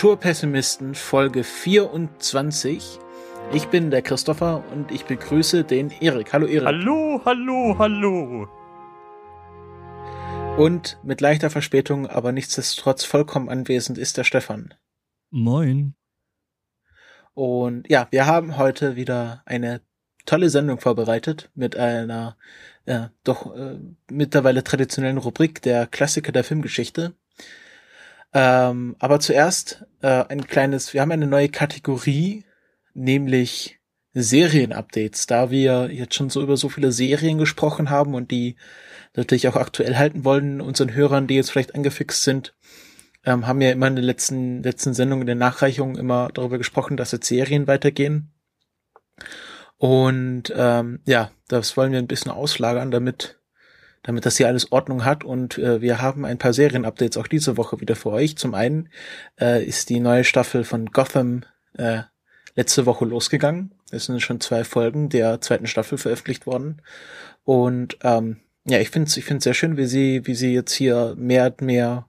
Kulturpessimisten Folge 24. Ich bin der Christopher und ich begrüße den Erik. Hallo Erik. Hallo, hallo, hallo. Und mit leichter Verspätung, aber nichtsdestotrotz vollkommen anwesend ist der Stefan. Moin. Und ja, wir haben heute wieder eine tolle Sendung vorbereitet mit einer äh, doch äh, mittlerweile traditionellen Rubrik der Klassiker der Filmgeschichte. Ähm, aber zuerst äh, ein kleines, wir haben eine neue Kategorie, nämlich Serienupdates, da wir jetzt schon so über so viele Serien gesprochen haben und die natürlich auch aktuell halten wollen, unseren Hörern, die jetzt vielleicht angefixt sind, ähm, haben ja immer in den letzten, letzten Sendungen, in der Nachreichung immer darüber gesprochen, dass jetzt Serien weitergehen. Und ähm, ja, das wollen wir ein bisschen auslagern, damit damit das hier alles Ordnung hat. Und äh, wir haben ein paar Serienupdates auch diese Woche wieder für euch. Zum einen äh, ist die neue Staffel von Gotham äh, letzte Woche losgegangen. Es sind schon zwei Folgen der zweiten Staffel veröffentlicht worden. Und ähm, ja, ich finde es ich find's sehr schön, wie sie, wie sie jetzt hier mehr und mehr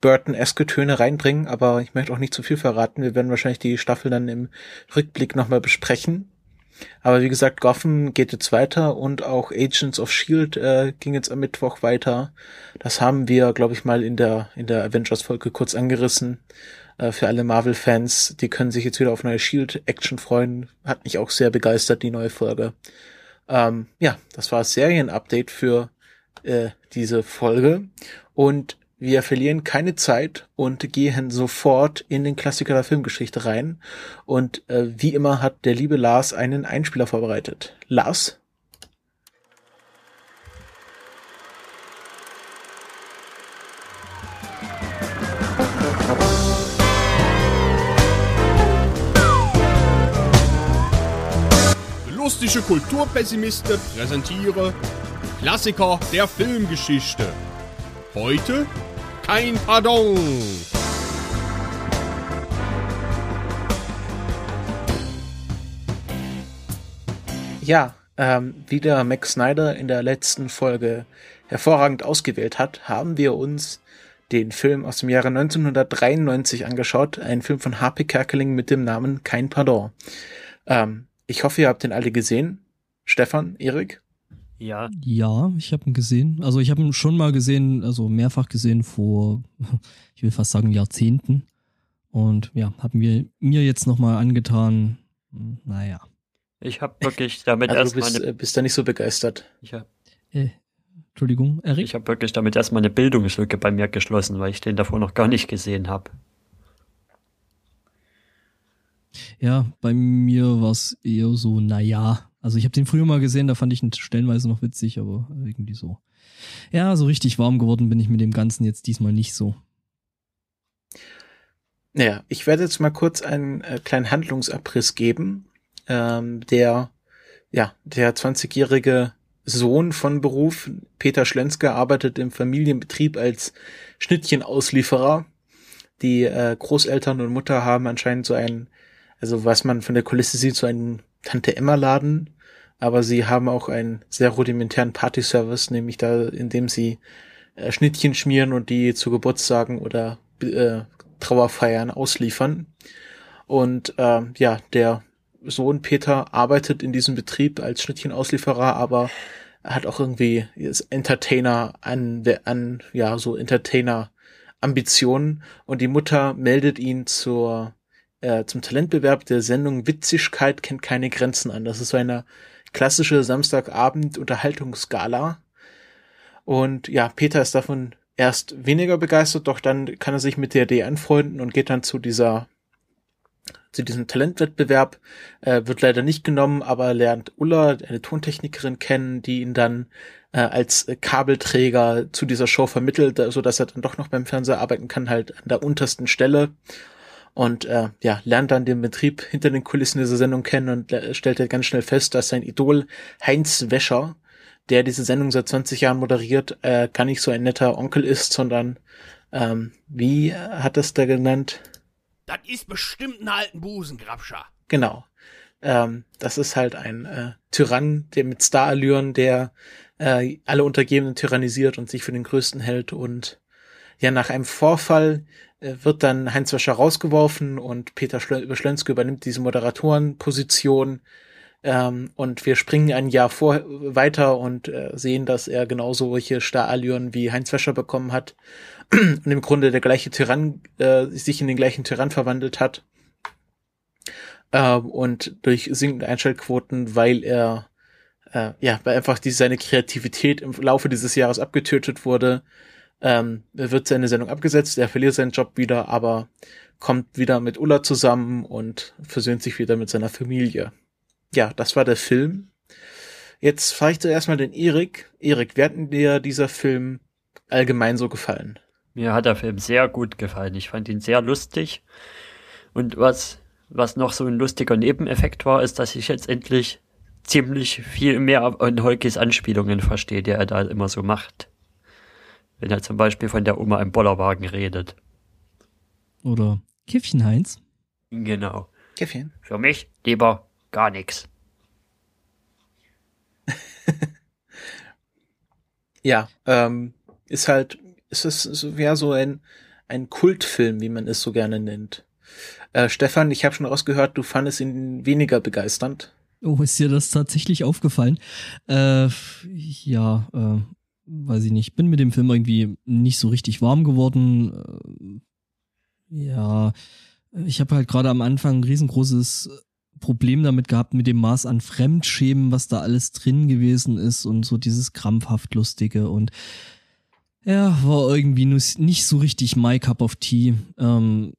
Burton-eske Töne reinbringen, aber ich möchte auch nicht zu viel verraten. Wir werden wahrscheinlich die Staffel dann im Rückblick nochmal besprechen. Aber wie gesagt, Gotham geht jetzt weiter und auch Agents of Shield äh, ging jetzt am Mittwoch weiter. Das haben wir, glaube ich, mal in der in der Avengers-Folge kurz angerissen. Äh, für alle Marvel-Fans, die können sich jetzt wieder auf neue Shield-Action freuen. Hat mich auch sehr begeistert, die neue Folge. Ähm, ja, das war das Serien-Update für äh, diese Folge. Und wir verlieren keine Zeit und gehen sofort in den Klassiker der Filmgeschichte rein. Und äh, wie immer hat der liebe Lars einen Einspieler vorbereitet. Lars? Lustige Kulturpessimisten präsentiere Klassiker der Filmgeschichte. Heute kein Pardon. Ja, ähm, wie der Max Snyder in der letzten Folge hervorragend ausgewählt hat, haben wir uns den Film aus dem Jahre 1993 angeschaut, ein Film von Harpe Kerkeling mit dem Namen Kein Pardon. Ähm, ich hoffe, ihr habt den alle gesehen. Stefan, Erik? Ja. Ja, ich habe ihn gesehen. Also ich habe ihn schon mal gesehen, also mehrfach gesehen vor, ich will fast sagen Jahrzehnten. Und ja, haben mir mir jetzt nochmal angetan. Naja. Ich habe wirklich damit also erstmal. Du bist, eine, bist da nicht so begeistert. Ich hab, äh, Entschuldigung, Erik? Ich habe wirklich damit erstmal eine Bildungslücke bei mir geschlossen, weil ich den davor noch gar nicht gesehen habe. Ja, bei mir war es eher so, naja. Also ich habe den früher mal gesehen, da fand ich ihn stellenweise noch witzig, aber irgendwie so. Ja, so richtig warm geworden bin ich mit dem Ganzen jetzt diesmal nicht so. Naja, ich werde jetzt mal kurz einen äh, kleinen Handlungsabriss geben. Ähm, der, ja, der 20-jährige Sohn von Beruf, Peter Schlenske, arbeitet im Familienbetrieb als Schnittchenauslieferer. Die äh, Großeltern und Mutter haben anscheinend so einen, also was man von der Kulisse sieht, so einen Tante-Emma-Laden. Aber sie haben auch einen sehr rudimentären Party-Service, nämlich da, indem sie äh, Schnittchen schmieren und die zu Geburtstagen oder äh, Trauerfeiern ausliefern. Und äh, ja, der Sohn Peter arbeitet in diesem Betrieb als Schnittchenauslieferer, aber hat auch irgendwie ist Entertainer an, an ja so Entertainer Ambitionen und die Mutter meldet ihn zur äh, zum Talentbewerb der Sendung Witzigkeit kennt keine Grenzen an. Das ist so eine klassische Samstagabend Unterhaltungsgala und ja, Peter ist davon erst weniger begeistert, doch dann kann er sich mit der Idee anfreunden und geht dann zu dieser zu diesem Talentwettbewerb, äh, wird leider nicht genommen, aber lernt Ulla, eine Tontechnikerin kennen, die ihn dann äh, als Kabelträger zu dieser Show vermittelt, so dass er dann doch noch beim Fernseher arbeiten kann, halt an der untersten Stelle und äh, ja, lernt dann den Betrieb hinter den Kulissen dieser Sendung kennen und äh, stellt halt ganz schnell fest, dass sein Idol Heinz Wäscher, der diese Sendung seit 20 Jahren moderiert, äh, gar nicht so ein netter Onkel ist, sondern ähm, wie hat es da genannt? Das ist bestimmt ein alten Busengrabscher. Genau. Ähm, das ist halt ein äh, Tyrann, der mit Starallüren, der äh, alle Untergebenen tyrannisiert und sich für den Größten hält und ja, nach einem Vorfall wird dann Heinz Wäscher rausgeworfen und Peter Schlö Schlönske übernimmt diese Moderatorenposition. Ähm, und wir springen ein Jahr vor weiter und äh, sehen, dass er genauso solche Starallüren wie Heinz Wäscher bekommen hat und im Grunde der gleiche Tyrann äh, sich in den gleichen Tyrann verwandelt hat. Äh, und durch sinkende Einschaltquoten, weil er äh, ja, weil einfach die, seine Kreativität im Laufe dieses Jahres abgetötet wurde, ähm, wird seine Sendung abgesetzt, er verliert seinen Job wieder, aber kommt wieder mit Ulla zusammen und versöhnt sich wieder mit seiner Familie. Ja, das war der Film. Jetzt frage ich zuerst mal den Erik. Erik, wie hat dir dieser Film allgemein so gefallen? Mir hat der Film sehr gut gefallen. Ich fand ihn sehr lustig. Und was, was noch so ein lustiger Nebeneffekt war, ist, dass ich jetzt endlich ziemlich viel mehr an Holkis Anspielungen verstehe, die er da immer so macht. Wenn er zum Beispiel von der Oma im Bollerwagen redet. Oder Kiffchen Heinz. Genau. Kiffchen. Für mich lieber gar nichts. ja, ähm, ist halt, ist es ja so ein, ein Kultfilm, wie man es so gerne nennt. Äh, Stefan, ich habe schon rausgehört, du fandest ihn weniger begeisternd. Oh, ist dir das tatsächlich aufgefallen? Äh, ja, äh, weiß ich nicht. Bin mit dem Film irgendwie nicht so richtig warm geworden. Äh, ja, ich habe halt gerade am Anfang ein riesengroßes Problem damit gehabt mit dem Maß an Fremdschämen, was da alles drin gewesen ist und so dieses krampfhaft lustige und ja, war irgendwie nicht so richtig my cup of tea. Ähm,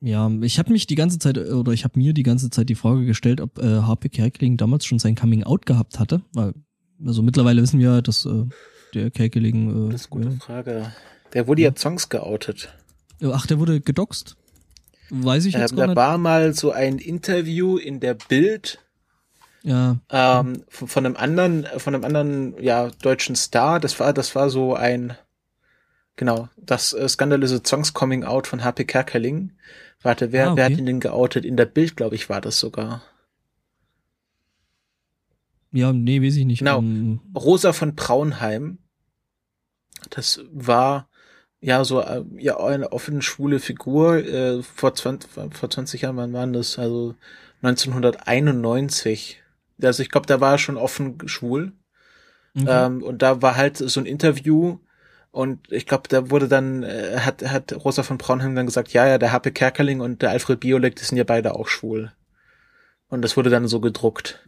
ja, ich habe mich die ganze Zeit oder ich habe mir die ganze Zeit die Frage gestellt, ob äh, Harpe Kerkeling damals schon sein Coming Out gehabt hatte, weil also mittlerweile wissen wir, dass äh, der Kerkeling. Äh, das ist eine gute ja. Frage. Der wurde ja Songs geoutet. Ach, der wurde gedoxt? Weiß ich jetzt ähm, gar da nicht. Da war mal so ein Interview in der Bild. Ja. Ähm, von, von einem anderen, von einem anderen, ja, deutschen Star. Das war, das war so ein, genau, das äh, skandalöse Songs Coming Out von HP Kerkeling. Warte, wer, ah, okay. wer hat ihn denn geoutet? In der Bild, glaube ich, war das sogar. Ja, nee, weiß ich nicht. Genau. Um, Rosa von Braunheim. Das war ja so äh, ja eine offene schwule Figur äh, vor 20 vor 20 Jahren wann waren das also 1991 also ich glaube da war er schon offen schwul mhm. ähm, und da war halt so ein Interview und ich glaube, da wurde dann, äh, hat, hat Rosa von Braunheim dann gesagt, ja, ja, der Happe Kerkeling und der Alfred Biolek, die sind ja beide auch schwul. Und das wurde dann so gedruckt.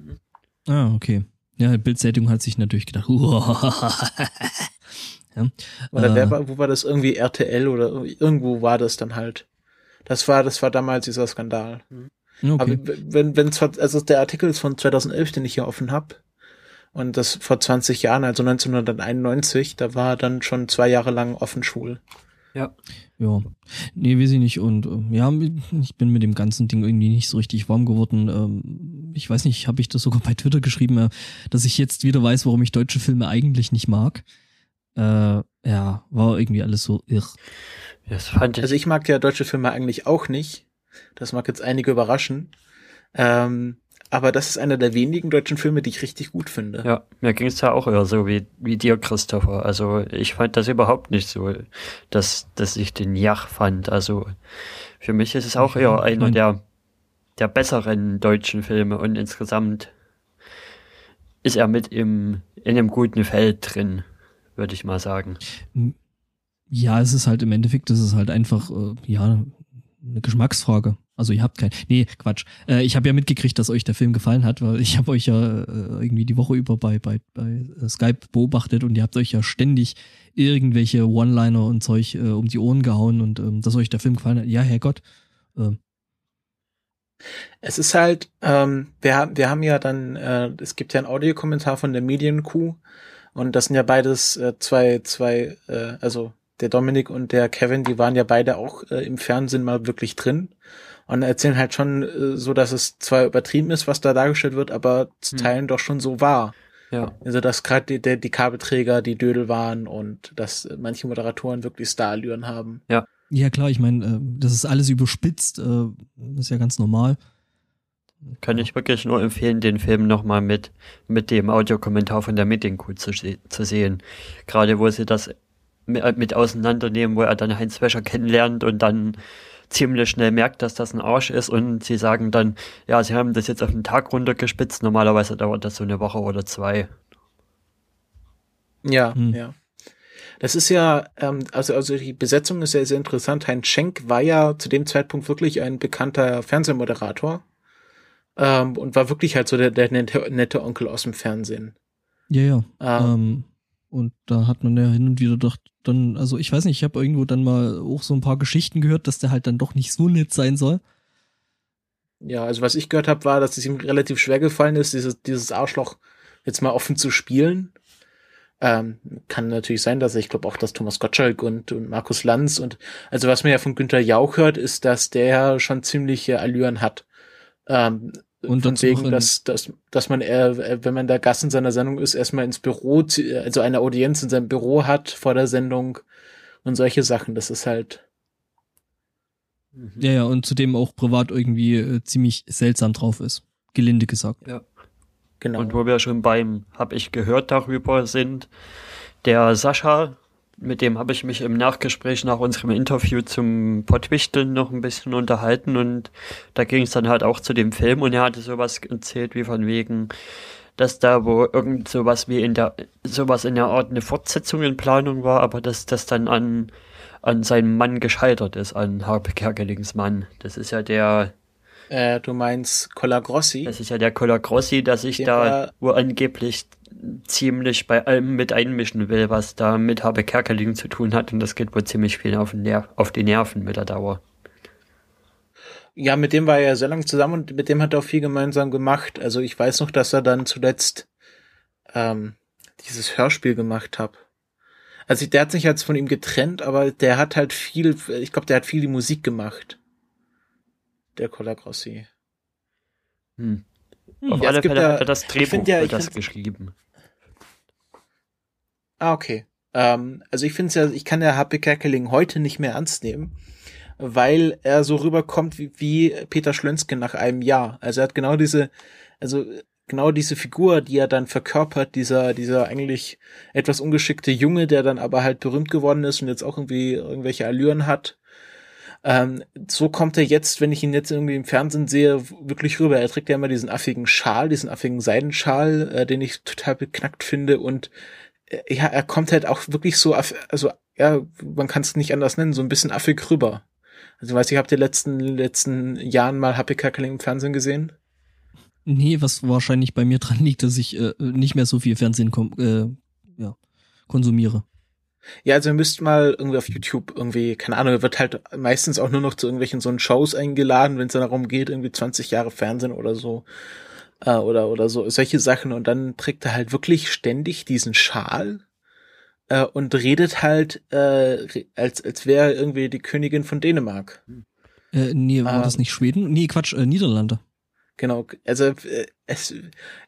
Ah, okay. Ja, Bildzeitung hat sich natürlich gedacht, ja. Oder wer äh. war, wo war das irgendwie RTL oder irgendwo war das dann halt. Das war, das war damals dieser Skandal. Okay. Aber wenn, wenn zwar, also der Artikel ist von 2011, den ich hier offen hab, und das vor 20 Jahren, also 1991, da war er dann schon zwei Jahre lang offen schwul. Ja. Ja. Nee, weiß ich nicht. Und äh, ja, ich bin mit dem ganzen Ding irgendwie nicht so richtig warm geworden. Ähm, ich weiß nicht, habe ich das sogar bei Twitter geschrieben, äh, dass ich jetzt wieder weiß, warum ich deutsche Filme eigentlich nicht mag. Äh, ja, war irgendwie alles so irr. Das fand ich. Also ich mag ja deutsche Filme eigentlich auch nicht. Das mag jetzt einige überraschen. Ähm, aber das ist einer der wenigen deutschen Filme, die ich richtig gut finde. Ja, mir ging es ja auch eher so wie, wie dir, Christopher. Also ich fand das überhaupt nicht so, dass, dass ich den Jach fand. Also für mich ist es auch eher einer der, der besseren deutschen Filme und insgesamt ist er mit im, in einem guten Feld drin, würde ich mal sagen. Ja, es ist halt im Endeffekt, es ist halt einfach, äh, ja, eine Geschmacksfrage. Also ihr habt kein. Nee, Quatsch. Äh, ich habe ja mitgekriegt, dass euch der Film gefallen hat, weil ich habe euch ja äh, irgendwie die Woche über bei, bei, bei äh, Skype beobachtet und ihr habt euch ja ständig irgendwelche One-Liner und Zeug äh, um die Ohren gehauen und ähm, dass euch der Film gefallen hat. Ja, Herrgott. Ähm. Es ist halt, ähm, wir, wir haben ja dann, äh, es gibt ja einen Audiokommentar von der Medienkuh und das sind ja beides äh, zwei, zwei, äh, also der Dominik und der Kevin, die waren ja beide auch äh, im Fernsehen mal wirklich drin und erzählen halt schon äh, so, dass es zwar übertrieben ist, was da dargestellt wird, aber zu hm. Teilen doch schon so war. Ja. Also dass gerade die, die, die Kabelträger die Dödel waren und dass manche Moderatoren wirklich Starallüren haben. Ja. Ja klar, ich meine, äh, das ist alles überspitzt, äh, ist ja ganz normal. Kann ich wirklich nur empfehlen, den Film nochmal mit, mit dem Audiokommentar von der Meeting zu, zu sehen. Gerade wo sie das mit, mit auseinandernehmen, wo er dann Heinz Wäscher kennenlernt und dann ziemlich schnell merkt, dass das ein Arsch ist und sie sagen dann, ja, sie haben das jetzt auf den Tag runtergespitzt, normalerweise dauert das so eine Woche oder zwei. Ja, hm. ja. Das ist ja, ähm, also, also die Besetzung ist ja sehr interessant. Heinz Schenk war ja zu dem Zeitpunkt wirklich ein bekannter Fernsehmoderator ähm, und war wirklich halt so der, der nette, nette Onkel aus dem Fernsehen. Ja, ja. Ähm, ähm, und da hat man ja hin und wieder gedacht, dann, also ich weiß nicht, ich habe irgendwo dann mal auch so ein paar Geschichten gehört, dass der halt dann doch nicht so nett sein soll. Ja, also was ich gehört habe, war, dass es ihm relativ schwer gefallen ist, dieses, dieses Arschloch jetzt mal offen zu spielen. Ähm, kann natürlich sein, dass ich glaube auch, dass Thomas Gottschalk und, und Markus Lanz und also was man ja von Günther Jauch hört, ist, dass der schon ziemliche Allüren hat. Ähm, und von wegen, dass, dass, dass man, äh, wenn man da Gast in seiner Sendung ist, erstmal ins Büro, also eine Audienz in seinem Büro hat vor der Sendung und solche Sachen. Das ist halt. Ja, ja, und zudem auch privat irgendwie äh, ziemlich seltsam drauf ist. Gelinde gesagt. Ja. Genau. Und wo wir schon beim Hab ich gehört darüber sind, der Sascha, mit dem habe ich mich im Nachgespräch nach unserem Interview zum Pottwichteln noch ein bisschen unterhalten und da ging es dann halt auch zu dem Film und er hatte sowas erzählt wie von wegen, dass da wo irgend sowas wie in der, sowas in der Art eine Fortsetzung in Planung war, aber dass das dann an, an seinem Mann gescheitert ist, an Harpe Kerkelings Mann. Das ist ja der, äh, du meinst Colagrossi? Das ist ja der Colagrossi, der sich da wo angeblich ziemlich bei allem mit einmischen will, was da mit Habe Kerkeling zu tun hat. Und das geht wohl ziemlich viel auf, Ner auf die Nerven mit der Dauer. Ja, mit dem war er ja sehr lange zusammen und mit dem hat er auch viel gemeinsam gemacht. Also ich weiß noch, dass er dann zuletzt ähm, dieses Hörspiel gemacht hat. Also der hat sich jetzt von ihm getrennt, aber der hat halt viel, ich glaube, der hat viel die Musik gemacht. Der Colagrossi. Hm. Auf ja, alle Fälle da, hat er das Drehbuch ja, für das geschrieben. Ah, okay. Ähm, also ich finde es ja, ich kann ja Happy Kerkeling heute nicht mehr ernst nehmen, weil er so rüberkommt wie, wie Peter Schlönske nach einem Jahr. Also er hat genau diese, also genau diese Figur, die er dann verkörpert, dieser, dieser eigentlich etwas ungeschickte Junge, der dann aber halt berühmt geworden ist und jetzt auch irgendwie irgendwelche Allüren hat. Ähm, so kommt er jetzt, wenn ich ihn jetzt irgendwie im Fernsehen sehe, wirklich rüber. Er trägt ja immer diesen affigen Schal, diesen affigen Seidenschal, äh, den ich total beknackt finde und ja, er kommt halt auch wirklich so, also ja, man kann es nicht anders nennen, so ein bisschen affig rüber. Also weiß ich, habt ihr letzten letzten Jahren mal Happy Kackling im Fernsehen gesehen? Nee, was wahrscheinlich bei mir dran liegt, dass ich äh, nicht mehr so viel Fernsehen äh, ja, konsumiere. Ja, also ihr müsst mal irgendwie auf YouTube irgendwie, keine Ahnung, wird halt meistens auch nur noch zu irgendwelchen so Shows eingeladen, wenn es darum geht, irgendwie 20 Jahre Fernsehen oder so äh, oder, oder so, solche Sachen. Und dann trägt er halt wirklich ständig diesen Schal äh, und redet halt, äh, als, als wäre er irgendwie die Königin von Dänemark. Äh, nee, war ähm, das nicht Schweden? Nee, Quatsch, äh, Niederlande. Genau, also äh, es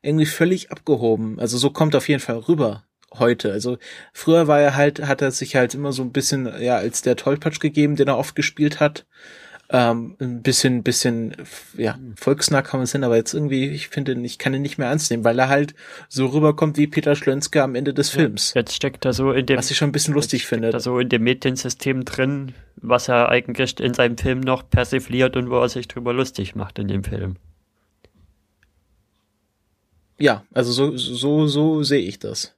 irgendwie völlig abgehoben. Also so kommt auf jeden Fall rüber heute. Also früher war er halt, hat er sich halt immer so ein bisschen, ja, als der Tollpatsch gegeben, den er oft gespielt hat ähm, ein bisschen, bisschen, ja, hm. volksnah kann man sein, aber jetzt irgendwie, ich finde, ich kann ihn nicht mehr ernst nehmen, weil er halt so rüberkommt wie Peter Schlönske am Ende des Films. Ja, jetzt steckt er so in dem, was ich schon ein bisschen lustig finde. Da so in dem Mediensystem drin, was er eigentlich in seinem Film noch persifliert und wo er sich drüber lustig macht in dem Film. Ja, also so, so, so sehe ich das.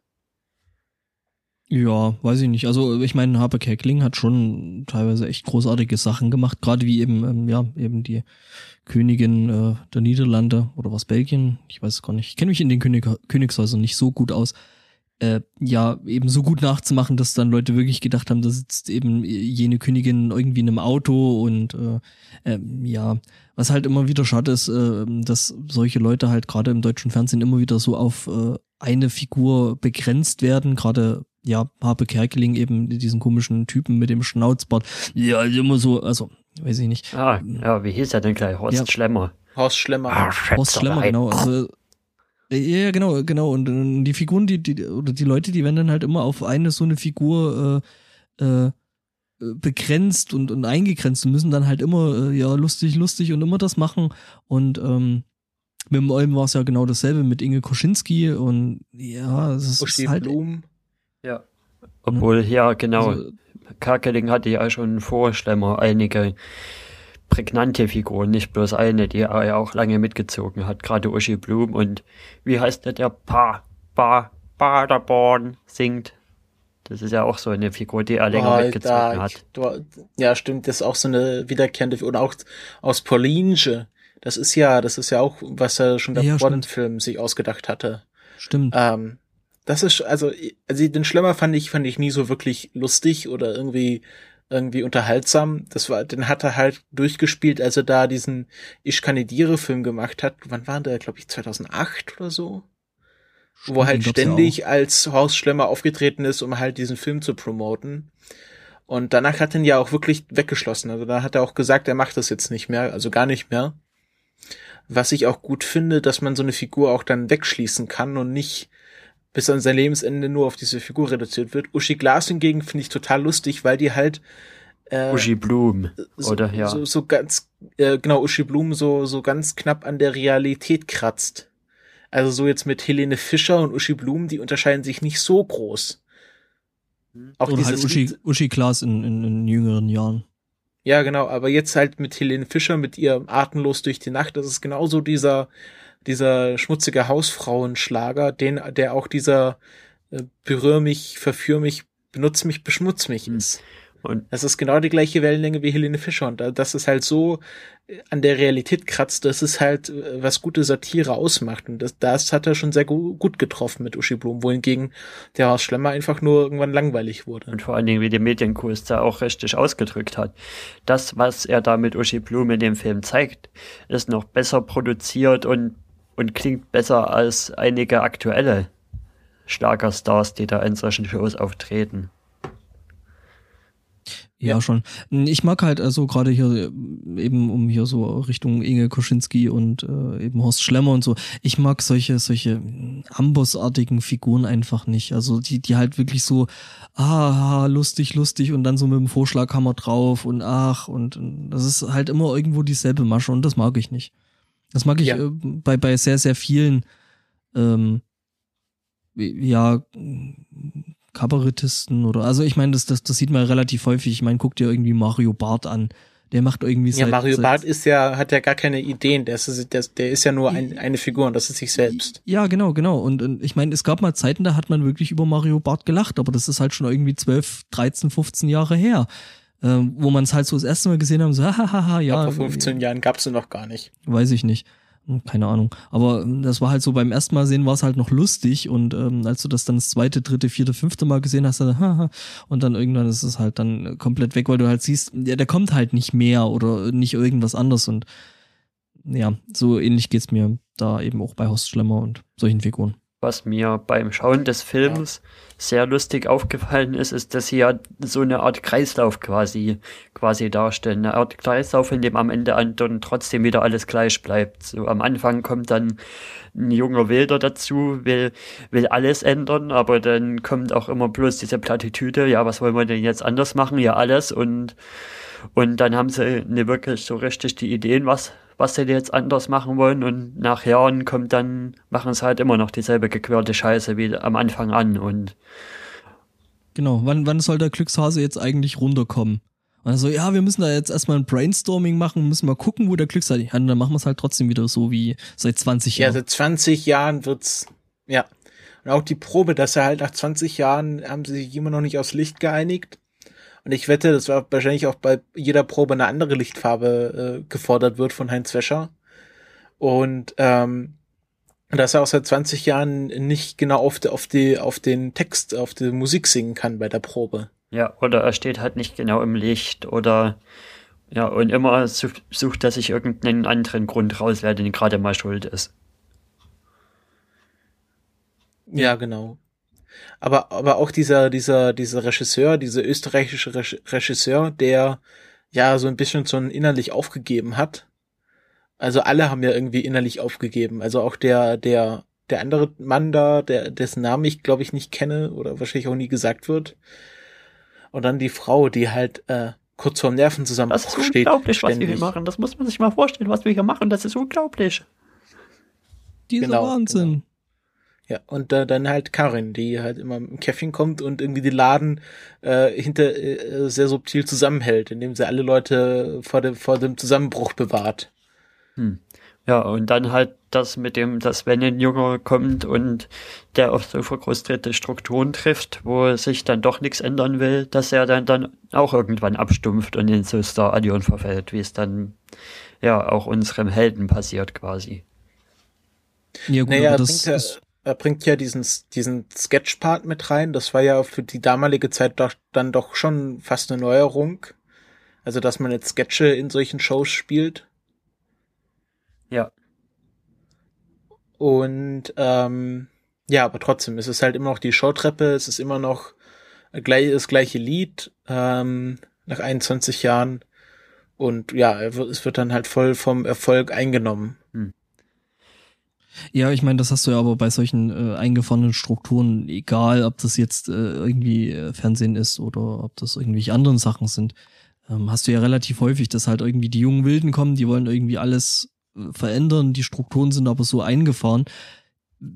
Ja, weiß ich nicht. Also ich meine, Harpe Kerkeling hat schon teilweise echt großartige Sachen gemacht, gerade wie eben, ähm, ja, eben die Königin äh, der Niederlande oder was Belgien, ich weiß es gar nicht. Ich kenne mich in den König Königshäusern nicht so gut aus. Äh, ja, eben so gut nachzumachen, dass dann Leute wirklich gedacht haben, da sitzt eben jene Königin irgendwie in einem Auto und äh, äh, ja, was halt immer wieder schade ist, äh, dass solche Leute halt gerade im deutschen Fernsehen immer wieder so auf äh, eine Figur begrenzt werden, gerade ja, Harpe Kerkeling eben diesen komischen Typen mit dem Schnauzbart. Ja, immer so, also, weiß ich nicht. Ah, ja, wie hieß er denn gleich? Horst ja. Schlemmer. Horst Schlemmer. Ah, Horst Schlemmer, genau. Also, ja, genau, genau. Und die Figuren, die, die, oder die Leute, die werden dann halt immer auf eine so eine Figur äh, äh, begrenzt und, und eingegrenzt und müssen dann halt immer, äh, ja, lustig, lustig und immer das machen. Und ähm, mit dem Olm war es ja genau dasselbe mit Inge Koschinski und ja, es ist, ist halt. Blum. Obwohl, ja, genau. Also, Kerkeling hatte ja schon vor Schlemmer einige prägnante Figuren, nicht bloß eine, die er ja auch lange mitgezogen hat, gerade Uschi Blum und wie heißt der, der Pa, Pa, Paderborn singt. Das ist ja auch so eine Figur, die er länger oh, mitgezogen da, hat. Du, ja, stimmt, das ist auch so eine wiederkehrende Figur. Und auch aus Paulinge. Das ist ja, das ist ja auch, was er schon davor ja, den Film sich ausgedacht hatte. Stimmt. Ähm, das ist, also, also den Schlemmer fand ich, fand ich nie so wirklich lustig oder irgendwie, irgendwie unterhaltsam. Das war, den hat er halt durchgespielt, als er da diesen Ich kandidiere Film gemacht hat. Wann war der, glaube ich, 2008 oder so? Stimmt, Wo halt ständig ja als Horst Schlemmer aufgetreten ist, um halt diesen Film zu promoten. Und danach hat er ihn ja auch wirklich weggeschlossen. Also da hat er auch gesagt, er macht das jetzt nicht mehr, also gar nicht mehr. Was ich auch gut finde, dass man so eine Figur auch dann wegschließen kann und nicht bis an sein Lebensende nur auf diese Figur reduziert wird. Uschi Glas hingegen finde ich total lustig, weil die halt äh, Uschi Blum so, oder ja so, so ganz äh, genau Uschi Blum so so ganz knapp an der Realität kratzt. Also so jetzt mit Helene Fischer und Uschi Blum, die unterscheiden sich nicht so groß. Auch oder halt Uschi, Uschi Glas in, in, in jüngeren Jahren. Ja, genau, aber jetzt halt mit Helene Fischer, mit ihr Atemlos durch die Nacht, das ist genauso dieser dieser schmutzige Hausfrauenschlager, den, der auch dieser äh, berühr mich, verführ mich, benutze mich, beschmutz mich hm. ist. Und das ist genau die gleiche Wellenlänge wie Helene Fischer und das ist halt so äh, an der Realität kratzt, das ist halt, äh, was gute Satire ausmacht und das, das hat er schon sehr gut getroffen mit Uschi Blum, wohingegen der Horst Schlemmer einfach nur irgendwann langweilig wurde. Und vor allen Dingen, wie der Medienkurs da auch richtig ausgedrückt hat. Das, was er da mit Uschi Blum in dem Film zeigt, ist noch besser produziert und und klingt besser als einige aktuelle Schlagerstars, die da in solchen Shows auftreten. Ja, schon. Ich mag halt also gerade hier eben um hier so Richtung Inge Koschinski und äh, eben Horst Schlemmer und so. Ich mag solche solche Ambossartigen Figuren einfach nicht. Also die die halt wirklich so ah lustig lustig und dann so mit dem Vorschlaghammer drauf und ach und, und das ist halt immer irgendwo dieselbe Masche und das mag ich nicht. Das mag ich ja. äh, bei, bei sehr, sehr vielen, ähm, ja, Kabarettisten oder, also ich meine, das, das, das sieht man relativ häufig. Ich meine, guck dir irgendwie Mario Barth an. Der macht irgendwie seit, Ja, Mario seit, Barth ist ja, hat ja gar keine Ideen. Der ist, der, der ist ja nur ein, eine Figur und das ist sich selbst. Ja, genau, genau. Und, und ich meine, es gab mal Zeiten, da hat man wirklich über Mario Barth gelacht, aber das ist halt schon irgendwie 12, 13, 15 Jahre her ähm, wo man es halt so das erste Mal gesehen haben, so, hahaha, ja. vor 15 Jahren gab's sie noch gar nicht. Weiß ich nicht. Hm, keine Ahnung. Aber ähm, das war halt so, beim ersten Mal sehen war es halt noch lustig und ähm, als du das dann das zweite, dritte, vierte, fünfte Mal gesehen hast, dann, haha, und dann irgendwann ist es halt dann komplett weg, weil du halt siehst, ja, der kommt halt nicht mehr oder nicht irgendwas anderes und ja, so ähnlich geht's mir da eben auch bei Horst Schlemmer und solchen Figuren was mir beim Schauen des Films sehr lustig aufgefallen ist, ist, dass sie ja so eine Art Kreislauf quasi, quasi darstellen. Eine Art Kreislauf, in dem am Ende dann trotzdem wieder alles gleich bleibt. So am Anfang kommt dann ein junger Wilder dazu, will, will alles ändern, aber dann kommt auch immer bloß diese Plattitüde, ja, was wollen wir denn jetzt anders machen? Ja, alles und, und dann haben sie nicht wirklich so richtig die Ideen, was, was sie jetzt anders machen wollen und nach Jahren kommt dann, machen sie halt immer noch dieselbe gequirlte Scheiße wie am Anfang an und Genau, wann, wann soll der Glückshase jetzt eigentlich runterkommen? Also, ja, wir müssen da jetzt erstmal ein Brainstorming machen, müssen mal gucken, wo der Glückshase ist. Ja, dann machen wir es halt trotzdem wieder so wie seit 20 Jahren. Ja, seit 20 Jahren wird's, ja. Und auch die Probe, dass er halt nach 20 Jahren haben sie sich immer noch nicht aufs Licht geeinigt. Und ich wette, das war wahrscheinlich auch bei jeder Probe eine andere Lichtfarbe äh, gefordert wird von Heinz Wäscher. Und ähm, dass er auch seit 20 Jahren nicht genau auf, die, auf, die, auf den Text, auf die Musik singen kann bei der Probe. Ja, oder er steht halt nicht genau im Licht oder ja, und immer sucht er sich irgendeinen anderen Grund raus, wer denn gerade mal schuld ist. Ja, genau aber, aber auch dieser, dieser, dieser Regisseur, dieser österreichische Regisseur, der ja so ein bisschen so innerlich aufgegeben hat. Also alle haben ja irgendwie innerlich aufgegeben. Also auch der, der, der andere Mann da, der, dessen Namen ich glaube ich nicht kenne oder wahrscheinlich auch nie gesagt wird. Und dann die Frau, die halt äh, kurz vorm Nervenzusammenbruch steht. Das ist unglaublich, ständig. was wir hier machen. Das muss man sich mal vorstellen, was wir hier machen. Das ist unglaublich. Dieser genau, Wahnsinn. Genau. Ja, und äh, dann halt Karin, die halt immer im Käffchen kommt und irgendwie den Laden äh, hinter äh, sehr subtil zusammenhält, indem sie alle Leute vor dem, vor dem Zusammenbruch bewahrt. Hm. Ja, und dann halt das mit dem, dass wenn ein Junge kommt und der auf so frustrierte Strukturen trifft, wo sich dann doch nichts ändern will, dass er dann, dann auch irgendwann abstumpft und in so Star Adion verfällt, wie es dann ja auch unserem Helden passiert quasi. Ja, gut, naja, das bringt ja, er bringt ja diesen, diesen Sketch-Part mit rein. Das war ja für die damalige Zeit doch, dann doch schon fast eine Neuerung. Also, dass man jetzt Sketche in solchen Shows spielt. Ja. Und ähm, ja, aber trotzdem, es ist halt immer noch die Showtreppe, es ist immer noch gleich, das gleiche Lied ähm, nach 21 Jahren. Und ja, es wird dann halt voll vom Erfolg eingenommen. Hm. Ja, ich meine, das hast du ja aber bei solchen äh, eingefahrenen Strukturen, egal ob das jetzt äh, irgendwie äh, Fernsehen ist oder ob das irgendwelche anderen Sachen sind, ähm, hast du ja relativ häufig, dass halt irgendwie die jungen Wilden kommen, die wollen irgendwie alles äh, verändern, die Strukturen sind aber so eingefahren,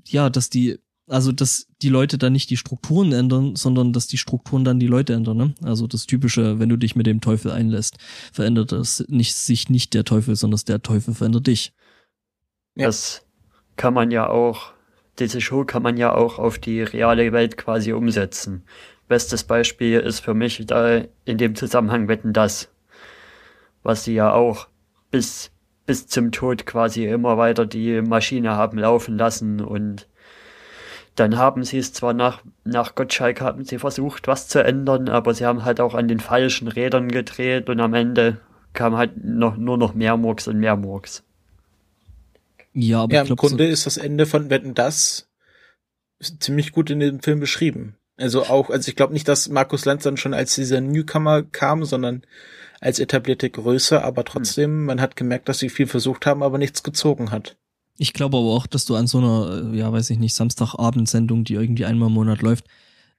ja, dass die, also dass die Leute dann nicht die Strukturen ändern, sondern dass die Strukturen dann die Leute ändern, ne? Also das typische, wenn du dich mit dem Teufel einlässt, verändert das nicht sich nicht der Teufel, sondern der Teufel verändert dich. Ja. Das kann man ja auch, diese Show kann man ja auch auf die reale Welt quasi umsetzen. Bestes Beispiel ist für mich da in dem Zusammenhang Wetten das, was sie ja auch bis, bis zum Tod quasi immer weiter die Maschine haben laufen lassen und dann haben sie es zwar nach, nach Gottschalk haben sie versucht, was zu ändern, aber sie haben halt auch an den falschen Rädern gedreht und am Ende kam halt noch, nur noch mehr Murks und mehr Murks. Ja, aber ja, im Grunde so ist das Ende von Wetten das ziemlich gut in dem Film beschrieben. Also auch, also ich glaube nicht, dass Markus Lanz dann schon als dieser Newcomer kam, sondern als etablierte Größe, aber trotzdem, hm. man hat gemerkt, dass sie viel versucht haben, aber nichts gezogen hat. Ich glaube aber auch, dass du an so einer, äh, ja, weiß ich nicht, Samstagabendsendung, die irgendwie einmal im Monat läuft,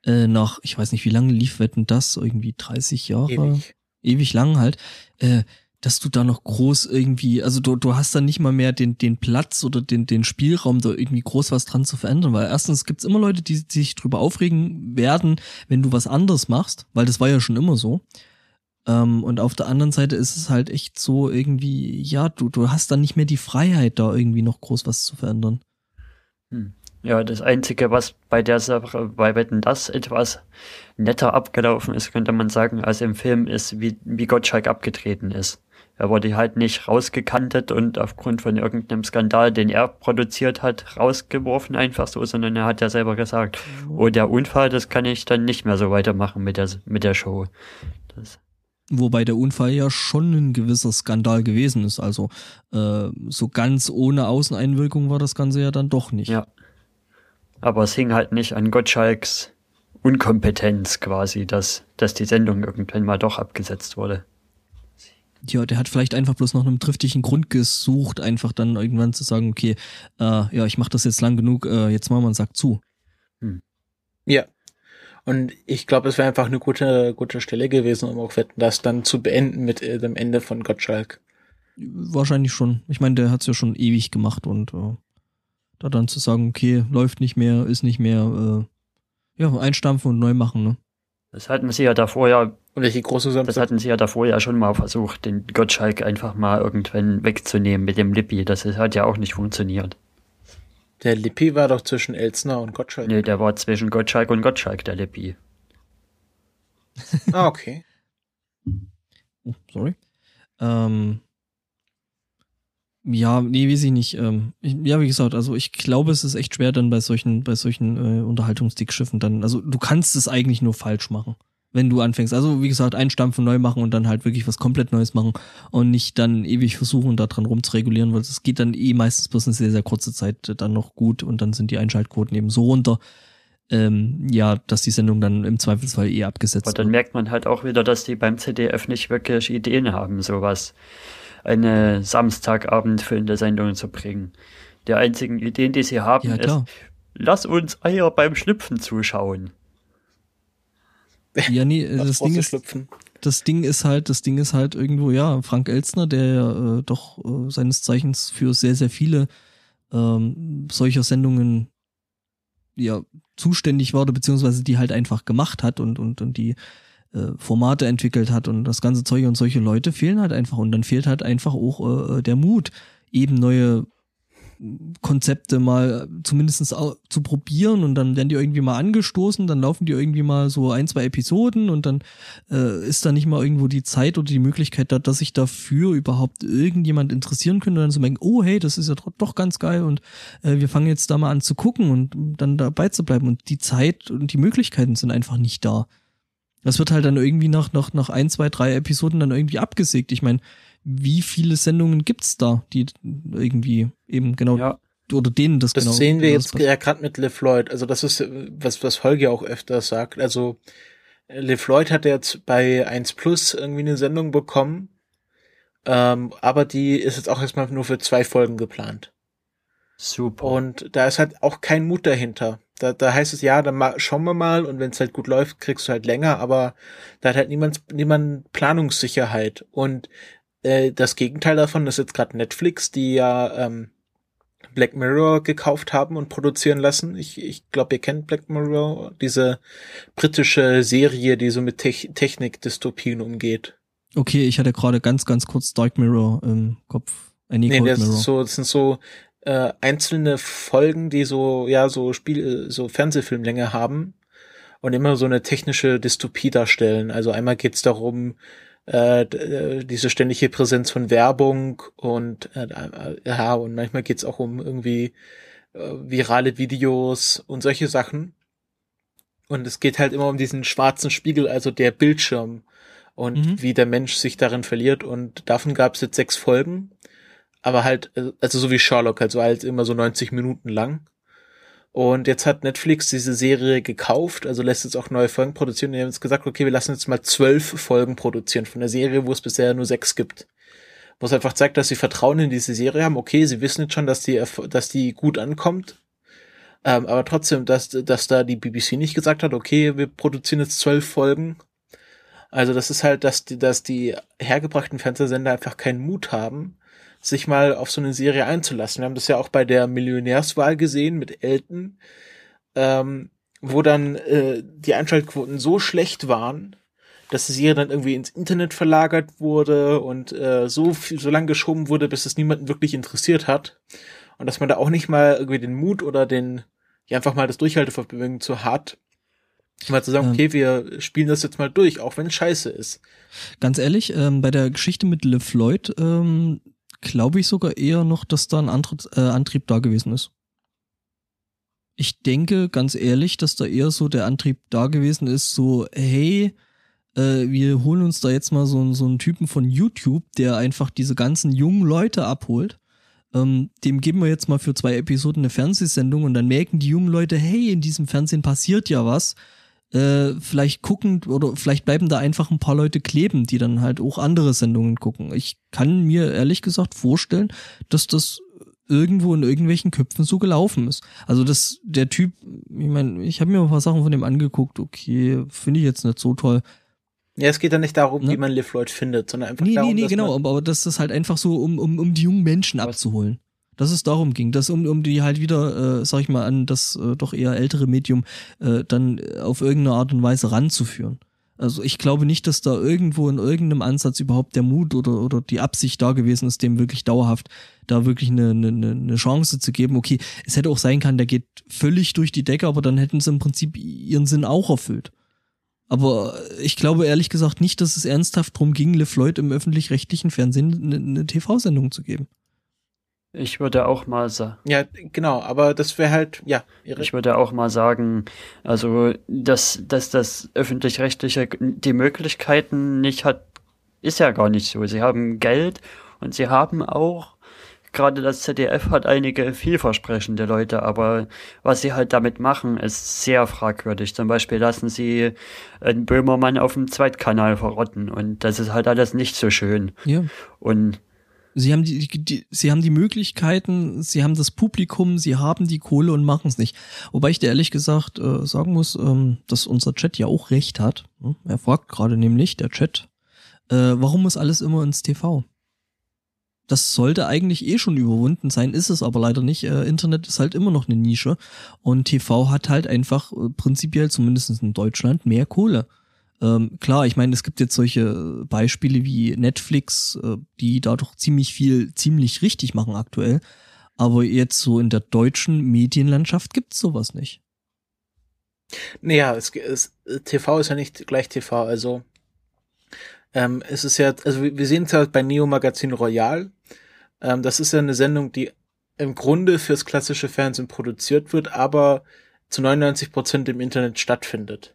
äh, nach, ich weiß nicht, wie lange lief Wetten das? Irgendwie 30 Jahre? Ewig. Ewig lang halt. Äh, dass du da noch groß irgendwie, also du, du hast dann nicht mal mehr den, den Platz oder den, den Spielraum, da irgendwie groß was dran zu verändern, weil erstens gibt's immer Leute, die, die sich drüber aufregen werden, wenn du was anderes machst, weil das war ja schon immer so. Ähm, und auf der anderen Seite ist es halt echt so irgendwie, ja, du, du hast dann nicht mehr die Freiheit, da irgendwie noch groß was zu verändern. Hm. Ja, das Einzige, was bei der Sache, bei Wetten das etwas netter abgelaufen ist, könnte man sagen, als im Film ist, wie, wie Gottschalk abgetreten ist. Er wurde halt nicht rausgekantet und aufgrund von irgendeinem Skandal, den er produziert hat, rausgeworfen einfach so, sondern er hat ja selber gesagt, oh, der Unfall, das kann ich dann nicht mehr so weitermachen mit der, mit der Show. Das Wobei der Unfall ja schon ein gewisser Skandal gewesen ist. Also äh, so ganz ohne Außeneinwirkung war das Ganze ja dann doch nicht. Ja. Aber es hing halt nicht an Gottschalks Unkompetenz quasi, dass, dass die Sendung irgendwann mal doch abgesetzt wurde. Ja, der hat vielleicht einfach bloß noch einen triftigen Grund gesucht, einfach dann irgendwann zu sagen, okay, äh, ja, ich mache das jetzt lang genug, äh, jetzt machen wir einen Sack zu. Hm. Ja. Und ich glaube, es wäre einfach eine gute, gute Stelle gewesen, um auch das dann zu beenden mit äh, dem Ende von Gottschalk. Wahrscheinlich schon. Ich meine, der hat's ja schon ewig gemacht und äh, da dann zu sagen, okay, läuft nicht mehr, ist nicht mehr, äh, ja, einstampfen und neu machen, ne? Das hatten sie ja davor ja. Und welche große Samstag? Das hatten sie ja davor ja schon mal versucht, den Gottschalk einfach mal irgendwann wegzunehmen mit dem Lippi. Das hat ja auch nicht funktioniert. Der Lippi war doch zwischen Elsner und Gottschalk. Nee, der war zwischen Gottschalk und Gottschalk, der Lippi. ah, okay. Oh, sorry. Ähm, ja, nee, weiß ich nicht. Ähm, ich, ja, wie gesagt, also ich glaube, es ist echt schwer dann bei solchen, bei solchen äh, Unterhaltungsdickschiffen dann. Also du kannst es eigentlich nur falsch machen, wenn du anfängst. Also wie gesagt, einstampfen, neu machen und dann halt wirklich was komplett Neues machen und nicht dann ewig versuchen, da dran rumzuregulieren, weil es geht dann eh meistens bloß eine sehr, sehr kurze Zeit dann noch gut und dann sind die Einschaltquoten eben so runter. Ähm, ja, dass die Sendung dann im Zweifelsfall eh abgesetzt wird. Aber dann merkt man halt auch wieder, dass die beim CDF nicht wirklich Ideen haben, sowas eine Samstagabend Sendung zu bringen. Die einzigen Ideen, die sie haben, ja, ist, lass uns Eier beim Schlüpfen zuschauen. Ja, nee, das Ding ist, schlüpfen. das Ding ist halt, das Ding ist halt irgendwo, ja, Frank Elstner, der äh, doch äh, seines Zeichens für sehr, sehr viele ähm, solcher Sendungen ja zuständig war oder beziehungsweise die halt einfach gemacht hat und und und die äh, Formate entwickelt hat und das ganze Zeug und solche Leute fehlen halt einfach und dann fehlt halt einfach auch äh, der Mut, eben neue Konzepte mal zumindest zu probieren und dann werden die irgendwie mal angestoßen, dann laufen die irgendwie mal so ein, zwei Episoden und dann äh, ist da nicht mal irgendwo die Zeit oder die Möglichkeit da, dass sich dafür überhaupt irgendjemand interessieren könnte und dann so denken, oh hey, das ist ja doch ganz geil und äh, wir fangen jetzt da mal an zu gucken und dann dabei zu bleiben und die Zeit und die Möglichkeiten sind einfach nicht da. Das wird halt dann irgendwie nach, nach, nach ein, zwei, drei Episoden dann irgendwie abgesägt. Ich meine, wie viele Sendungen gibt's da, die irgendwie eben genau ja. oder denen das, das genau. Das sehen wir jetzt ja gerade mit LeFloid. Also das ist was was Holger auch öfters sagt. Also LeFloid hat jetzt bei 1 Plus irgendwie eine Sendung bekommen, ähm, aber die ist jetzt auch erstmal nur für zwei Folgen geplant. Super. Und da ist halt auch kein Mut dahinter. Da, da heißt es ja, dann schauen wir mal und wenn es halt gut läuft, kriegst du halt länger, aber da hat halt niemand, niemand Planungssicherheit. Und äh, das Gegenteil davon ist jetzt gerade Netflix, die ja ähm, Black Mirror gekauft haben und produzieren lassen. Ich, ich glaube, ihr kennt Black Mirror, diese britische Serie, die so mit Te Technik-Dystopien umgeht. Okay, ich hatte gerade ganz, ganz kurz Dark Mirror im Kopf. Äh, nee, das, Mirror. so, das sind so äh, einzelne Folgen, die so, ja, so Spiel, so Fernsehfilmlänge haben und immer so eine technische Dystopie darstellen. Also einmal geht's darum, äh, äh, diese ständige Präsenz von Werbung und äh, ja, und manchmal geht's auch um irgendwie äh, virale Videos und solche Sachen. Und es geht halt immer um diesen schwarzen Spiegel, also der Bildschirm und mhm. wie der Mensch sich darin verliert. Und davon gab es jetzt sechs Folgen, aber halt, äh, also so wie Sherlock, also halt immer so 90 Minuten lang. Und jetzt hat Netflix diese Serie gekauft, also lässt jetzt auch neue Folgen produzieren. Die haben jetzt gesagt, okay, wir lassen jetzt mal zwölf Folgen produzieren von der Serie, wo es bisher nur sechs gibt. Wo es einfach zeigt, dass sie Vertrauen in diese Serie haben. Okay, sie wissen jetzt schon, dass die, dass die gut ankommt. Ähm, aber trotzdem, dass, dass da die BBC nicht gesagt hat, okay, wir produzieren jetzt zwölf Folgen. Also das ist halt, dass die, dass die hergebrachten Fernsehsender einfach keinen Mut haben, sich mal auf so eine Serie einzulassen. Wir haben das ja auch bei der Millionärswahl gesehen mit Elton, ähm, wo dann äh, die Einschaltquoten so schlecht waren, dass die Serie dann irgendwie ins Internet verlagert wurde und äh, so viel, so lange geschoben wurde, bis es niemanden wirklich interessiert hat. Und dass man da auch nicht mal irgendwie den Mut oder den, ja einfach mal das Durchhaltevermögen zu hat, mal zu sagen, okay, wir spielen das jetzt mal durch, auch wenn es scheiße ist. Ganz ehrlich, ähm, bei der Geschichte mit LeFloid, ähm, glaube ich sogar eher noch, dass da ein Antritt, äh, Antrieb da gewesen ist. Ich denke ganz ehrlich, dass da eher so der Antrieb da gewesen ist, so, hey, äh, wir holen uns da jetzt mal so, so einen Typen von YouTube, der einfach diese ganzen jungen Leute abholt. Ähm, dem geben wir jetzt mal für zwei Episoden eine Fernsehsendung und dann merken die jungen Leute, hey, in diesem Fernsehen passiert ja was äh, vielleicht gucken oder vielleicht bleiben da einfach ein paar Leute kleben, die dann halt auch andere Sendungen gucken. Ich kann mir ehrlich gesagt vorstellen, dass das irgendwo in irgendwelchen Köpfen so gelaufen ist. Also dass der Typ, ich meine, ich habe mir ein paar Sachen von dem angeguckt, okay, finde ich jetzt nicht so toll. Ja, es geht ja nicht darum, ne? wie man Liv Lloyd findet, sondern einfach nee, darum, Nee, nee, genau, aber, aber das ist halt einfach so, um, um, um die jungen Menschen abzuholen dass es darum ging, dass um, um die halt wieder, äh, sag ich mal, an das äh, doch eher ältere Medium äh, dann auf irgendeine Art und Weise ranzuführen. Also ich glaube nicht, dass da irgendwo in irgendeinem Ansatz überhaupt der Mut oder, oder die Absicht da gewesen ist, dem wirklich dauerhaft da wirklich eine, eine, eine Chance zu geben. Okay, es hätte auch sein können, der geht völlig durch die Decke, aber dann hätten sie im Prinzip ihren Sinn auch erfüllt. Aber ich glaube ehrlich gesagt nicht, dass es ernsthaft drum ging, LeFloid im öffentlich-rechtlichen Fernsehen eine, eine TV-Sendung zu geben. Ich würde auch mal sagen. Ja, genau, aber das wäre halt, ja. Ihre ich würde auch mal sagen, also, dass, dass das öffentlich-rechtliche die Möglichkeiten nicht hat, ist ja gar nicht so. Sie haben Geld und sie haben auch, gerade das ZDF hat einige vielversprechende Leute, aber was sie halt damit machen, ist sehr fragwürdig. Zum Beispiel lassen sie einen Böhmermann auf dem Zweitkanal verrotten und das ist halt alles nicht so schön. Ja. Und Sie haben die, die, sie haben die Möglichkeiten, sie haben das Publikum, sie haben die Kohle und machen es nicht. Wobei ich dir ehrlich gesagt äh, sagen muss, ähm, dass unser Chat ja auch recht hat. Hm? Er fragt gerade nämlich, der Chat, äh, warum muss alles immer ins TV? das sollte eigentlich eh schon überwunden sein, ist es aber leider nicht. Äh, Internet ist halt immer noch eine Nische und TV hat halt einfach äh, prinzipiell, zumindest in Deutschland, mehr Kohle. Ähm, klar, ich meine, es gibt jetzt solche Beispiele wie Netflix, äh, die da doch ziemlich viel, ziemlich richtig machen aktuell. Aber jetzt so in der deutschen Medienlandschaft gibt's sowas nicht. Naja, es, es, TV ist ja nicht gleich TV, also ähm, es ist ja, also wir sehen es ja bei Neo Magazin Royal. Ähm, das ist ja eine Sendung, die im Grunde fürs klassische Fernsehen produziert wird, aber zu 99 Prozent im Internet stattfindet.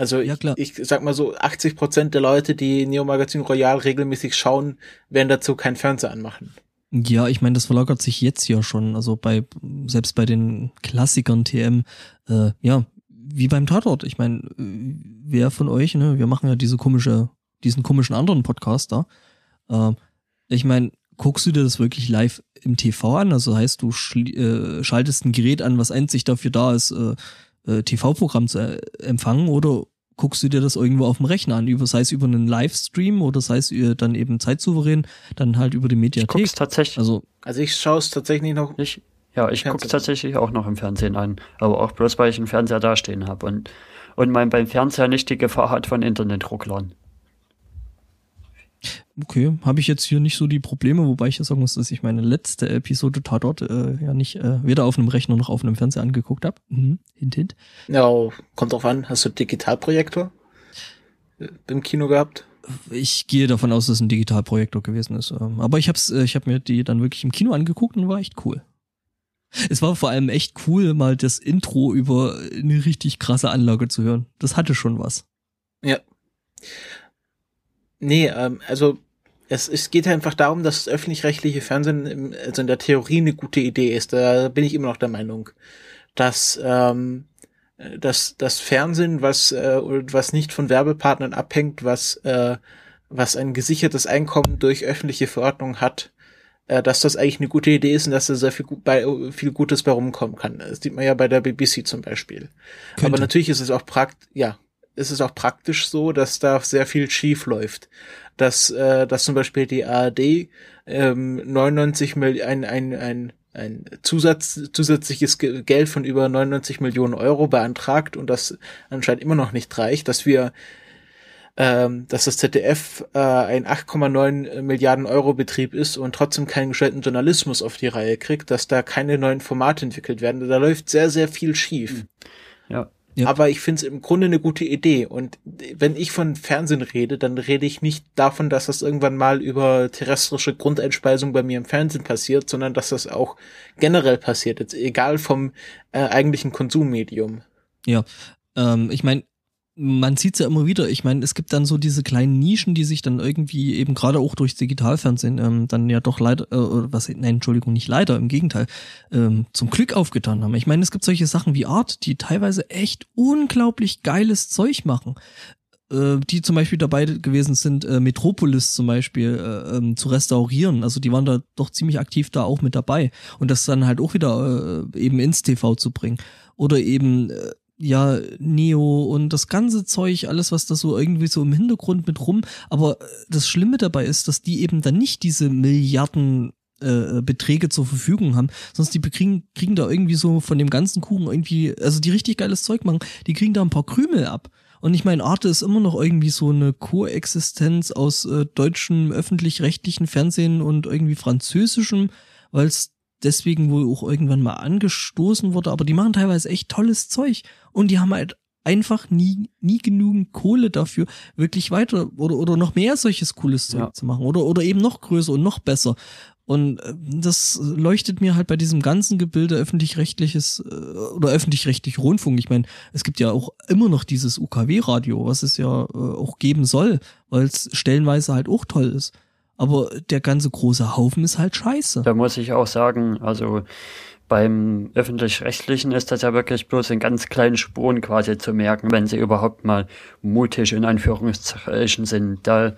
Also ja, ich, ich sag mal so, 80 Prozent der Leute, die Neo Magazin Royal regelmäßig schauen, werden dazu kein Fernseher anmachen. Ja, ich meine, das verlagert sich jetzt ja schon. Also bei selbst bei den Klassikern TM, äh, ja, wie beim Tatort. Ich meine, wer von euch, ne, wir machen ja diese komische, diesen komischen anderen Podcast da. Äh, ich meine, guckst du dir das wirklich live im TV an? Also heißt, du äh, schaltest ein Gerät an, was einzig dafür da ist, äh, äh, TV-Programm zu äh, empfangen, oder guckst du dir das irgendwo auf dem Rechner an, über, sei es über einen Livestream oder sei es dann eben zeitsouverän, dann halt über die Mediathek. Ich guck's tatsächlich. Also, also ich schaue es tatsächlich noch. Ich, ja, ich gucke es tatsächlich auch noch im Fernsehen an, aber auch bloß, weil ich einen Fernseher dastehen habe und, und man beim Fernseher nicht die Gefahr hat von Internetrucklern. Okay, habe ich jetzt hier nicht so die Probleme, wobei ich ja sagen muss, dass ich meine letzte Episode Tatort äh, ja nicht äh, weder auf einem Rechner noch auf einem Fernseher angeguckt habe. Mhm. Hint, hint. Ja, kommt drauf an. Hast du Digitalprojektor äh, im Kino gehabt? Ich gehe davon aus, dass es ein Digitalprojektor gewesen ist. Ähm, aber ich habe äh, ich hab mir die dann wirklich im Kino angeguckt und war echt cool. Es war vor allem echt cool, mal das Intro über eine richtig krasse Anlage zu hören. Das hatte schon was. Ja. Nee, ähm, also es, es geht einfach darum, dass das öffentlich-rechtliche Fernsehen im, also in der Theorie eine gute Idee ist. Da bin ich immer noch der Meinung, dass ähm, dass das Fernsehen, was äh, was nicht von Werbepartnern abhängt, was äh, was ein gesichertes Einkommen durch öffentliche Verordnung hat, äh, dass das eigentlich eine gute Idee ist und dass da sehr viel, bei, viel Gutes bei rumkommen kann. Das sieht man ja bei der BBC zum Beispiel. Könnte. Aber natürlich ist es auch prakt, ja, ist es auch praktisch so, dass da sehr viel schief läuft. Dass, äh, dass zum Beispiel die ARD ähm, 99 Millionen, ein, ein, ein ein Zusatz, zusätzliches Geld von über 99 Millionen Euro beantragt und das anscheinend immer noch nicht reicht, dass wir ähm, dass das ZDF äh, ein 8,9 Milliarden Euro Betrieb ist und trotzdem keinen gescheiten Journalismus auf die Reihe kriegt, dass da keine neuen Formate entwickelt werden. Da läuft sehr, sehr viel schief. Ja. Ja. Aber ich finde es im Grunde eine gute Idee. Und wenn ich von Fernsehen rede, dann rede ich nicht davon, dass das irgendwann mal über terrestrische Grundeinspeisung bei mir im Fernsehen passiert, sondern dass das auch generell passiert, jetzt egal vom äh, eigentlichen Konsummedium. Ja, ähm, ich meine, man sieht ja immer wieder, ich meine, es gibt dann so diese kleinen Nischen, die sich dann irgendwie eben gerade auch durchs Digitalfernsehen ähm, dann ja doch leider, äh, was, nein, Entschuldigung, nicht leider, im Gegenteil, ähm, zum Glück aufgetan haben. Ich meine, es gibt solche Sachen wie Art, die teilweise echt unglaublich geiles Zeug machen äh, die zum Beispiel dabei gewesen sind, äh, Metropolis zum Beispiel äh, ähm, zu restaurieren. Also die waren da doch ziemlich aktiv da auch mit dabei und das dann halt auch wieder äh, eben ins TV zu bringen. Oder eben äh, ja, Neo und das ganze Zeug, alles, was da so irgendwie so im Hintergrund mit rum. Aber äh, das Schlimme dabei ist, dass die eben dann nicht diese Milliarden äh, Beträge zur Verfügung haben, sonst die kriegen, kriegen da irgendwie so von dem ganzen Kuchen irgendwie, also die richtig geiles Zeug machen, die kriegen da ein paar Krümel ab. Und ich meine, Arte ist immer noch irgendwie so eine Koexistenz aus äh, deutschem öffentlich-rechtlichen Fernsehen und irgendwie französischem, weil es deswegen wohl auch irgendwann mal angestoßen wurde, aber die machen teilweise echt tolles Zeug und die haben halt einfach nie, nie genügend Kohle dafür, wirklich weiter oder, oder noch mehr solches cooles Zeug ja. zu machen oder, oder eben noch größer und noch besser. Und äh, das leuchtet mir halt bei diesem ganzen Gebilde öffentlich-rechtliches äh, oder öffentlich-rechtlich Rundfunk. Ich meine, es gibt ja auch immer noch dieses UKW-Radio, was es ja äh, auch geben soll, weil es stellenweise halt auch toll ist aber der ganze große Haufen ist halt scheiße. Da muss ich auch sagen, also beim öffentlich-rechtlichen ist das ja wirklich bloß in ganz kleinen Spuren quasi zu merken, wenn sie überhaupt mal mutig in Anführungszeichen sind. Da,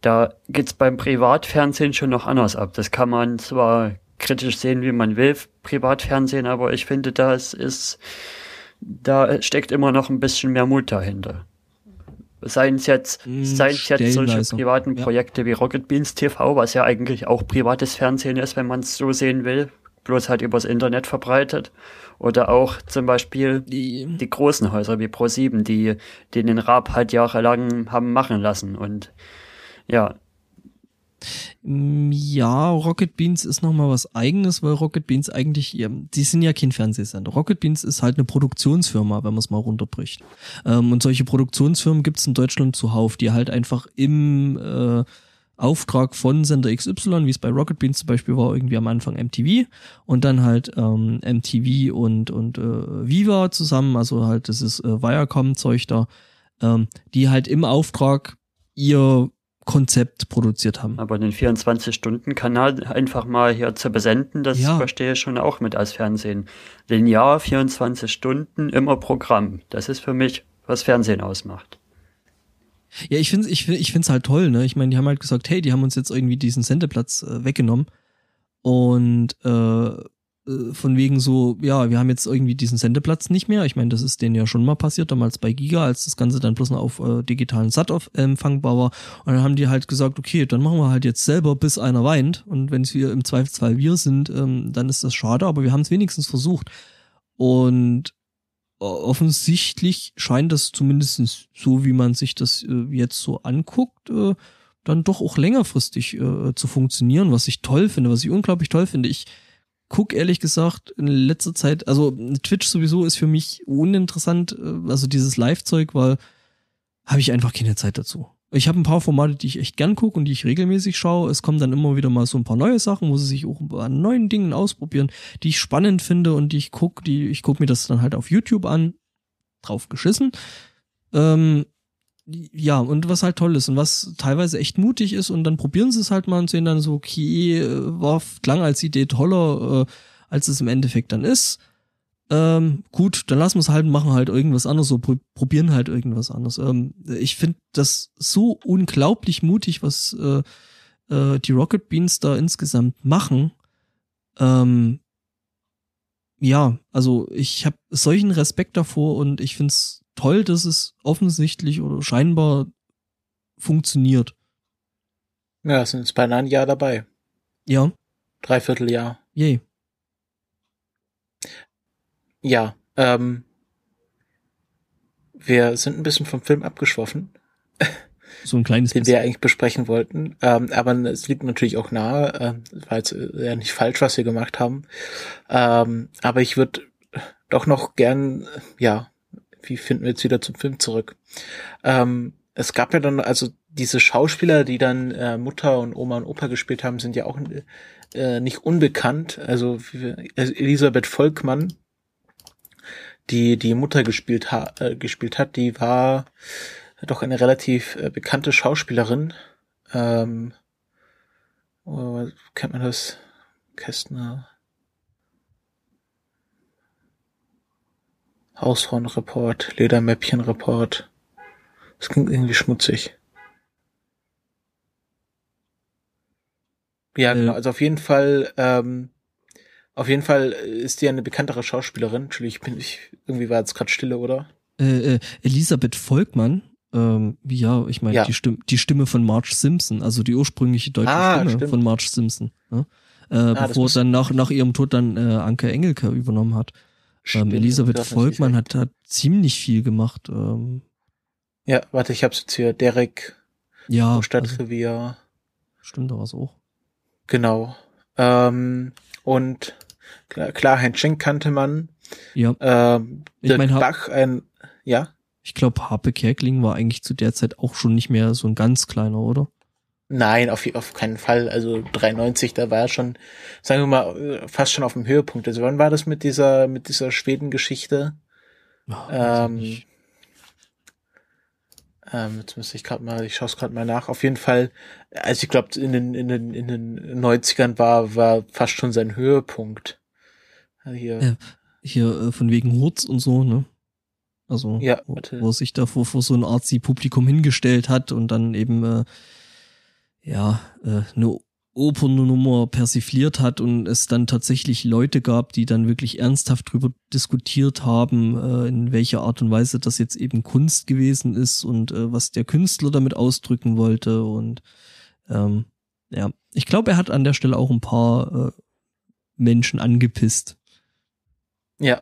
da geht's beim Privatfernsehen schon noch anders ab. Das kann man zwar kritisch sehen, wie man will, Privatfernsehen, aber ich finde, das ist, da steckt immer noch ein bisschen mehr Mut dahinter. Seien es jetzt, Mm, seien es jetzt solche stellenweise, privaten ja. Projekte wie Rocket Beans TV, was ja eigentlich auch privates Fernsehen ist, wenn man es so sehen will, bloß halt übers Internet verbreitet. Oder auch zum Beispiel Die, die großen Häuser wie Pro7, die, die den Raab halt jahrelang haben machen lassen. Und ja, Ja, Rocket Beans ist nochmal was eigenes, weil Rocket Beans eigentlich, die sind ja kein Fernsehsender. Rocket Beans ist halt eine Produktionsfirma, wenn man es mal runterbricht. Ähm, und solche Produktionsfirmen gibt es in Deutschland zuhauf, die halt einfach im äh, Auftrag von Sender XY, wie es bei Rocket Beans zum Beispiel war, irgendwie am Anfang MTV und dann halt ähm, MTV und, und äh, Viva zusammen, also halt das ist äh, Viacom-Zeug da, ähm, die halt im Auftrag ihr Konzept produziert haben. aber den 24-Stunden-Kanal einfach mal hier zu besenden, das Ja. verstehe ich schon auch mit als Fernsehen. Linear, 24 Stunden, immer Programm. Das ist für mich, was Fernsehen ausmacht. Ja, ich finde ich, find- ich find's halt toll, ne? Ich meine, die haben halt gesagt, hey, die haben uns jetzt irgendwie diesen Sendeplatz äh, weggenommen. Und äh, von wegen so, ja, wir haben jetzt irgendwie diesen Sendeplatz nicht mehr. Ich meine, das ist denen ja schon mal passiert, damals bei Giga, als das Ganze dann bloß noch auf äh, digitalen SAT äh, empfangbar war. Und dann haben die halt gesagt, okay, dann machen wir halt jetzt selber, bis einer weint. Und wenn es wir im Zweifelsfall wir sind, ähm, dann ist das schade, aber wir haben es wenigstens versucht. Und offensichtlich scheint das zumindest so, wie man sich das äh, jetzt so anguckt, äh, dann doch auch längerfristig äh, zu funktionieren, was ich toll finde, was ich unglaublich toll finde. Ich guck ehrlich gesagt in letzter Zeit, also Twitch sowieso ist für mich uninteressant, äh, also dieses Live-Zeug, weil habe ich einfach keine Zeit dazu. Ich habe ein paar Formate, die ich echt gern gucke und die ich regelmäßig schaue. Es kommen dann immer wieder mal so ein paar neue Sachen, wo sie sich auch an neuen Dingen ausprobieren, die ich spannend finde und die ich guck, die ich guck mir das dann halt auf YouTube an, drauf geschissen. Ähm, ja, und was halt toll ist und was teilweise echt mutig ist und dann probieren sie es halt mal und sehen dann so, okay, äh, war, klang als Idee toller, äh, als es im Endeffekt dann ist. Ähm, gut, dann lassen wir es halt, machen halt irgendwas anderes, so pro probieren halt irgendwas anderes. Ähm, ich finde das so unglaublich mutig, was äh, äh, die Rocket Beans da insgesamt machen. Ähm, ja, also ich habe solchen Respekt davor und ich find's toll, dass es offensichtlich oder scheinbar funktioniert. Ja, sind jetzt beinahe ein Jahr dabei. Ja, Dreivierteljahr. yay. Ja, ähm, wir sind ein bisschen vom Film abgeschwoffen, So ein kleines den wir eigentlich besprechen wollten. Ähm, aber es liegt natürlich auch nahe, ähm, war jetzt äh, ja nicht falsch, was wir gemacht haben. Ähm, aber ich würde doch noch gern, äh, ja, wie finden wir jetzt wieder zum Film zurück? Ähm, es gab ja dann, also diese Schauspieler, die dann äh, Mutter und Oma und Opa gespielt haben, sind ja auch äh, nicht unbekannt. Also also Elisabeth Volkmann, die die Mutter gespielt, ha äh, gespielt hat, die war doch eine relativ äh, bekannte Schauspielerin. Ähm, oh, kennt man das? Kästner. Hausfrauenreport, Ledermäppchenreport. Das klingt irgendwie schmutzig. Ja, Äh. genau. Also auf jeden Fall, ähm, auf jeden Fall ist die eine bekanntere Schauspielerin. Entschuldigung, ich bin ich irgendwie war jetzt gerade Stille, oder? Äh, äh, Elisabeth Volkmann, ähm, ja, ich meine, Ja. die, Stimme, die Stimme von Marge Simpson, also die ursprüngliche deutsche Ah, Stimme stimmt. von Marge Simpson. Ne? Äh, das bevor dann nach, nach ihrem Tod dann äh, Anke Engelke übernommen hat. Ähm, Elisabeth Volkmann hat, hat ziemlich viel gemacht. Ähm, Ja, warte, ich hab's jetzt hier. Derek, ja, also, Stadtrevier. stimmt, da war's auch. Genau. Ähm, und klar, klar Heinz Schenk kannte man. Ja, Ähm, Ich mein, Bach, ein, ja? Ich glaube, Harpe Kerkeling war eigentlich zu der Zeit auch schon nicht mehr so ein ganz kleiner, oder? Nein, auf, auf keinen Fall. Also 93, da war er schon, sagen wir mal, äh, fast schon auf dem Höhepunkt. Also wann war das mit dieser, mit dieser Schweden-Geschichte? Ähm. Ähm, jetzt müsste ich gerade mal, ich schaue es gerade mal nach. Auf jeden Fall, also ich glaube, in den, in den, in den 90ern war, war fast schon sein Höhepunkt. Also Hier, Ja. Hier äh, von wegen Hurz und so, ne? Also, Ja, wo, wo er sich da vor, vor so ein Arzi-Publikum hingestellt hat und dann eben, äh, ja, äh, eine Opernnummer persifliert hat und es dann tatsächlich Leute gab, die dann wirklich ernsthaft drüber diskutiert haben, äh, in welcher Art und Weise das jetzt eben Kunst gewesen ist und äh, was der Künstler damit ausdrücken wollte und ähm, ja, ich glaube, er hat an der Stelle auch ein paar äh, Menschen angepisst. Ja,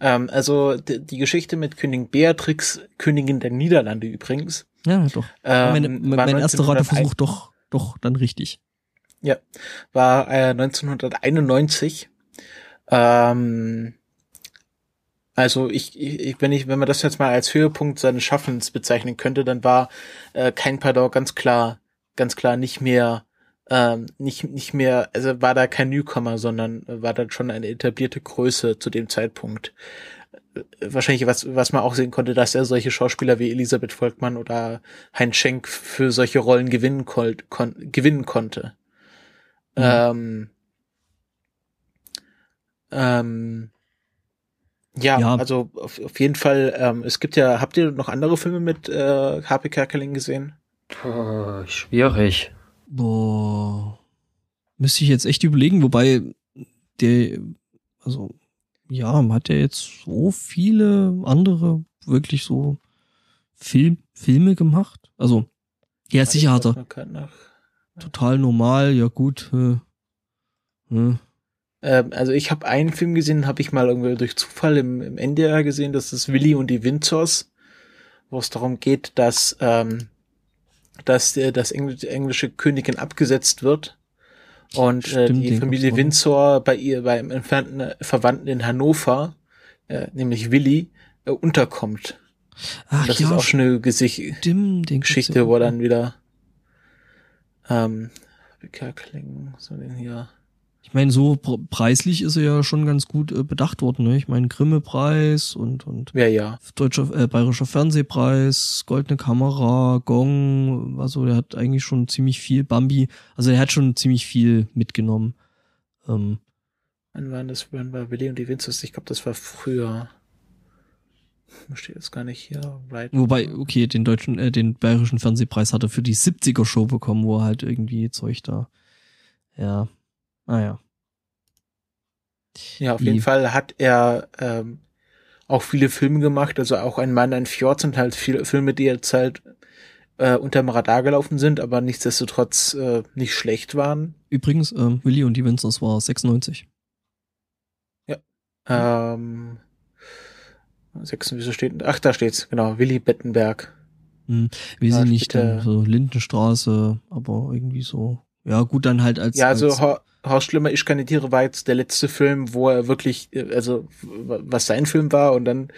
ähm, also die, Geschichte mit Königin Beatrix, Königin der Niederlande übrigens. Ja, doch. Ähm, Meine, mein erster Rateversuch doch, doch dann richtig. Ja, war äh, 1991. Ähm, also ich, ich, wenn ich, wenn man das jetzt mal als Höhepunkt seines Schaffens bezeichnen könnte, dann war äh, kein Pardon ganz klar, ganz klar nicht mehr, ähm, nicht nicht mehr, also war da kein Newcomer, sondern war dann schon eine etablierte Größe zu dem Zeitpunkt. Wahrscheinlich was was man auch sehen konnte, dass er solche Schauspieler wie Elisabeth Volkmann oder Heinz Schenk für solche Rollen gewinnen, kon gewinnen konnte. Mhm. Ähm, ähm, ja, ja, also auf, auf jeden Fall, ähm, es gibt ja, habt ihr noch andere Filme mit äh, Harpe Kerkeling gesehen? Puh, schwierig. Boah. Müsste ich jetzt echt überlegen, wobei der, also, ja, hat er jetzt so viele andere wirklich so Film, Filme gemacht? Also, ja, sicher hat er. Total normal, ja gut. Äh, äh. Ähm, also ich habe einen Film gesehen, habe ich mal irgendwie durch Zufall im, im NDR gesehen, das ist Willy und die Windsors, wo es darum geht, dass ähm, dass äh, das Engl englische Königin abgesetzt wird und äh, Stimmt, die Familie Windsor bei ihr beim entfernten Verwandten in Hannover, äh, nämlich Willy, äh, unterkommt. Ach, das ja, ist auch schon eine Gesicht Stimmt, Geschichte, wo dann wieder ähm, Kerkling, so den hier. Ich meine, so preislich ist er ja schon ganz gut äh, bedacht worden. Ne? Ich meine, Grimme-Preis und und ja, ja. deutscher äh, bayerischer Fernsehpreis, goldene Kamera, Gong. Also der hat eigentlich schon ziemlich viel Bambi. Also er hat schon ziemlich viel mitgenommen. Ähm, Wann war das? Wann war Willi und die Winzers? Ich glaube, das war früher. Steht jetzt gar nicht hier. Right. Wobei, okay, den deutschen, äh, den bayerischen Fernsehpreis hat er für die 70er Show bekommen, wo er halt irgendwie Zeug da. Ja. Naja. Ah, ja, auf die, jeden Fall hat er ähm, auch viele Filme gemacht, also auch ein Mann, ein Fjord sind halt viele Filme, die jetzt halt äh, unterm Radar gelaufen sind, aber nichtsdestotrotz äh, nicht schlecht waren. Übrigens, ähm, Willy und die Vincents war 96. Ja. Ähm, 6, wieso steht, ach, da steht's, genau, Willy Bettenberg. Hm, wie sie nicht, so Lindenstraße, aber irgendwie so. Ja, gut, dann halt als. Ja, also als Horst Schlimmer, ich kann die Tiere war jetzt der letzte Film, wo er wirklich, äh, also was sein Film war und dann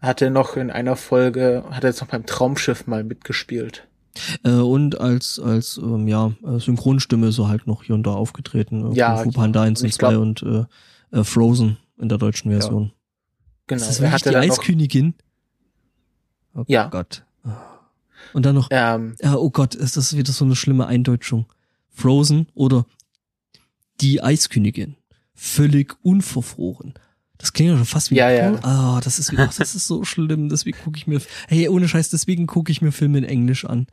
hat er noch in einer Folge, hat er jetzt noch beim Traumschiff mal mitgespielt. Äh, und als, als ähm, ja, äh, Synchronstimme so halt noch hier und da aufgetreten. Äh, ja. Fu Panda 1 und 2 und äh, äh, Frozen in der deutschen Version. Ja. Genau. Ist das wirklich die Eiskönigin? Oh ja. Gott. Und dann noch, ähm, ja, oh Gott, ist das wieder so eine schlimme Eindeutschung. Frozen oder die Eiskönigin. Völlig unverfroren. Das klingt ja schon fast wie ja, ja. Ah, das ist, ach, das ist so schlimm. Deswegen gucke ich mir, hey, ohne Scheiß, deswegen gucke ich mir Filme in Englisch an.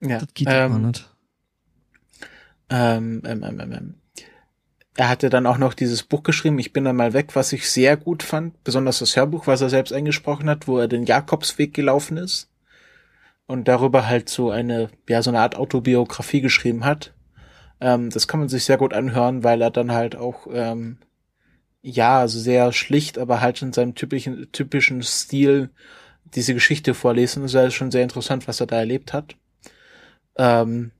Ja. Das geht ähm, gar nicht. Ähm, ähm, ähm, ähm. Er hatte dann auch noch dieses Buch geschrieben, Ich bin dann mal weg, was ich sehr gut fand, besonders das Hörbuch, was er selbst eingesprochen hat, wo er den Jakobsweg gelaufen ist und darüber halt so eine, ja, so eine Art Autobiografie geschrieben hat. Ähm, das kann man sich sehr gut anhören, weil er dann halt auch, ähm, ja, also sehr schlicht, aber halt in seinem typischen, typischen Stil diese Geschichte vorlesen. Das ist schon sehr interessant, was er da erlebt hat. Ähm,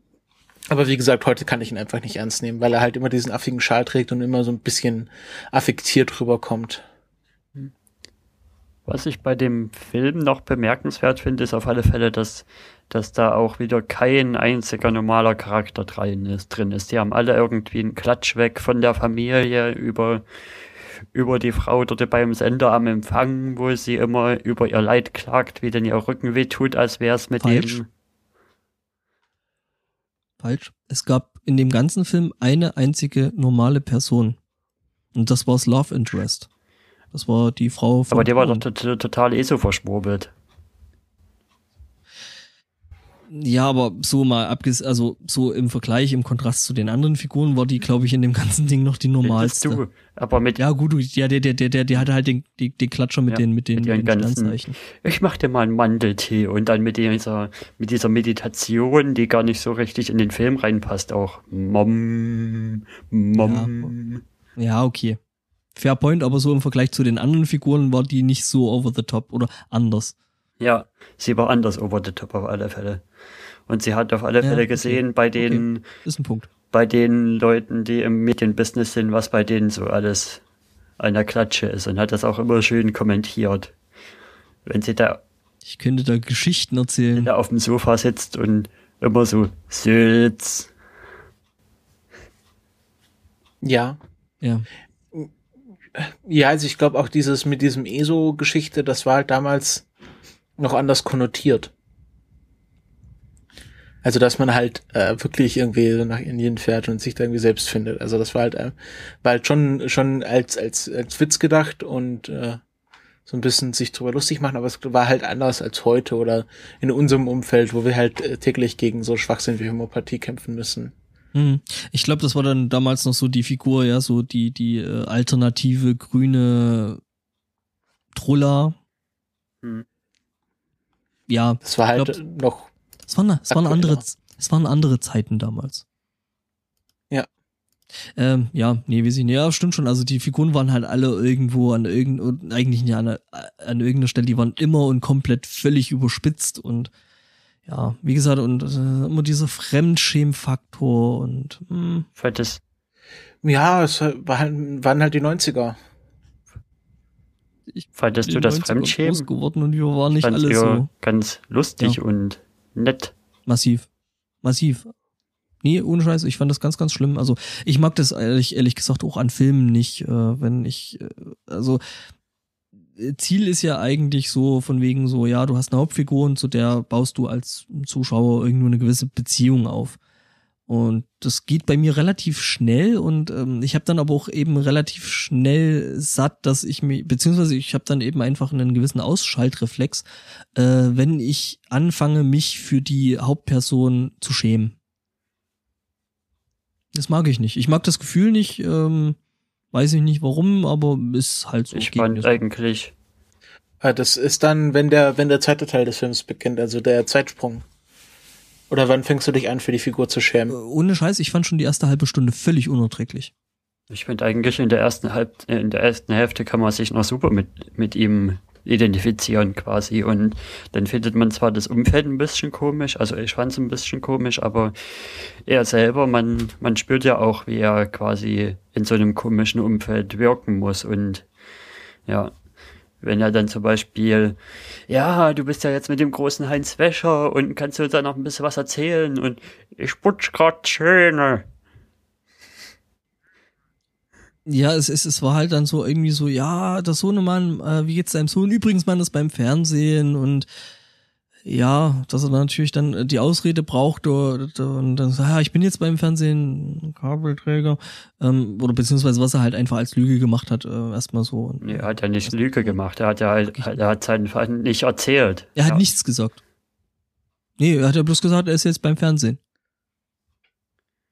aber wie gesagt, heute kann ich ihn einfach nicht ernst nehmen, weil er halt immer diesen affigen Schal trägt und immer so ein bisschen affektiert rüberkommt. Was ich bei dem Film noch bemerkenswert finde, ist auf alle Fälle, dass, dass da auch wieder kein einziger normaler Charakter drin ist, drin ist. Die haben alle irgendwie einen Klatsch weg von der Familie über, über die Frau dort beim Sender am Empfang, wo sie immer über ihr Leid klagt, wie denn ihr Rücken wehtut, als wäre es mit Falsch. dem falsch. Es gab in dem ganzen Film eine einzige normale Person. Und das war das Love Interest. Das war die Frau von. Aber der war doch total eh so verschwurbelt. Ja, aber so mal abges, also so im Vergleich, im Kontrast zu den anderen Figuren war die, glaube ich, in dem ganzen Ding noch die normalste. Du, aber mit ja gut, ja, der, der, der, der, der hatte halt den, den, den Klatscher mit Ja, den, mit den, mit den ganzen- ich mach dir mal einen Mandeltee und dann mit dieser, mit dieser Meditation, die gar nicht so richtig in den Film reinpasst, auch Mom, Mom. Ja, okay. Fair point, aber so im Vergleich zu den anderen Figuren war die nicht so over the top oder anders. Ja, sie war anders over the top auf alle Fälle. Und sie hat auf alle Ja, Fälle okay. gesehen bei den, Ist ein Punkt. bei den Leuten, die im Medienbusiness sind, was bei denen so alles an der Klatsche ist und hat das auch immer schön kommentiert. Wenn sie da, Ich könnte da Geschichten erzählen. da auf dem Sofa sitzt und immer so sitzt. Ja. Ja. Ja, also ich glaube auch dieses mit diesem ESO-Geschichte, das war halt damals noch anders konnotiert. Also dass man halt äh, wirklich irgendwie nach Indien fährt und sich da irgendwie selbst findet. Also das war halt, äh, war halt schon schon als als als Witz gedacht und äh, so ein bisschen sich drüber lustig machen, aber es war halt anders als heute oder in unserem Umfeld, wo wir halt äh, täglich gegen so Schwachsinn wie Homöopathie kämpfen müssen. Hm. Ich glaube, das war dann damals noch so die Figur, ja, so die, die äh, alternative grüne Trulla. Hm. Ja, Das war halt glaub- noch es waren, es waren andere, es waren andere Zeiten damals. Ja. Ähm, ja, nee, wie sie, nee, ja, stimmt schon. Also die Figuren waren halt alle irgendwo an irgendein, eigentlich nicht an, an irgendeiner Stelle, die waren immer und komplett völlig überspitzt und ja, wie gesagt, und äh, immer dieser Fremdschämfaktor und hm, Fand das, ja, es war halt, waren halt die 90er. ich fandest du das 90er Fremdschämen? groß geworden und wir waren nicht alle so ganz lustig Ja. und nett. massiv. Massiv. Nee, ohne Scheiß, ich fand das ganz, ganz schlimm. Also ich mag das ehrlich, ehrlich gesagt auch an Filmen nicht, äh, wenn ich, äh, also Ziel ist ja eigentlich so von wegen so, ja, du hast eine Hauptfigur und zu der baust du als Zuschauer irgendwo eine gewisse Beziehung auf. Und das geht bei mir relativ schnell und ähm, ich habe dann aber auch eben relativ schnell satt, dass ich mich, beziehungsweise ich habe dann eben einfach einen gewissen Ausschaltreflex, äh, wenn ich anfange, mich für die Hauptperson zu schämen. Das mag ich nicht. Ich mag das Gefühl nicht, ähm, weiß ich nicht warum, aber ist halt so. ich fand so. eigentlich, Äh, Das ist dann, wenn der, wenn der zweite Teil des Films beginnt, also der Zeitsprung. Oder wann fängst du dich an, für die Figur zu Äh, schämen? Ohne Scheiß, ich fand schon die erste halbe Stunde völlig unerträglich. ich finde eigentlich in der ersten Halb, äh, in der ersten Hälfte kann man sich noch super mit, mit ihm identifizieren quasi. Und dann findet man zwar das Umfeld ein bisschen komisch, also ich fand es ein bisschen komisch, aber er selber, man, man spürt ja auch, wie er quasi in so einem komischen Umfeld wirken muss. Und ja, wenn er dann zum Beispiel, ja, du bist ja jetzt mit dem großen Heinz Wäscher und kannst du uns da noch ein bisschen was erzählen? Und ich putz grad Zähne. Ja, es, es, es war halt dann so irgendwie so, ja, der Sohnemann, äh, wie geht's deinem Sohn? Übrigens, man ist beim Fernsehen und ja, dass er dann natürlich dann die Ausrede braucht und, und dann sagt, ja, ich bin jetzt beim Fernsehen, Kabelträger, ähm, oder beziehungsweise was er halt einfach als Lüge gemacht hat, äh, erstmal so. Er hat ja nicht Lüge gemacht. Er hat ja halt, er hat seinen Feind nicht erzählt. Er hat ja. nichts gesagt. Nee, er hat ja bloß gesagt, er ist jetzt beim Fernsehen.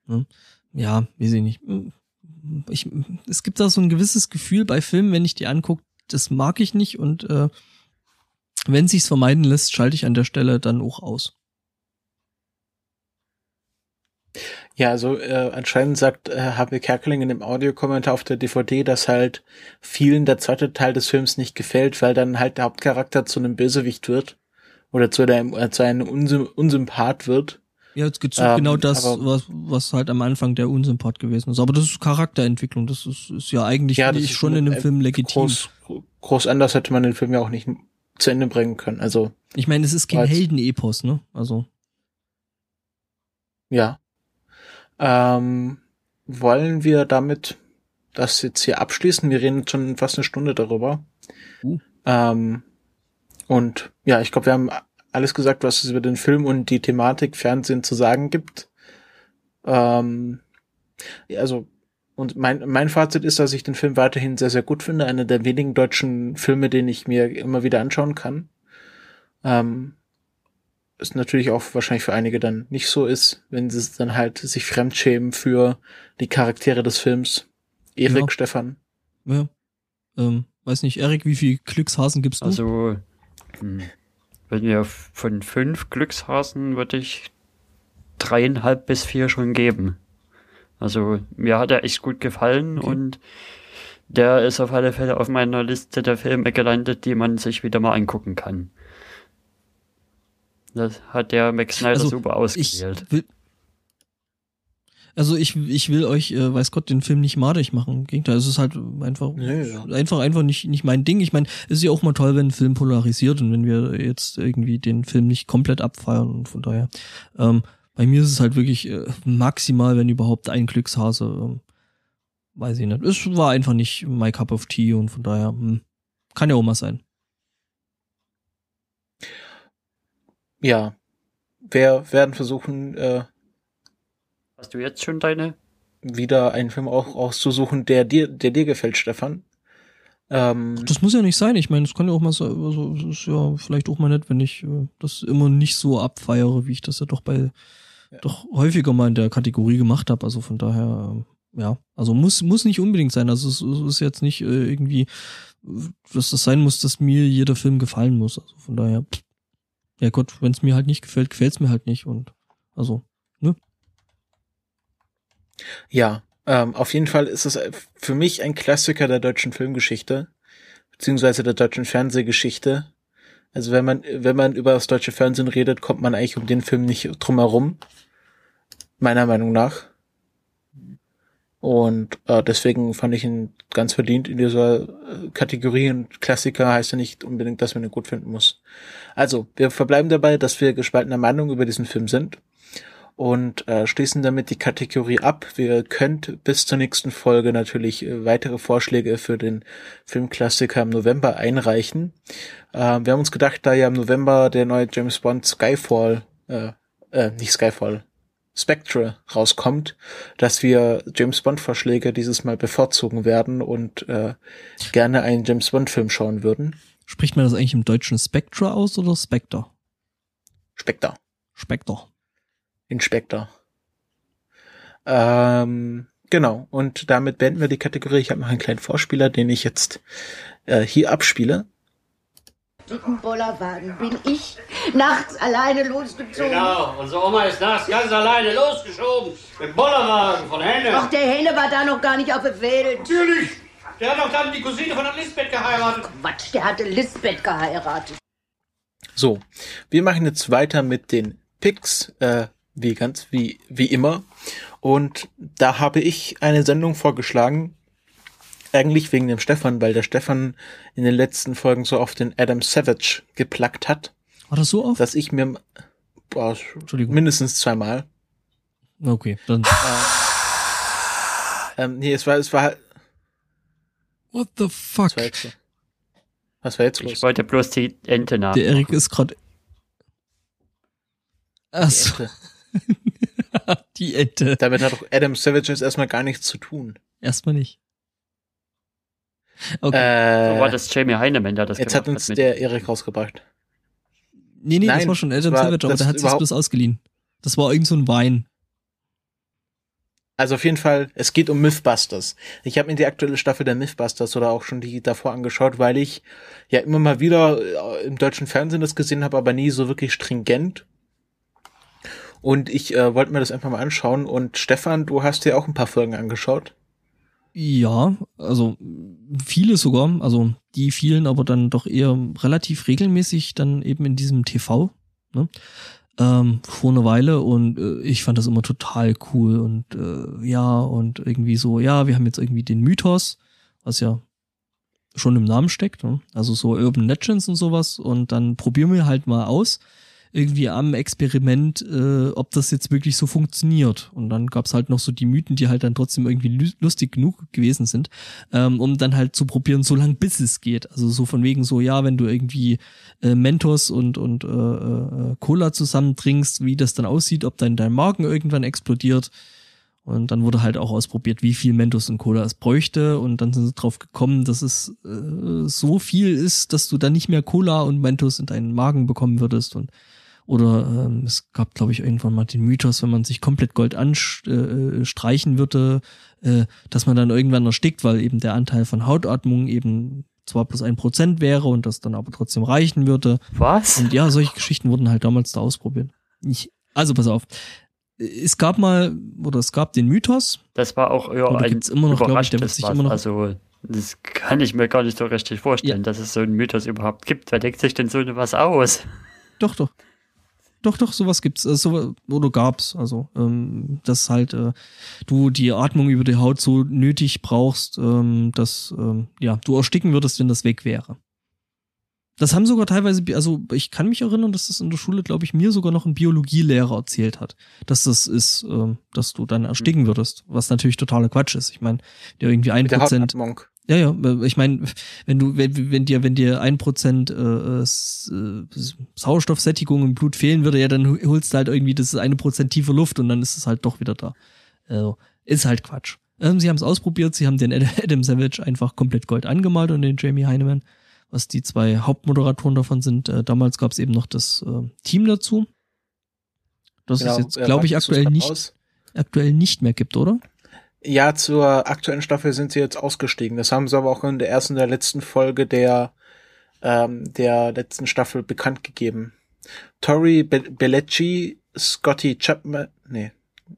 Hm? Ja, weiß ich nicht. Ich, es gibt da so ein gewisses Gefühl bei Filmen, wenn ich die angucke, das mag ich nicht und äh, wenn sich's vermeiden lässt, schalte ich an der Stelle dann auch aus. Ja, also äh, anscheinend sagt äh, H.B. Kerkeling in dem Audiokommentar auf der DVD, dass halt vielen der zweite Teil des Films nicht gefällt, weil dann halt der Hauptcharakter zu einem Bösewicht wird oder zu, einem äh, zu einem Unsym Unsympath wird. Ja, jetzt geht's Ähm, genau das, was, was halt am Anfang der Unsympath gewesen ist. Aber das ist Charakterentwicklung. Das ist, ist ja eigentlich Ja, ich ist schon in einem Film legitim. Groß, groß anders hätte man den Film ja auch nicht zu Ende bringen können. Also Ich meine, es ist kein Heldenepos, ne? Also Ja. Ähm, wollen wir damit das jetzt hier abschließen? Wir reden schon fast eine Stunde darüber. Uh. Ähm, und ja, ich glaube, wir haben alles gesagt, was es über den Film und die Thematik Fernsehen zu sagen gibt. Ähm, also, und mein, mein Fazit ist, dass ich den Film weiterhin sehr, sehr gut finde. Einer der wenigen deutschen Filme, den ich mir immer wieder anschauen kann. Ähm, es natürlich auch wahrscheinlich für einige dann nicht so ist, wenn sie dann halt sich fremdschämen für die Charaktere des Films. Erik, ja. Stefan. Ja. Ähm, weiß nicht, Erik, wie viel Glückshasen gibst du? Also, hm, wenn wir von fünf Glückshasen würde ich dreieinhalb bis vier schon geben. Also mir hat er echt gut gefallen okay. und der ist auf alle Fälle auf meiner Liste der Filme gelandet, die man sich wieder mal angucken kann. Das hat der Max Snyder also, super ausgewählt. Will, also ich, ich will euch, äh, weiß Gott, den Film nicht madig machen. Im Gegenteil, es ist halt einfach, nee, ja. einfach, einfach nicht, nicht mein Ding. Ich meine, es ist ja auch mal toll, wenn ein Film polarisiert und wenn wir jetzt irgendwie den Film nicht komplett abfeiern und von daher. Ähm, bei mir ist es halt wirklich äh, maximal, wenn überhaupt ein Glückshase. Ähm, weiß ich nicht. Es war einfach nicht my cup of tea und von daher hm, kann ja auch mal sein. Ja, wir werden versuchen, äh, Hast du jetzt schon deine? Wieder einen Film auch auszusuchen, der dir, der dir gefällt, Stefan. Ähm, das muss ja nicht sein. Ich meine, es kann ja auch mal so, also, es ist ja vielleicht auch mal nett, wenn ich äh, das immer nicht so abfeiere, wie ich das ja doch bei ja. doch häufiger mal in der Kategorie gemacht habe. Also von daher, äh, ja, also muss muss nicht unbedingt sein. Also es, es ist jetzt nicht äh, irgendwie, dass das sein muss, dass mir jeder Film gefallen muss. Also von daher, pff, ja Gott, wenn es mir halt nicht gefällt, gefällt es mir halt nicht und also? Ja, ähm, auf jeden Fall ist es für mich ein Klassiker der deutschen Filmgeschichte, beziehungsweise der deutschen Fernsehgeschichte. Also wenn man, wenn man über das deutsche Fernsehen redet, kommt man eigentlich um den Film nicht drum herum. Meiner Meinung nach. Und äh, deswegen fand ich ihn ganz verdient in dieser äh, Kategorie. Und Klassiker heißt ja nicht unbedingt, dass man ihn gut finden muss. Also, wir verbleiben dabei, dass wir gespaltener Meinung über diesen Film sind und äh, schließen damit die Kategorie ab. Wir könnt bis zur nächsten Folge natürlich äh, weitere Vorschläge für den Filmklassiker im November einreichen. Äh, wir haben uns gedacht, da ja im November der neue James Bond Skyfall, äh, äh, nicht Skyfall, Spectre rauskommt, dass wir James Bond Vorschläge dieses Mal bevorzugen werden und äh, gerne einen James Bond Film schauen würden. Spricht man das eigentlich im Deutschen Spectre aus oder Spectre? Spectre. Spectre. Inspektor. Ähm, genau, und damit beenden wir die Kategorie. Ich habe noch einen kleinen Vorspieler, den ich jetzt äh, hier abspiele. Dicken Bollerwagen bin ich nachts alleine losgezogen. Genau, unsere Oma ist nachts ganz alleine losgeschoben. Mit Bollerwagen von Henne. Ach, der Henne war da noch gar nicht auf der Welt. Natürlich. Der hat doch dann die Cousine von der Lisbeth geheiratet. Quatsch, der hatte Lisbeth geheiratet. So, wir machen jetzt weiter mit den Picks. Äh, wie ganz, wie, wie immer. Und da habe ich eine Sendung vorgeschlagen, eigentlich wegen dem Stefan, weil der Stefan in den letzten Folgen so oft den Adam Savage geplackt hat. War das so oft? Dass ich mir boah, mindestens zweimal. Okay, dann. Äh, ähm, nee, es war, es war halt. What the fuck? Was war jetzt los? Ich wollte bloß die Ente nach. Der Erik ist gerade. Achso. die Ente. Damit hat doch Adam Savage jetzt erstmal gar nichts zu tun. Erstmal nicht. Okay. Äh, so war das Jamie Heinemann, der das Jetzt hat uns hat der Erik rausgebracht. Nee, nee, Nein, das war schon Adam war, Savage, aber der hat sich bloß ausgeliehen. Das war irgend so ein Wein. Also auf jeden Fall, es geht um Mythbusters. Ich habe mir die aktuelle Staffel der Mythbusters oder auch schon die davor angeschaut, weil ich ja immer mal wieder äh, im deutschen Fernsehen das gesehen habe, aber nie so wirklich stringent. Und ich äh, wollte mir das einfach mal anschauen. Und Stefan, du hast dir auch ein paar Folgen angeschaut. Ja, also viele sogar, also die vielen aber dann doch eher relativ regelmäßig dann eben in diesem TV, ne? Ähm, vor einer Weile und äh, ich fand das immer total cool und äh, ja und irgendwie so, ja, wir haben jetzt irgendwie den Mythos, was ja schon im Namen steckt, ne? also so Urban Legends und sowas und dann probieren wir halt mal aus, irgendwie am Experiment, äh, ob das jetzt wirklich so funktioniert. Und dann gab's halt noch so die Mythen, die halt dann trotzdem irgendwie lustig genug gewesen sind, ähm, um dann halt zu probieren, so lang bis es geht. Also so von wegen so, ja, wenn du irgendwie äh, Mentos und, und äh, äh, Cola zusammen trinkst, wie das dann aussieht, ob dann dein Magen irgendwann explodiert. Und dann wurde halt auch ausprobiert, wie viel Mentos und Cola es bräuchte. Und dann sind sie drauf gekommen, dass es äh, so viel ist, dass du dann nicht mehr Cola und Mentos in deinen Magen bekommen würdest. Und Oder ähm, es gab, glaube ich, irgendwann mal den Mythos, wenn man sich komplett Gold anstreichen würde, äh, dass man dann irgendwann erstickt, weil eben der Anteil von Hautatmung eben zwar plus ein Prozent wäre und das dann aber trotzdem reichen würde. Was? Und ja, solche Geschichten wurden halt damals da ausprobiert. Ich, also pass auf. Es gab mal, oder es gab den Mythos. Das war auch ja, Oder gibt's immer noch, glaub ich, der wird sich immer noch- Also, das kann ich mir gar nicht so richtig vorstellen, dass es so einen Mythos überhaupt gibt. Wer denkt sich denn so was aus? Doch, doch. Doch, doch, sowas gibt's. Äh, so, oder gab's. Also, ähm, dass halt äh, du die Atmung über die Haut so nötig brauchst, ähm, dass ähm, ja, du ersticken würdest, wenn das weg wäre. Das haben sogar teilweise, also ich kann mich erinnern, dass das in der Schule, glaube ich, mir sogar noch ein Biologielehrer erzählt hat, dass das ist, ähm, dass du dann ersticken würdest, was natürlich totaler Quatsch ist. Ich meine, der irgendwie ein Prozent. Ja, ja, ich meine, wenn du, wenn, wenn dir, wenn dir ein Prozent äh, S- äh, Sauerstoffsättigung im Blut fehlen würde, ja, dann holst du halt irgendwie das eine Prozent tiefe Luft und dann ist es halt doch wieder da. Also, ist halt Quatsch. Ähm, sie haben es ausprobiert, sie haben den Ad- Adam Savage einfach komplett Gold angemalt und den Jamie Heineman, was die zwei Hauptmoderatoren davon sind. Äh, damals gab es eben noch das äh, Team dazu. Das Genau, es jetzt, äh, glaube ich, aktuell nicht, aus. aktuell nicht mehr gibt, oder? Ja, zur aktuellen Staffel sind sie jetzt ausgestiegen. Das haben sie aber auch in der ersten und der letzten Folge der, ähm, der letzten Staffel bekannt gegeben. Tori Be Bellecci, Scotty Chapman, nee,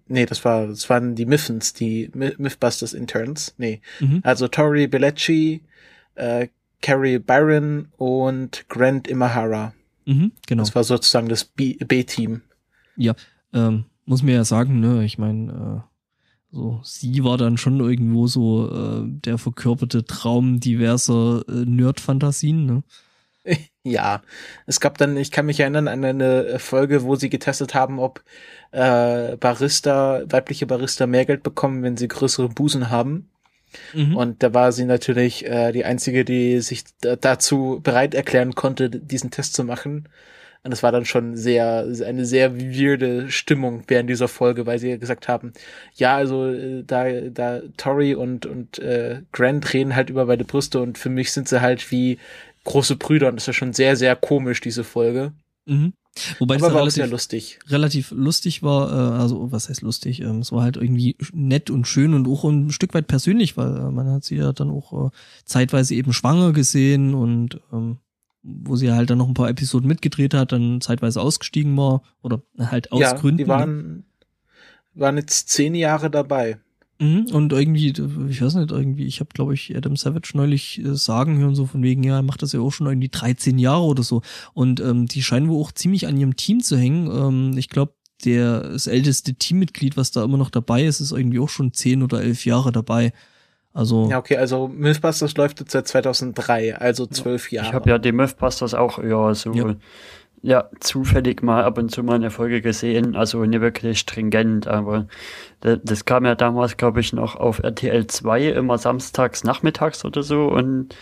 nee, das war, das waren die Miffens, die Mythbusters Interns, nee. Mhm. Also Tori Bellecci, äh, Carrie Byron und Grant Imahara. Mhm, genau. Das war sozusagen das B-Team. ähm, muss mir ja sagen, ne, ich meine, äh, so, sie war dann schon irgendwo so äh, der verkörperte Traum diverser äh, Nerd-Fantasien, ne? Ja, es gab dann, ich kann mich erinnern an eine Folge, wo sie getestet haben, ob äh, Barista, weibliche Barista mehr Geld bekommen, wenn sie größere Busen haben. Mhm. Und da war sie natürlich äh, die einzige, die sich da- dazu bereit erklären konnte, diesen Test zu machen. Und es war dann schon sehr, eine sehr weirde Stimmung während dieser Folge, weil sie gesagt haben, ja, also äh, da, da Tori und, und äh, Grant reden halt über beide Brüste und für mich sind sie halt wie große Brüder und das ist schon sehr, sehr komisch, diese Folge. Mhm. Wobei es Aber sehr relativ, lustig. relativ lustig war, äh, also was heißt lustig, ähm, es war halt irgendwie nett und schön und auch ein Stück weit persönlich, weil äh, man hat sie ja dann auch äh, zeitweise eben schwanger gesehen und ähm, wo sie halt dann noch ein paar Episoden mitgedreht hat, dann zeitweise ausgestiegen war oder halt aus ja, Gründen. die waren, waren jetzt zehn Jahre dabei. Mhm, Und irgendwie, ich weiß nicht, irgendwie, ich habe, glaube ich, Adam Savage neulich äh, sagen hören, so von wegen, ja, er macht das ja auch schon irgendwie 13 Jahre oder so. Und ähm, die scheinen wohl auch ziemlich an ihrem Team zu hängen. Ähm, ich glaube, der das älteste Teammitglied, was da immer noch dabei ist, ist irgendwie auch schon 10 oder 11 Jahre dabei. Also, Ja, okay, also Mythbusters läuft jetzt seit 2003, also zwölf Jahre. Ich habe ja die Mythbusters auch ja so Ja. ja. zufällig mal ab und zu mal eine Folge gesehen, also nicht wirklich stringent, aber das, das kam ja damals, glaube ich, noch auf RTL 2 immer samstags nachmittags oder so und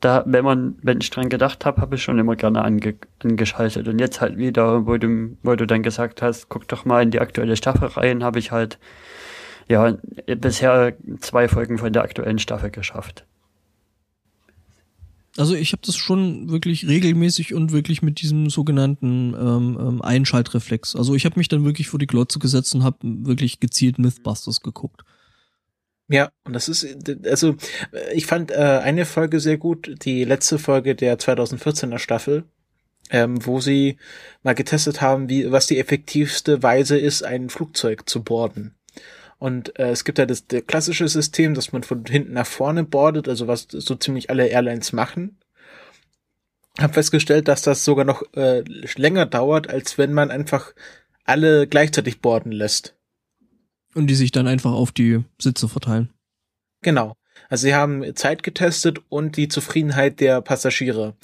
da, wenn man, wenn ich dran gedacht habe, habe ich schon immer gerne ange, angeschaltet und jetzt halt wieder, wo du, wo du dann gesagt hast, guck doch mal in die aktuelle Staffel rein, habe ich halt ja bisher zwei Folgen von der aktuellen Staffel geschafft. also ich habe das schon wirklich regelmäßig und wirklich mit diesem sogenannten ähm, ähm, Einschaltreflex. Also ich habe mich dann wirklich vor die Glotze gesetzt und habe wirklich gezielt Mythbusters geguckt. Ja, und das ist, also ich fand äh, eine Folge sehr gut, die letzte Folge der 2014er Staffel, ähm, wo sie mal getestet haben, wie was die effektivste Weise ist, ein Flugzeug zu boarden. Und äh, es gibt ja das, das klassische System, dass man von hinten nach vorne boardet, also was so ziemlich alle Airlines machen. Hab festgestellt, dass das sogar noch äh, länger dauert, als wenn man einfach alle gleichzeitig boarden lässt. Und die sich dann einfach auf die Sitze verteilen. Genau. Also sie haben Zeit getestet und die Zufriedenheit der Passagiere.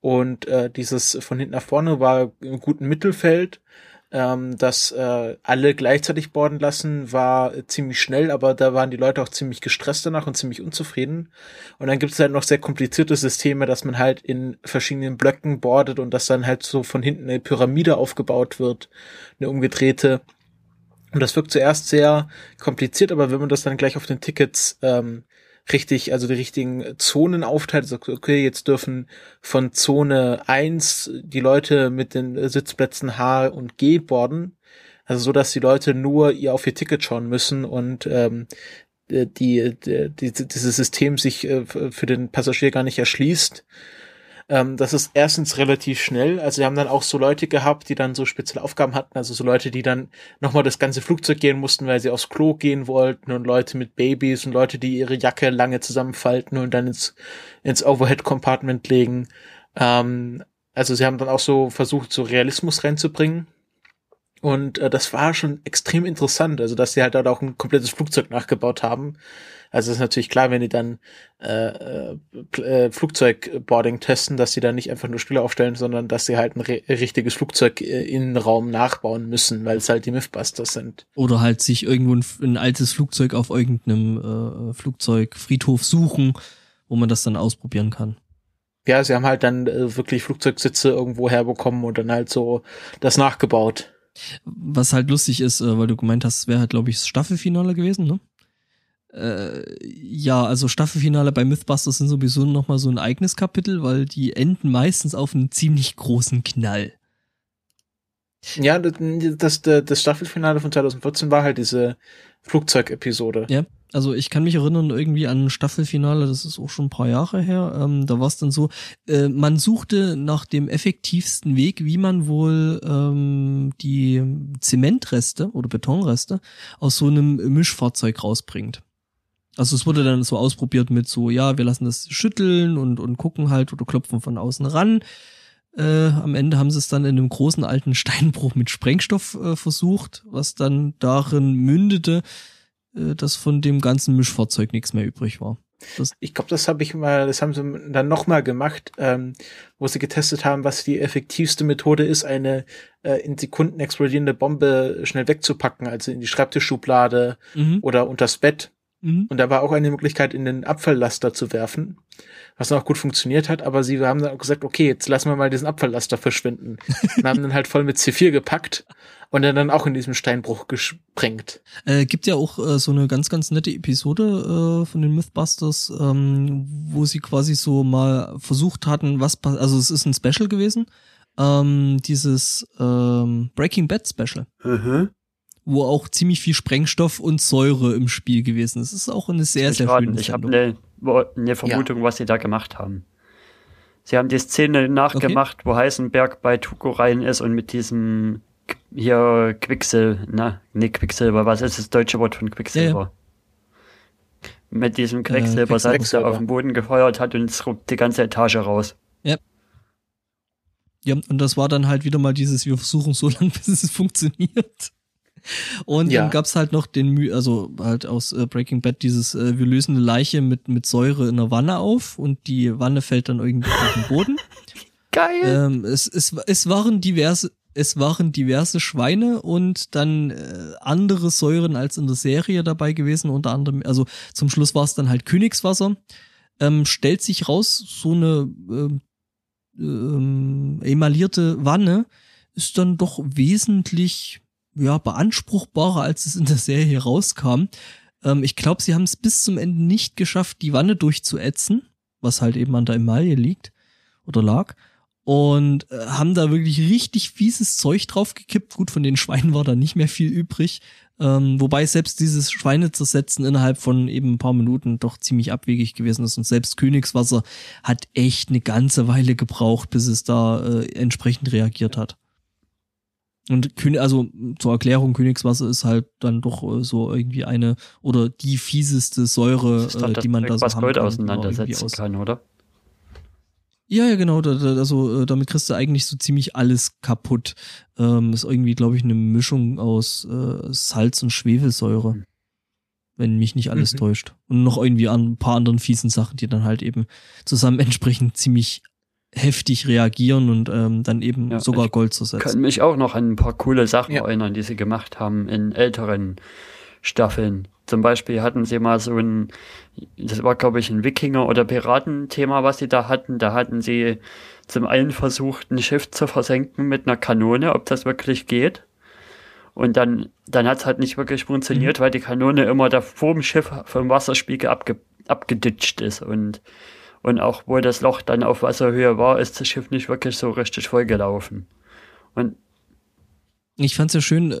Und äh, dieses von hinten nach vorne war im guten Mittelfeld. Ähm, das äh, alle gleichzeitig boarden lassen war ziemlich schnell, aber da waren die Leute auch ziemlich gestresst danach und ziemlich unzufrieden. Und dann gibt es halt noch sehr komplizierte Systeme, dass man halt in verschiedenen Blöcken boardet und dass dann halt so von hinten eine Pyramide aufgebaut wird, eine umgedrehte. Und das wirkt zuerst sehr kompliziert, aber wenn man das dann gleich auf den Tickets ähm, richtig, also die richtigen Zonen aufteilt. Also, okay, jetzt dürfen von Zone 1 die Leute mit den Sitzplätzen H und G borden. Also so, dass die Leute nur ihr auf ihr Ticket schauen müssen und ähm, die, die, die, dieses System sich äh, für den Passagier gar nicht erschließt. Ähm, das ist erstens relativ schnell. Also wir haben dann auch so Leute gehabt, die dann so spezielle Aufgaben hatten. Also so Leute, die dann nochmal das ganze Flugzeug gehen mussten, weil sie aufs Klo gehen wollten und Leute mit Babys und Leute, die ihre Jacke lange zusammenfalten und dann ins, ins Overhead-Compartment legen. Ähm, also sie haben dann auch so versucht, so Realismus reinzubringen. Und äh, das war schon extrem interessant, also dass sie halt auch ein komplettes Flugzeug nachgebaut haben. Also ist natürlich klar, wenn die dann äh, äh, Flugzeugboarding testen, dass sie dann nicht einfach nur Stühle aufstellen, sondern dass sie halt ein richtiges Flugzeug äh, nachbauen müssen, weil es halt die Mythbusters sind. Oder halt sich irgendwo ein, ein altes Flugzeug auf irgendeinem äh, Flugzeugfriedhof suchen, wo man das dann ausprobieren kann. Ja, sie haben halt dann äh, wirklich Flugzeugsitze irgendwo herbekommen und dann halt so das nachgebaut. Was halt lustig ist, äh, weil du gemeint hast, es wäre halt, glaube ich, das Staffelfinale gewesen, ne? Äh, ja, also Staffelfinale bei Mythbusters sind sowieso nochmal so ein eigenes Kapitel, weil die enden meistens auf einen ziemlich großen Knall. Ja, das, das, das Staffelfinale von 2014 war halt diese Flugzeugepisode. Ja, also ich kann mich erinnern irgendwie an ein Staffelfinale, das ist auch schon ein paar Jahre her. Ähm, da war es dann so, äh, man suchte nach dem effektivsten Weg, wie man wohl ähm, die Zementreste oder Betonreste aus so einem Mischfahrzeug rausbringt. Also es wurde dann so ausprobiert mit so, ja, wir lassen das schütteln und, und gucken halt oder klopfen von außen ran. Äh, am Ende haben sie es dann in einem großen alten Steinbruch mit Sprengstoff äh, versucht, was dann darin mündete, dass von dem ganzen Mischfahrzeug nichts mehr übrig war. Das ich glaube, das habe ich mal, das haben sie dann nochmal gemacht, ähm, wo sie getestet haben, was die effektivste Methode ist, eine äh, in Sekunden explodierende Bombe schnell wegzupacken, also in die Schreibtischschublade mhm. oder unters Bett. Mhm. Und da war auch eine Möglichkeit, in den Abfalllaster zu werfen, was auch gut funktioniert hat. Aber sie haben dann auch gesagt, okay, jetzt lassen wir mal diesen Abfalllaster verschwinden. und haben dann halt voll mit C4 gepackt und dann, dann auch in diesem Steinbruch gesprengt. Äh, gibt ja auch äh, so eine ganz, ganz nette Episode äh, von den Mythbusters, ähm, wo sie quasi so mal versucht hatten, was also es ist ein Special gewesen, ähm, dieses ähm, Breaking Bad Special. Mhm wo auch ziemlich viel Sprengstoff und Säure im Spiel gewesen ist. Es ist auch eine sehr, sehr raten. schöne Ich habe eine, eine Vermutung, ja. was sie da gemacht haben. Sie haben die Szene nachgemacht, okay. wo Heisenberg bei Tuko rein ist und mit diesem hier Quicksil, na, nee, Quicksilber, was ist das deutsche Wort von Quicksilber? Ja. Mit diesem äh, auf den Boden gefeuert hat und es ruppt die ganze Etage raus. Ja. Ja, und das war dann halt wieder mal dieses, wir versuchen so lange, bis es funktioniert. Und ja. dann gab's halt noch den, also halt aus äh, Breaking Bad dieses, äh, wir lösen eine Leiche mit, mit Säure in der Wanne auf und die Wanne fällt dann irgendwie auf den Boden. Geil. Ähm, es, es, es waren diverse, es waren diverse Schweine und dann äh, andere Säuren als in der Serie dabei gewesen, unter anderem, also zum Schluss war es dann halt Königswasser. Ähm, stellt sich raus, so eine äh, ähm, emaillierte Wanne ist dann doch wesentlich ja, beanspruchbarer, als es in der Serie rauskam. Ähm, ich glaube, sie haben es bis zum Ende nicht geschafft, die Wanne durchzuätzen, was halt eben an der Emaille liegt oder lag. Und äh, haben da wirklich richtig fieses Zeug draufgekippt. Gut, von den Schweinen war da nicht mehr viel übrig. Ähm, wobei selbst dieses Schweine zersetzen innerhalb von eben ein paar Minuten doch ziemlich abwegig gewesen ist. Und selbst Königswasser hat echt eine ganze Weile gebraucht, bis es da äh, entsprechend reagiert hat. Und also zur Erklärung, Königswasser ist halt dann doch äh, so irgendwie eine oder die fieseste Säure, äh, die man da so was haben Gold kann, auseinandersetzen aus kann, oder? Ja, ja, genau. Da, da, also äh, damit kriegst du eigentlich so ziemlich alles kaputt. Ähm, ist irgendwie, glaube ich, eine Mischung aus äh, Salz und Schwefelsäure, mhm. wenn mich nicht alles mhm. täuscht. Und noch irgendwie an ein paar anderen fiesen Sachen, die dann halt eben zusammen entsprechend ziemlich heftig reagieren und ähm, dann eben ja, sogar Gold zu setzen. Ich kann mich auch noch an ein paar coole Sachen ja. erinnern, die sie gemacht haben in älteren Staffeln. Zum Beispiel hatten sie mal so ein, das war glaube ich ein Wikinger- oder Piratenthema, was sie da hatten. Da hatten sie zum einen versucht, ein Schiff zu versenken mit einer Kanone, ob das wirklich geht. Und dann, dann hat es halt nicht wirklich funktioniert, mhm. weil die Kanone immer da vor dem Schiff vom Wasserspiegel abge abgeditscht ist und, und auch wo das Loch dann auf Wasserhöhe war, ist das Schiff nicht wirklich so richtig vollgelaufen. Und ich fand's ja schön,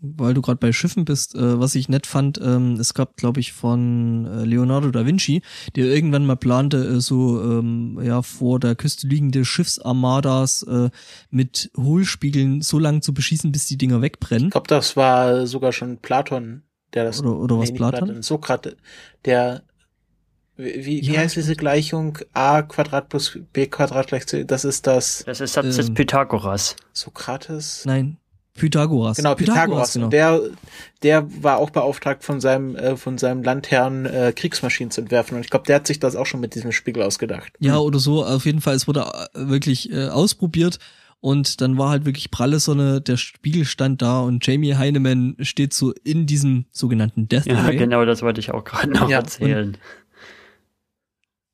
weil du gerade bei Schiffen bist, äh, was ich nett fand, ähm, es gab, glaube ich, von äh, Leonardo da Vinci, der irgendwann mal plante, äh, so ähm, ja vor der Küste liegende Schiffsarmadas äh, mit Hohlspiegeln so lange zu beschießen, bis die Dinger wegbrennen. Ich glaube, das war sogar schon Platon, der das. Oder, oder was nee, nicht Platon? Sokrates, der wie, wie, wie Ja. heißt diese Gleichung? a Quadrat plus b Quadrat gleich c. Das ist das das ist Satz des Ähm. Pythagoras. Sokrates. Nein, Pythagoras. Genau, Pythagoras. genau. Und der, der war auch beauftragt von seinem, äh, von seinem Landherrn äh, Kriegsmaschinen zu entwerfen. Und ich glaube, der hat sich das auch schon mit diesem Spiegel ausgedacht. Ja, oder so. Auf jeden Fall, es wurde äh, wirklich äh, ausprobiert. Und dann war halt wirklich pralle Sonne, der Spiegel stand da und Jamie Heineman steht so in diesem sogenannten Death Ja, Ray. genau, das wollte ich auch gerade noch Ja, erzählen.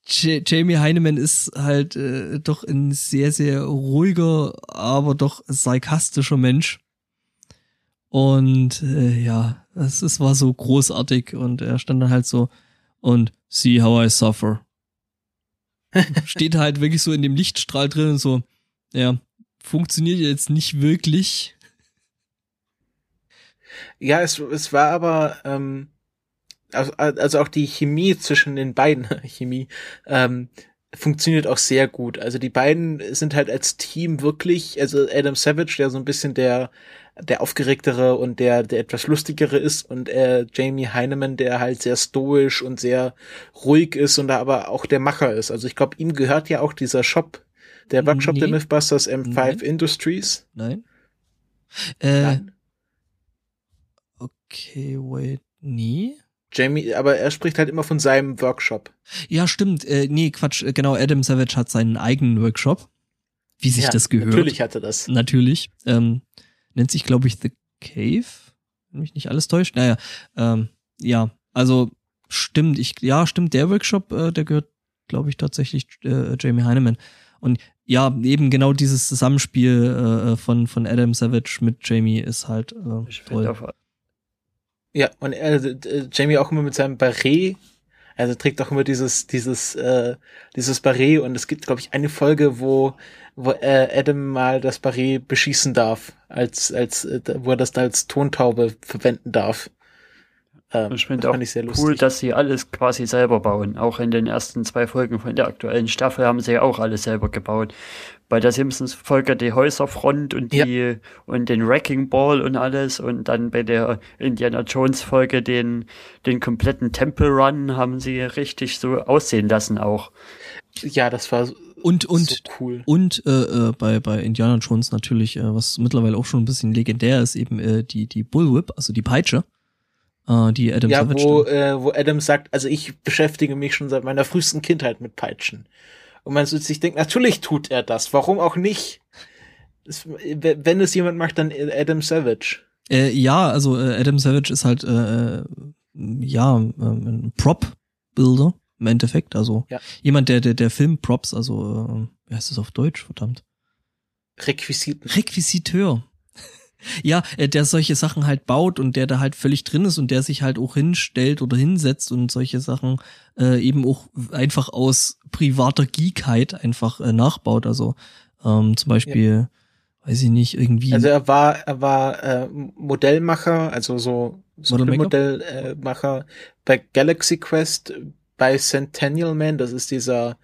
J Jamie Heineman ist halt äh, doch ein sehr, sehr ruhiger, aber doch sarkastischer Mensch. Und äh, ja, es, es war so großartig und er stand dann halt so und see how I suffer. Steht halt wirklich so in dem Lichtstrahl drin und so, ja, funktioniert jetzt nicht wirklich. Ja, es, es war aber, ähm, also, also auch die Chemie zwischen den beiden, Chemie, ähm, funktioniert auch sehr gut. Also die beiden sind halt als Team wirklich, also Adam Savage, der so ein bisschen der, der aufgeregtere und der, der etwas lustigere ist und äh, Jamie Heineman, der halt sehr stoisch und sehr ruhig ist und da aber auch der Macher ist. Also ich glaube, ihm gehört ja auch dieser Shop, der Workshop der Nee. Mythbusters M5 Nein. Industries. Nein? Äh, Nein. okay, wait, nee. Jamie, aber er spricht halt immer von seinem Workshop. Ja, stimmt. Äh, nee, Quatsch. äh, Genau, Adam Savage hat seinen eigenen Workshop. Wie sich ja, das gehört. Natürlich hatte das. Natürlich. Ähm, nennt sich, glaube ich, The Cave. Wenn mich nicht alles täuscht. Naja, ähm, ja, also stimmt. Ich, ja, stimmt. Der Workshop, äh, der gehört, glaube ich, tatsächlich äh, Jamie Heineman. Und ja, eben genau dieses Zusammenspiel äh, von, von Adam Savage mit Jamie ist halt äh, Ich toll. Ja, und äh, Jamie auch immer mit seinem Barret. Also trägt auch immer dieses, dieses, äh, dieses Barret und es gibt, glaube ich, eine Folge, wo, wo äh, Adam mal das Barret beschießen darf, als, als, äh, wo er das dann als Tontaube verwenden darf. Ähm, Ich das finde auch cool, dass sie alles quasi selber bauen. Auch in den ersten zwei Folgen von der aktuellen Staffel haben sie ja auch alles selber gebaut. Bei der Simpsons-Folge die Häuserfront und Ja. die und den Wrecking Ball und alles und dann bei der Indiana Jones-Folge den, den kompletten Temple Run haben sie richtig so aussehen lassen auch. Ja, das war so, Und, und, so cool. Und äh, äh, bei, bei Indiana Jones natürlich, äh, was mittlerweile auch schon ein bisschen legendär ist, eben äh, die, die Bullwhip, also die Peitsche, äh, die Adam Ja, Savage. wo, äh, wo Adam sagt, also ich beschäftige mich schon seit meiner frühesten Kindheit mit Peitschen. Und man sich denkt, natürlich tut er das, warum auch nicht? Es, wenn es jemand macht, dann Adam Savage. Äh, ja, also äh, Adam Savage ist halt äh, äh, ja ähm, ein Prop-Builder im Endeffekt, also Ja. jemand, der der der Filmprops, also äh, wie heißt das auf Deutsch, verdammt, Requisiten. Requisiteur. Ja, äh, der solche Sachen halt baut und der da halt völlig drin ist und der sich halt auch hinstellt oder hinsetzt und solche Sachen äh, eben auch einfach aus privater Geekheit einfach äh, nachbaut. Also ähm, zum Beispiel, weiß ich nicht, irgendwie. Also er war, er war äh, Modellmacher, also so, so? Modellmacher bei Galaxy Quest, bei Centennial Man, das ist dieser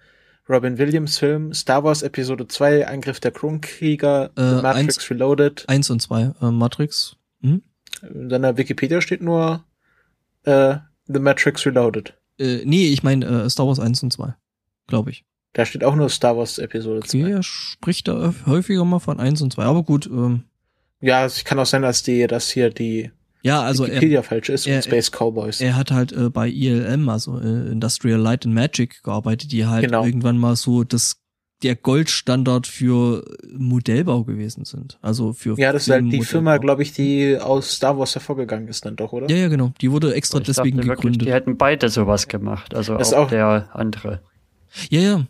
Robin Williams Film, Star Wars Episode 2, Angriff der Klonkrieger, Äh, The Matrix eins- Reloaded. eins und zwei, äh, Matrix. Hm? In seiner Wikipedia steht nur äh, The Matrix Reloaded. Äh, nee, ich meine äh, Star Wars 1 und 2, glaube ich. Da steht auch nur Star Wars Episode 2. Okay, er spricht da häufiger mal von 1 und 2, aber gut, ähm, Ja, es kann auch sein, dass die, dass hier die ja, also er, Wikipedia falsch ist er- und Space Cowboys. Er hat halt äh, bei ILM, also äh, Industrial Light and Magic, gearbeitet, die halt Genau. irgendwann mal so das der Goldstandard für Modellbau gewesen sind. Also für ja, das ist halt die Filmmodellbau. Firma, glaube ich, die aus Star Wars hervorgegangen ist dann doch, oder? Ja, ja, genau. Die wurde extra Ich deswegen dachte wirklich, gegründet. die hätten beide sowas gemacht. Also auch, auch- der andere. ja, ja.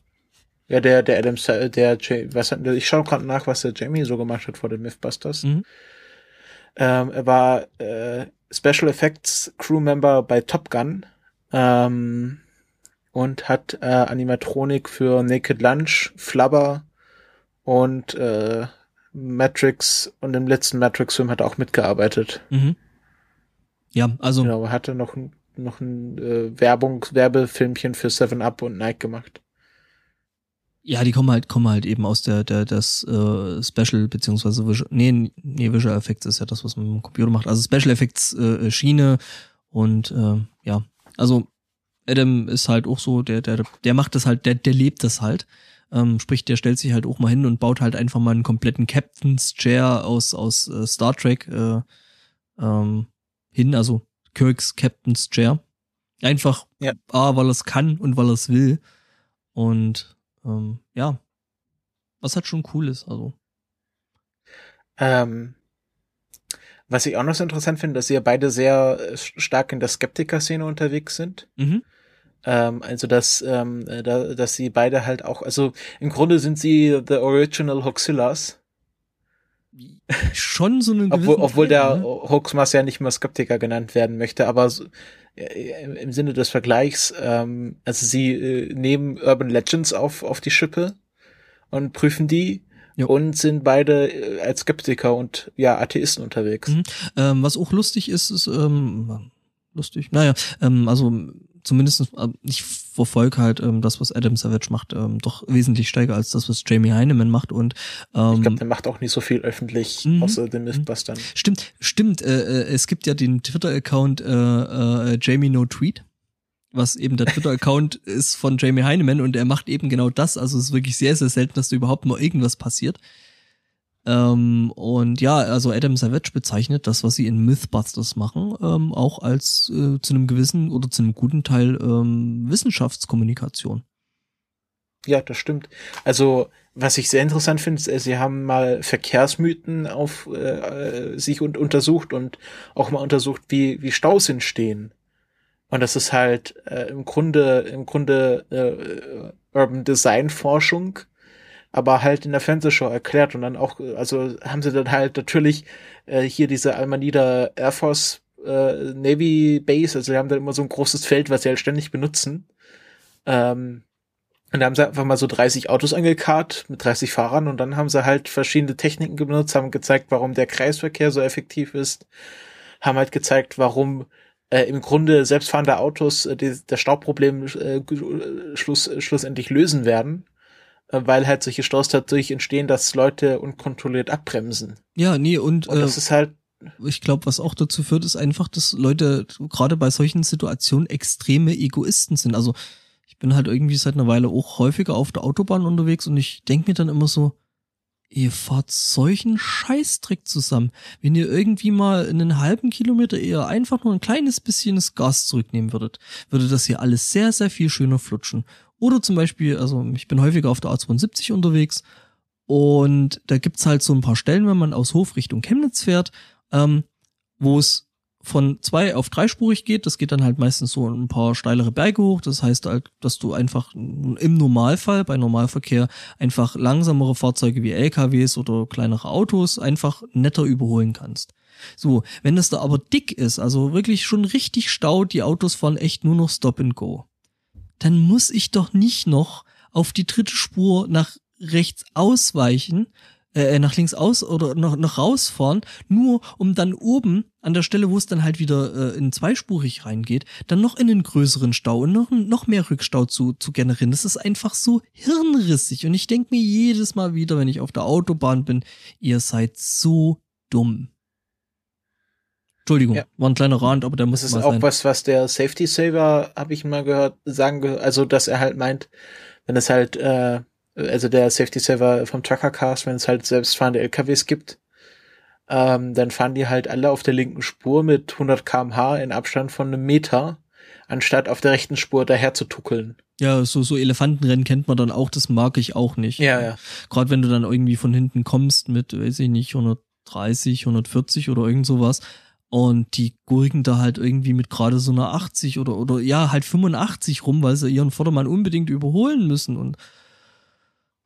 Ja, der, der Adam, der, J- was hat, ich schaue gerade nach, was der Jamie so gemacht hat vor den Mythbusters. Mhm. Ähm, er war äh, Special Effects Crew Member bei Top Gun. Ähm, und hat äh, Animatronik für Naked Lunch, Flubber und äh, Matrix und im letzten Matrix-Film hat er auch mitgearbeitet. Mhm. Ja, also. Genau, hatte noch ein, noch ein äh, Werbung, Werbefilmchen für Seven Up und Nike gemacht. Ja, die kommen halt, kommen halt eben aus der, der, das äh, Special, beziehungsweise Visual, nee, nee, Visual Effects ist ja das, was man mit dem Computer macht. Also Special Effects äh, Schiene und äh, ja, also Adam ist halt auch so, der, der, der macht das halt, der, der lebt das halt. Ähm, sprich, der stellt sich halt auch mal hin und baut halt einfach mal einen kompletten Captain's Chair aus, aus äh, Star Trek äh, ähm, hin, also Kirks Captain's Chair. Einfach, Ja. A, weil er es kann und weil er es will. Und ähm, ja, was halt schon cool ist, also. Ähm, was ich auch noch so interessant finde, dass sie ja beide sehr äh, stark in der Skeptiker-Szene unterwegs sind. Mhm. Ähm, also dass, ähm, äh, da, dass sie beide halt auch, also im Grunde sind sie the original Hoaxillas, Schon so einen obwohl, obwohl der ne? Hoaxmas ja nicht mehr Skeptiker genannt werden möchte, aber so, im im Sinne des Vergleichs, ähm, also sie äh, nehmen Urban Legends auf, auf die Schippe und prüfen die Jo. und sind beide äh, als Skeptiker und ja, Atheisten unterwegs. Mhm. Ähm, was auch lustig ist, ist, ähm, lustig, naja, ähm, also zumindest, äh, ich verfolge halt ähm, das, was Adam Savage macht, ähm, doch wesentlich stärker als das, was Jamie Heineman macht und ähm, Ich glaube, der macht auch nicht so viel öffentlich, Mhm. außer den Mythbustern. Stimmt, stimmt. Äh, äh, es gibt ja den Twitter-Account äh, äh, Jamie No Tweet, was eben der Twitter-Account ist von Jamie Heineman und er macht eben genau das. Also es ist wirklich sehr, sehr selten, dass da überhaupt mal irgendwas passiert. Ähm, und ja, also Adam Savage bezeichnet das, was sie in Mythbusters machen, ähm, auch als äh, zu einem gewissen oder zu einem guten Teil ähm, Wissenschaftskommunikation. Ja, das stimmt. Also, was ich sehr interessant finde, ist, äh, sie haben mal Verkehrsmythen auf äh, äh, sich und untersucht und auch mal untersucht, wie, wie Staus entstehen. Und das ist halt äh, im Grunde, im Grunde äh, Urban Design Forschung, aber halt in der Fernsehshow erklärt und dann auch, äh, also haben sie dann halt natürlich äh, hier diese Almanida Air Force äh, Navy Base, also sie haben dann immer so ein großes Feld, was sie halt ständig benutzen. Ähm, und da haben sie einfach mal so 30 Autos angekarrt mit 30 Fahrern und dann haben sie halt verschiedene Techniken benutzt, haben gezeigt, warum der Kreisverkehr so effektiv ist, haben halt gezeigt, warum äh, im Grunde selbstfahrende Autos äh, die, das Staubproblem äh, gu- schluss, schlussendlich lösen werden, äh, weil halt solche Staus dadurch entstehen, dass Leute unkontrolliert abbremsen. Ja, nee, und, Und äh, das ist halt, ich glaube, was auch dazu führt, ist einfach, dass Leute gerade bei solchen Situationen extreme Egoisten sind. Also ich bin halt irgendwie seit einer Weile auch häufiger auf der Autobahn unterwegs und ich denke mir dann immer so, ihr fahrt solchen Scheißdreck zusammen. Wenn ihr irgendwie mal einen halben Kilometer eher einfach nur ein kleines bisschen das Gas zurücknehmen würdet, würde das hier alles sehr, sehr viel schöner flutschen. Oder zum Beispiel, also ich bin häufiger auf der A72 unterwegs und da gibt's halt so ein paar Stellen, wenn man aus Hof Richtung Chemnitz fährt, ähm, wo es von zwei auf dreispurig geht. Das geht dann halt meistens so ein paar steilere Berge hoch. Das heißt halt, dass du einfach im Normalfall, bei Normalverkehr, einfach langsamere Fahrzeuge wie LKWs oder kleinere Autos einfach netter überholen kannst. So, wenn das da aber dick ist, also wirklich schon richtig Stau, die Autos fahren echt nur noch Stop and Go, dann muss ich doch nicht noch auf die dritte Spur nach rechts ausweichen, äh, nach links aus oder noch, noch rausfahren, nur um dann oben an der Stelle, wo es dann halt wieder äh, in zweispurig reingeht, dann noch in einen größeren Stau und noch, noch mehr Rückstau zu, zu generieren. Das ist einfach so hirnrissig. Und ich denke mir jedes Mal wieder, wenn ich auf der Autobahn bin, ihr seid so dumm. Entschuldigung, Ja. war ein kleiner Rand, aber der muss das ist mal auch sein. was, was der Safety Saver, habe ich mal gehört, sagen, ge- also dass er halt meint, wenn es halt, äh, also der Safety Saver vom Truckercast, wenn es halt selbstfahrende LKWs gibt, ähm, dann fahren die halt alle auf der linken Spur mit 100 kmh in Abstand von einem Meter, anstatt auf der rechten Spur daher zu tuckeln. Ja, so, so Elefantenrennen kennt man dann auch, das mag ich auch nicht. Ja, ja. Gerade wenn du dann irgendwie von hinten kommst mit, weiß ich nicht, 130, 140 oder irgend sowas und die gurken da halt irgendwie mit gerade so einer 80 oder, oder ja, halt 85 rum, weil sie ihren Vordermann unbedingt überholen müssen und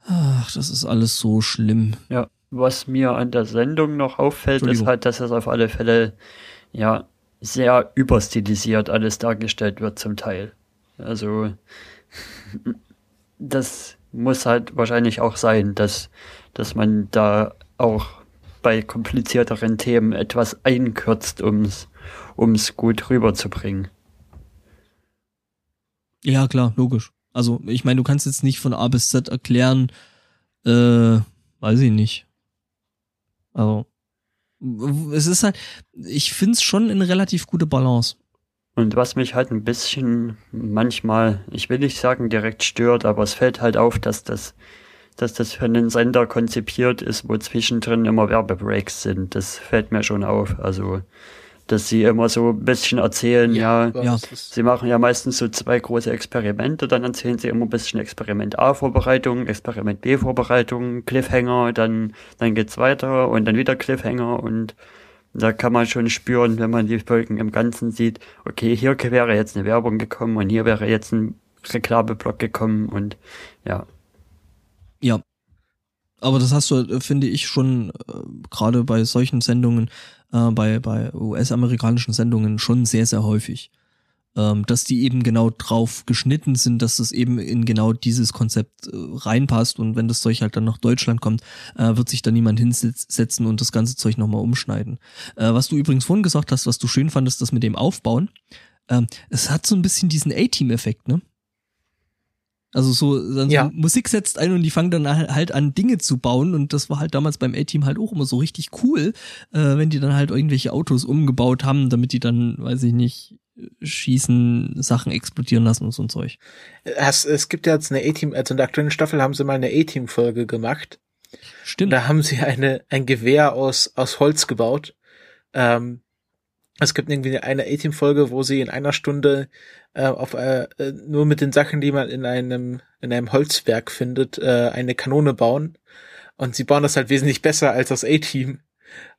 ach, das ist alles so schlimm. Ja, was mir an der Sendung noch auffällt, ist halt, dass es auf alle Fälle ja sehr überstilisiert alles dargestellt wird zum Teil. Also das muss halt wahrscheinlich auch sein, dass, dass man da auch bei komplizierteren Themen etwas einkürzt, ums ums gut rüberzubringen. Ja, klar, logisch. Also, ich meine, du kannst jetzt nicht von A bis Z erklären, äh, weiß ich nicht. Also, es ist halt, ich finde es schon eine relativ gute Balance. Und was mich halt ein bisschen manchmal, ich will nicht sagen direkt stört, aber es fällt halt auf, dass das, dass das für einen Sender konzipiert ist, wo zwischendrin immer Werbebreaks sind. Das fällt mir schon auf. Also, dass sie immer so ein bisschen erzählen, ja, ja, sie machen ja meistens so zwei große Experimente, dann erzählen sie immer ein bisschen Experiment A Vorbereitung, Experiment B Vorbereitung, Cliffhanger, dann, dann geht's weiter und dann wieder Cliffhanger und da kann man schon spüren, wenn man die Folgen im Ganzen sieht, okay, hier wäre jetzt eine Werbung gekommen und hier wäre jetzt ein Reklameblock gekommen und ja. Ja. Aber das hast du, finde ich, schon äh, gerade bei solchen Sendungen äh, bei, bei US-amerikanischen Sendungen schon sehr, sehr häufig. Ähm, dass die eben genau drauf geschnitten sind, dass das eben in genau dieses Konzept äh, reinpasst und wenn das Zeug halt dann nach Deutschland kommt, äh, wird sich da niemand hinsetzen und das ganze Zeug nochmal umschneiden. Äh, was du übrigens vorhin gesagt hast, was du schön fandest, das mit dem Aufbauen, ähm, es hat so ein bisschen diesen A-Team-Effekt, ne? Also so, dann ja. Musik setzt ein und die fangen dann halt an, Dinge zu bauen. Und das war halt damals beim A-Team halt auch immer so richtig cool, äh, wenn die dann halt irgendwelche Autos umgebaut haben, damit die dann, weiß ich nicht, schießen, Sachen explodieren lassen und so ein Zeug. Es, es gibt ja jetzt eine A-Team, also in der aktuellen Staffel haben sie mal eine A-Team-Folge gemacht. Stimmt. Da haben sie eine, ein Gewehr aus, aus Holz gebaut. Ähm, es gibt irgendwie eine A-Team-Folge, wo sie in einer Stunde äh, auf äh, äh, nur mit den Sachen, die man in einem in einem Holzwerk findet, äh, eine Kanone bauen. Und sie bauen das halt wesentlich besser als das A-Team,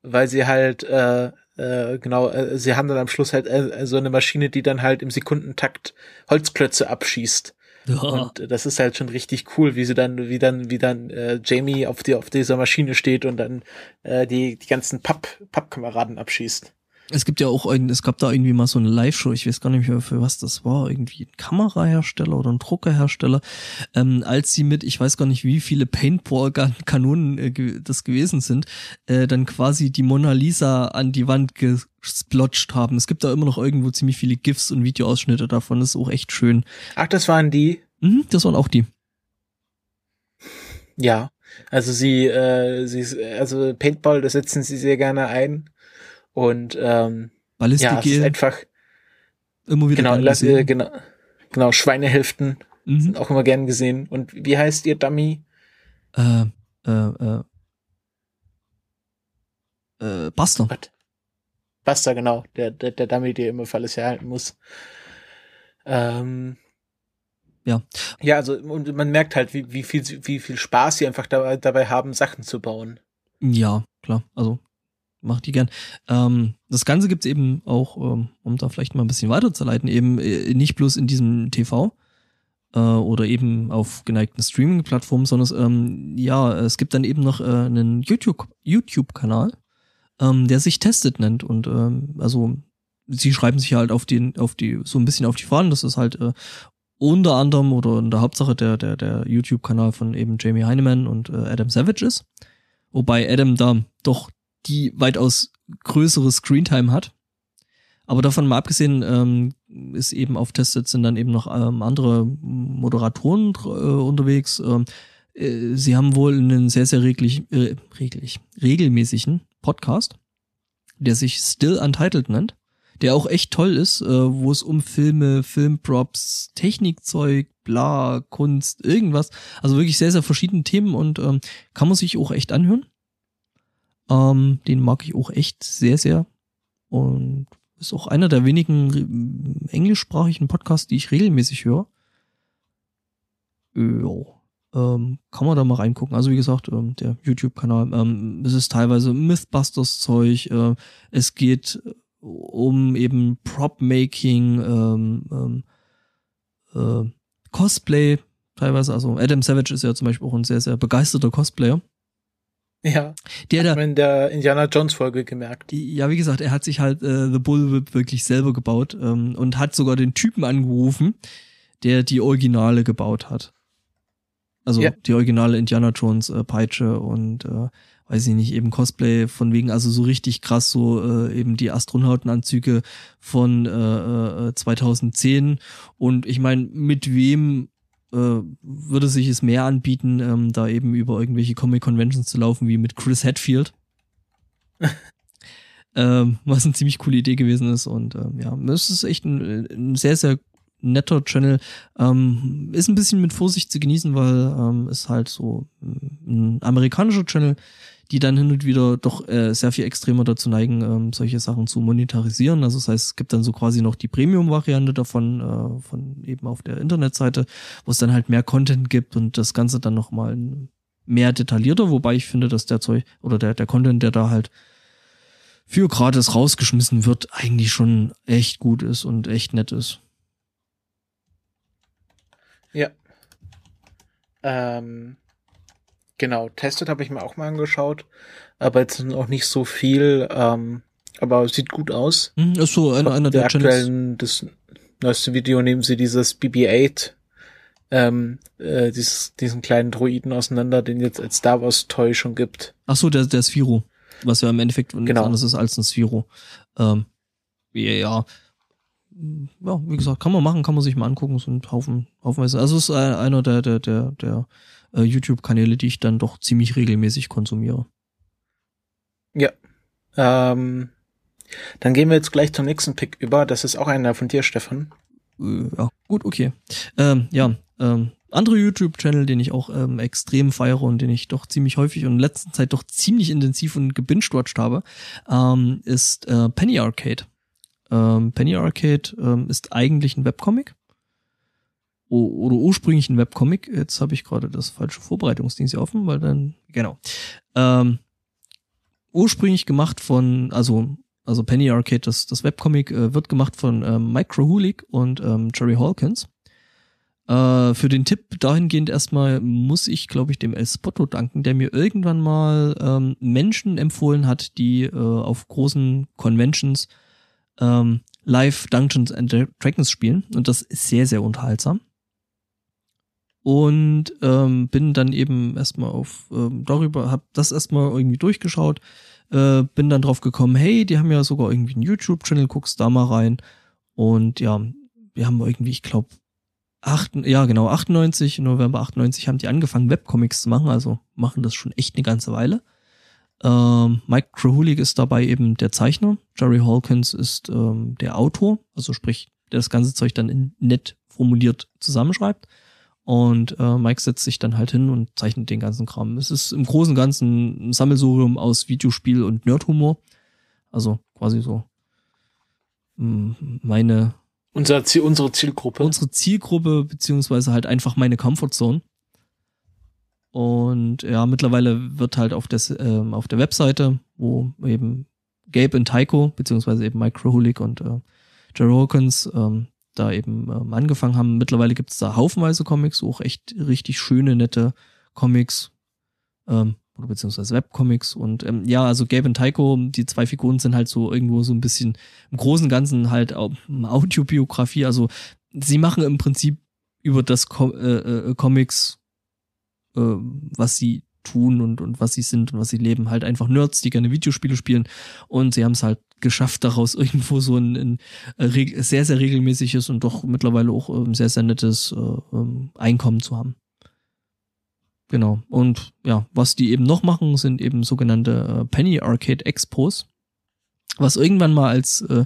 weil sie halt äh, äh, genau, äh, sie haben dann am Schluss halt äh, so eine Maschine, die dann halt im Sekundentakt Holzklötze abschießt. Ja. Und das ist halt schon richtig cool, wie sie dann, wie dann, wie dann äh, Jamie auf die auf dieser Maschine steht und dann äh, die die ganzen Papp Pappkameraden abschießt. Es gibt ja auch, es gab da irgendwie mal so eine Live-Show, ich weiß gar nicht mehr, für was das war, irgendwie ein Kamerahersteller oder ein Druckerhersteller, ähm, als sie mit, ich weiß gar nicht, wie viele Paintball-Kanonen äh, das gewesen sind, äh, dann quasi die Mona Lisa an die Wand gesplotcht haben. Es gibt da immer noch irgendwo ziemlich viele GIFs und Videoausschnitte davon, das ist auch echt schön. Ach, das waren die? Mhm, das waren auch die. Ja, also sie, äh, sie, also Paintball, das setzen sie sehr gerne ein. Und ähm, Ballistik ja, es ist einfach immer wieder genau, lass, äh, genau, genau Schweinehälften mhm. sind auch immer gern gesehen. Und wie heißt ihr Dummy? Äh, äh, äh, äh, Buster. What? Buster, genau, der, der, der Dummy, der immer für alles herhalten muss. Ähm, ja. Ja, also und man merkt halt, wie, wie viel wie viel Spaß sie einfach dabei, dabei haben, Sachen zu bauen. Ja, klar. Also macht die gern. Ähm, das Ganze gibt's eben auch, ähm, um da vielleicht mal ein bisschen weiterzuleiten, eben äh, nicht bloß in diesem TV äh, oder eben auf geneigten Streaming-Plattformen, sondern ähm, ja, es gibt dann eben noch äh, einen YouTube YouTube-Kanal, ähm, der sich Tested nennt und ähm, also sie schreiben sich halt auf den auf die so ein bisschen auf die Fahnen, das ist halt äh, unter anderem oder in der Hauptsache der der der YouTube-Kanal von eben Jamie Heineman und äh, Adam Savage ist. Wobei Adam da doch die weitaus größere Screentime hat. Aber davon mal abgesehen, ähm, ist eben auf Tested sind dann eben noch ähm, andere Moderatoren äh, unterwegs. Ähm, äh, sie haben wohl einen sehr, sehr reglich, äh, reglich, regelmäßigen Podcast, der sich Still Untitled nennt, der auch echt toll ist, äh, wo es um Filme, Filmprops, Technikzeug, bla, Kunst, irgendwas, also wirklich sehr, sehr verschiedene Themen und ähm, kann man sich auch echt anhören. Ähm, den mag ich auch echt sehr, sehr. Und ist auch einer der wenigen englischsprachigen Podcasts, die ich regelmäßig höre. Ja, ähm, kann man da mal reingucken. Also wie gesagt, ähm, der YouTube-Kanal, ähm, es ist teilweise Mythbusters-Zeug, äh, es geht um eben Prop-Making, ähm, ähm, äh, Cosplay teilweise. Also Adam Savage ist ja zum Beispiel auch ein sehr, sehr begeisterter Cosplayer. Ja. Der hat da, in der Indiana Jones Folge gemerkt. Ja, wie gesagt, er hat sich halt äh, The Bullwhip wirklich selber gebaut ähm, und hat sogar den Typen angerufen, der die Originale gebaut hat. Also Ja. die originale Indiana Jones äh, Peitsche und äh, weiß ich nicht, eben Cosplay von wegen, also so richtig krass, so äh, eben die Astronautenanzüge von äh, äh, 2010. Und ich meine, mit wem äh, würde sich es mehr anbieten, ähm, da eben über irgendwelche Comic-Conventions zu laufen, wie mit Chris Hadfield. ähm, was eine ziemlich coole Idee gewesen ist. Und ähm, ja, es ist echt ein, ein sehr, sehr netter Channel. Ähm, ist ein bisschen mit Vorsicht zu genießen, weil ähm, ist halt so ein amerikanischer Channel, die dann hin und wieder doch äh, sehr viel extremer dazu neigen, ähm, solche Sachen zu monetarisieren. Also das heißt, es gibt dann so quasi noch die Premium-Variante davon, äh, von eben auf der Internetseite, wo es dann halt mehr Content gibt und das Ganze dann nochmal mehr detaillierter, wobei ich finde, dass der Zeug oder der, der Content, der da halt für gratis rausgeschmissen wird, eigentlich schon echt gut ist und echt nett ist. Ja. Ähm, genau, Tested habe ich mir auch mal angeschaut, aber jetzt noch nicht so viel, ähm, aber sieht gut aus. Hm, ist so einer, einer der, der aktuellen, das neueste Video nehmen sie dieses BB-8, ähm, äh, dieses, diesen kleinen Droiden auseinander, den jetzt als Star Wars Toy schon gibt. Ach so, der, der Sphiro. Was ja im Endeffekt nichts Genau. anderes ist als ein Sphiro. Ähm, ja, ja. Ja, wie gesagt, kann man machen, kann man sich mal angucken, so ein Haufen, haufenweise. Also es ist einer der, der, der, der äh, YouTube-Kanäle, die ich dann doch ziemlich regelmäßig konsumiere. Ja. Ähm, dann gehen wir jetzt gleich zum nächsten Pick über. Das ist auch einer von dir, Stefan. Äh, ja, gut, okay. Ähm, ja, ähm, andere YouTube-Channel, den ich auch ähm, extrem feiere und den ich doch ziemlich häufig und in letzter Zeit doch ziemlich intensiv und gebinged-watched habe, ähm, ist äh, Penny Arcade. Ähm, Penny Arcade ähm, ist eigentlich ein Webcomic. Oder ursprünglich ein Webcomic. Jetzt habe ich gerade das falsche Vorbereitungsding offen, weil dann, genau. Ähm, ursprünglich gemacht von, also also Penny Arcade, das, das Webcomic, äh, wird gemacht von ähm, Mike Krahulik und ähm, Jerry Hawkins. Äh, für den Tipp dahingehend erstmal muss ich, glaube ich, dem El Spotto danken, der mir irgendwann mal ähm, Menschen empfohlen hat, die äh, auf großen Conventions ähm, live Dungeons and Dragons spielen. Und das ist sehr, sehr unterhaltsam. Und ähm, bin dann eben erstmal auf ähm, darüber, hab das erstmal irgendwie durchgeschaut, äh, bin dann drauf gekommen, hey, die haben ja sogar irgendwie einen YouTube-Channel, guckst da mal rein. Und ja, wir haben irgendwie, ich glaube, acht, ja genau, 98, November 98 haben die angefangen, Webcomics zu machen, also machen das schon echt eine ganze Weile. Ähm, Mike Krahulik ist dabei eben der Zeichner, Jerry Hawkins ist ähm, der Autor, also sprich, der das ganze Zeug dann in nett formuliert zusammenschreibt. Und äh, Mike setzt sich dann halt hin und zeichnet den ganzen Kram. Es ist im Großen und Ganzen ein Sammelsurium aus Videospiel und Nerdhumor. Also quasi so mh, meine Unser Ziel, unsere Zielgruppe. unsere Zielgruppe, beziehungsweise halt einfach meine Comfortzone. Und ja, mittlerweile wird halt auf, des, ähm, auf der Webseite, wo eben Gabe und Taiko, beziehungsweise eben Mike Krahulik und äh, Jerry Hawkins ähm, da eben ähm, angefangen haben. Mittlerweile gibt es da haufenweise Comics, auch echt richtig schöne, nette Comics, ähm, oder beziehungsweise Webcomics. Und ähm, ja, also Gabe und Taiko, die zwei Figuren sind halt so irgendwo so ein bisschen im Großen und Ganzen halt au- Audiobiografie. Also sie machen im Prinzip über das Co äh, äh, Comics, äh, was sie tun und, und was sie sind und was sie leben. Halt einfach Nerds, die gerne Videospiele spielen. Und sie haben es halt geschafft, daraus irgendwo so ein, ein äh, sehr, sehr regelmäßiges und doch mittlerweile auch ähm, sehr, sehr nettes äh, ähm, Einkommen zu haben. Genau. Und ja, was die eben noch machen, sind eben sogenannte äh, Penny Arcade Expos. Was irgendwann mal als äh,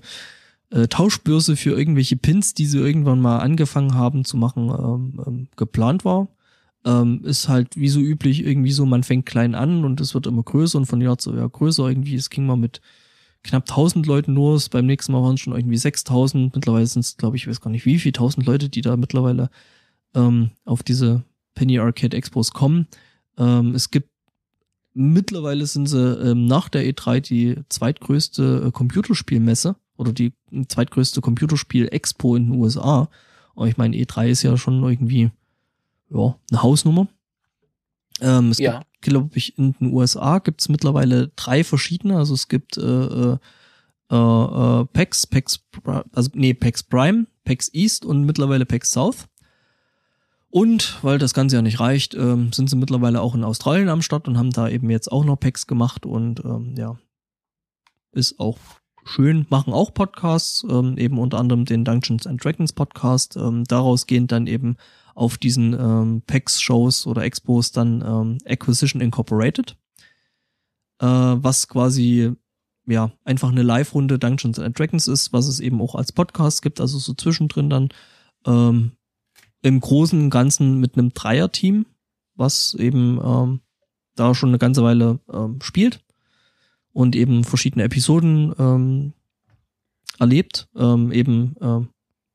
äh, Tauschbörse für irgendwelche Pins, die sie irgendwann mal angefangen haben zu machen, ähm, ähm, geplant war. Ähm, ist halt wie so üblich irgendwie so, man fängt klein an und es wird immer größer und von Jahr zu Jahr größer irgendwie. Es ging mal mit knapp 1000 Leuten los, beim nächsten Mal waren es schon irgendwie 6000. Mittlerweile sind es, glaube ich, ich weiß gar nicht wie viel, 1000 Leute, die da mittlerweile ähm, auf diese Penny Arcade Expos kommen. Ähm, es gibt mittlerweile sind sie ähm, nach der E3 die zweitgrößte äh, Computerspielmesse oder die zweitgrößte Computerspiel-Expo in den USA. Und ich meine, E3 ist ja schon irgendwie ja, eine Hausnummer. Ähm, es Ja. gibt, glaube ich, in den USA gibt es mittlerweile drei verschiedene. Also es gibt äh, äh, äh, äh, PAX, PAX, also nee, PAX Prime, PAX East und mittlerweile PAX South. Und weil das Ganze ja nicht reicht, ähm, sind sie mittlerweile auch in Australien am Start und haben da eben jetzt auch noch Packs gemacht und ähm, ja, ist auch schön, machen auch Podcasts, ähm, eben unter anderem den Dungeons and Dragons Podcast. Ähm, daraus gehen dann eben auf diesen ähm, PAX-Shows oder Expos dann ähm, Acquisition Incorporated, äh, was quasi ja einfach eine Live-Runde Dungeons and Dragons ist, was es eben auch als Podcast gibt, also so zwischendrin dann ähm, im Großen und Ganzen mit einem Dreier-Team, was eben ähm, da schon eine ganze Weile ähm, spielt und eben verschiedene Episoden ähm, erlebt, ähm, eben äh,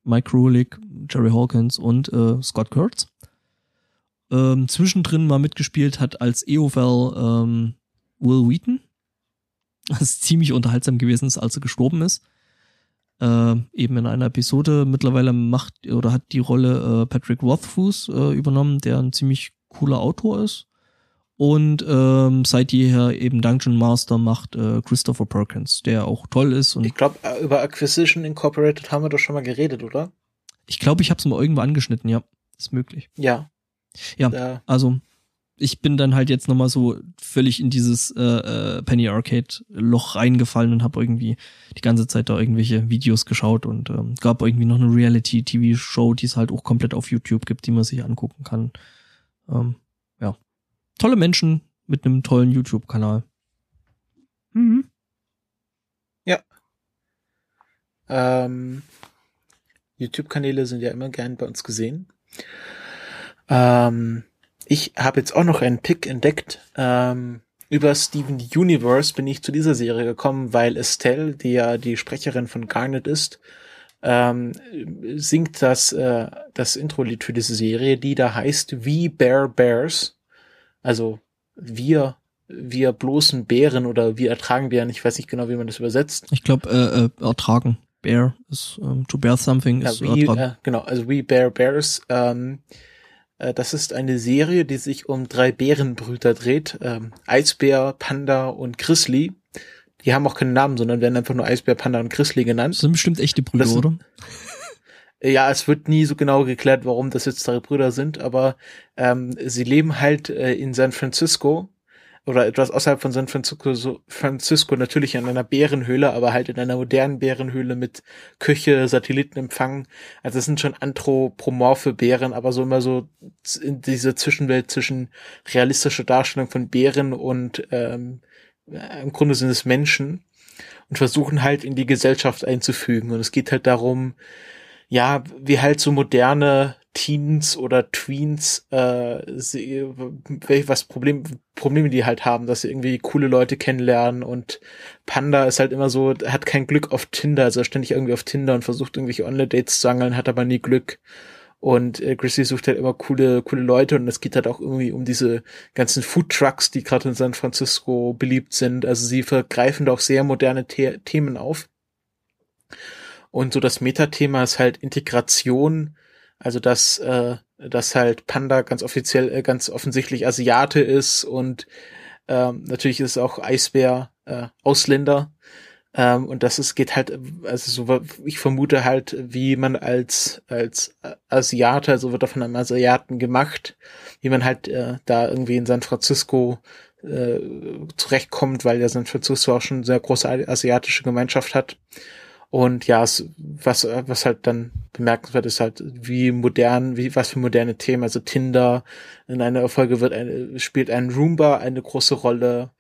Mike Rulick, Jerry Hawkins und äh, Scott Kurtz. Ähm, zwischendrin mal mitgespielt hat als EOFL ähm, Will Wheaton, was ziemlich unterhaltsam gewesen ist, als er gestorben ist. Äh, eben in einer Episode mittlerweile macht oder hat die Rolle äh, Patrick Rothfuss äh, übernommen, der ein ziemlich cooler Autor ist und ähm, seit jeher eben Dungeon Master macht äh, Christopher Perkins, der auch toll ist. Und ich glaube, äh, über Acquisition Incorporated haben wir doch schon mal geredet, oder? Ich glaube, ich habe es mal irgendwo angeschnitten, ja. Ist möglich. Ja. Ja, da. also ich bin dann halt jetzt nochmal so völlig in dieses äh, äh, Penny Arcade Loch reingefallen und habe irgendwie die ganze Zeit da irgendwelche Videos geschaut und ähm, gab irgendwie noch eine Reality TV Show, die es halt auch komplett auf YouTube gibt, die man sich angucken kann. Ähm, tolle Menschen mit einem tollen YouTube-Kanal. Mhm. Ja. Ähm, YouTube-Kanäle sind ja immer gern bei uns gesehen. Ähm, ich habe jetzt auch noch einen Pick entdeckt. Ähm, über Steven Universe bin ich zu dieser Serie gekommen, weil Estelle, die ja die Sprecherin von Garnet ist, ähm, singt das, äh, das Intro-Lied für diese Serie, die da heißt We Bear Bears. Also wir, wir bloßen Bären oder wir ertragen Bären. Ich weiß nicht genau, wie man das übersetzt. Ich glaube, äh, äh, ertragen. Bear ist um, ähm, to bear something ja, ist we, äh, genau, also We Bear Bears. Ähm, äh, das ist eine Serie, die sich um drei Bärenbrüter dreht. Ähm, Eisbär, Panda und Grizzly. Die haben auch keinen Namen, sondern werden einfach nur Eisbär, Panda und Grizzly genannt. Das sind bestimmt echte Brüder, sind, oder? Ja, es wird nie so genau geklärt, warum das jetzt drei Brüder sind, aber ähm, sie leben halt äh, in San Francisco oder etwas außerhalb von San Francisco, so Francisco natürlich in einer Bärenhöhle, aber halt in einer modernen Bärenhöhle mit Küche, Satellitenempfang. Also es sind schon anthropomorphe Bären, aber so immer so in diese Zwischenwelt zwischen realistischer Darstellung von Bären und ähm, im Grunde sind es Menschen und versuchen halt in die Gesellschaft einzufügen. Und es geht halt darum, ja, wie halt so moderne Teens oder Tweens, äh, sie, was Problem, Probleme die halt haben, dass sie irgendwie coole Leute kennenlernen und Panda ist halt immer so, hat kein Glück auf Tinder, also ständig irgendwie auf Tinder und versucht irgendwelche Online-Dates zu angeln, hat aber nie Glück. Und äh, Grizzly sucht halt immer coole, coole Leute und es geht halt auch irgendwie um diese ganzen Food Trucks, die gerade in San Francisco beliebt sind. Also sie vergreifen da auch sehr moderne The Themen auf. Und so das Metathema ist halt Integration, also dass, äh, dass halt Panda ganz offiziell, äh, ganz offensichtlich Asiate ist und ähm, natürlich ist auch Eisbär äh, Ausländer. Ähm, und das ist, geht halt, also so, ich vermute halt, wie man als, als Asiate, also wird er von einem Asiaten gemacht, wie man halt äh, da irgendwie in San Francisco äh, zurechtkommt, weil ja San Francisco auch schon eine sehr große asiatische Gemeinschaft hat. Und ja, es, was, was halt dann bemerkenswert ist halt, wie modern, wie, was für moderne Themen, also Tinder, in einer Folge wird eine, spielt ein Roomba eine große Rolle.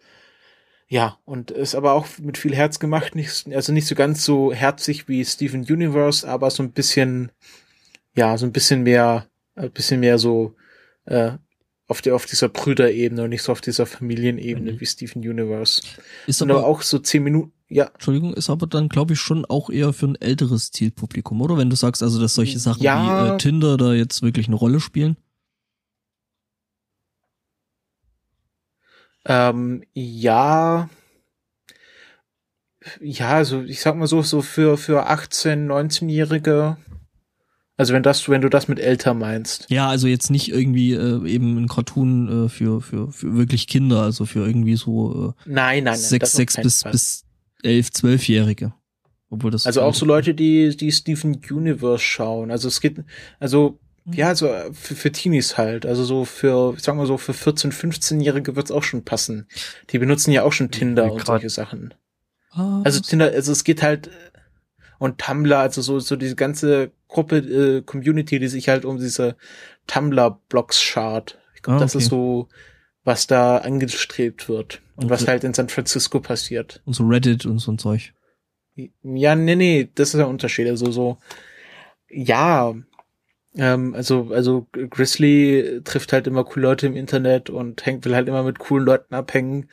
Ja, und ist aber auch mit viel Herz gemacht, nicht, also nicht so ganz so herzig wie Steven Universe, aber so ein bisschen, ja, so ein bisschen mehr, ein bisschen mehr so, äh, auf der auf dieser Brüderebene und nicht so auf dieser Familienebene mhm. wie Steven Universe. Ist aber, aber auch so zehn Minuten, ja. Entschuldigung, ist aber dann, glaube ich, schon auch eher für ein älteres Zielpublikum, oder? Wenn du sagst, also, dass solche Sachen ja. wie äh, Tinder da jetzt wirklich eine Rolle spielen. Ähm, ja. Ja, also ich sag mal so, so für, für 18-, 19-Jährige also wenn das, wenn du das mit älter meinst. Ja, also jetzt nicht irgendwie äh, eben ein Cartoon äh, für, für, für wirklich Kinder, also für irgendwie so äh, nein, nein, nein, sechs, sechs bis, bis elf, zwölfjährige. Obwohl das also auch so Leute, die, die Steven Universe schauen. Also es geht, also Ja, so äh, für, für Teenies halt. Also so für, ich sag mal so, für 14-, 15-Jährige wird's auch schon passen. Die benutzen ja auch schon Tinder und solche Sachen. Ah, Also Tinder, also es geht halt äh, und Tumblr, also so, so diese ganze Gruppe, äh, Community, die sich halt um diese Tumblr-Blogs schart. Ich glaube, Ah, das okay. ist so, was da angestrebt wird. Und Und was so- halt in San Francisco passiert. und so Reddit und so ein Zeug. Ja, nee, nee, das ist der Unterschied. Also so, ja, ähm, also, also Grizzly trifft halt immer coole Leute im Internet und hängt, will halt immer mit coolen Leuten abhängen.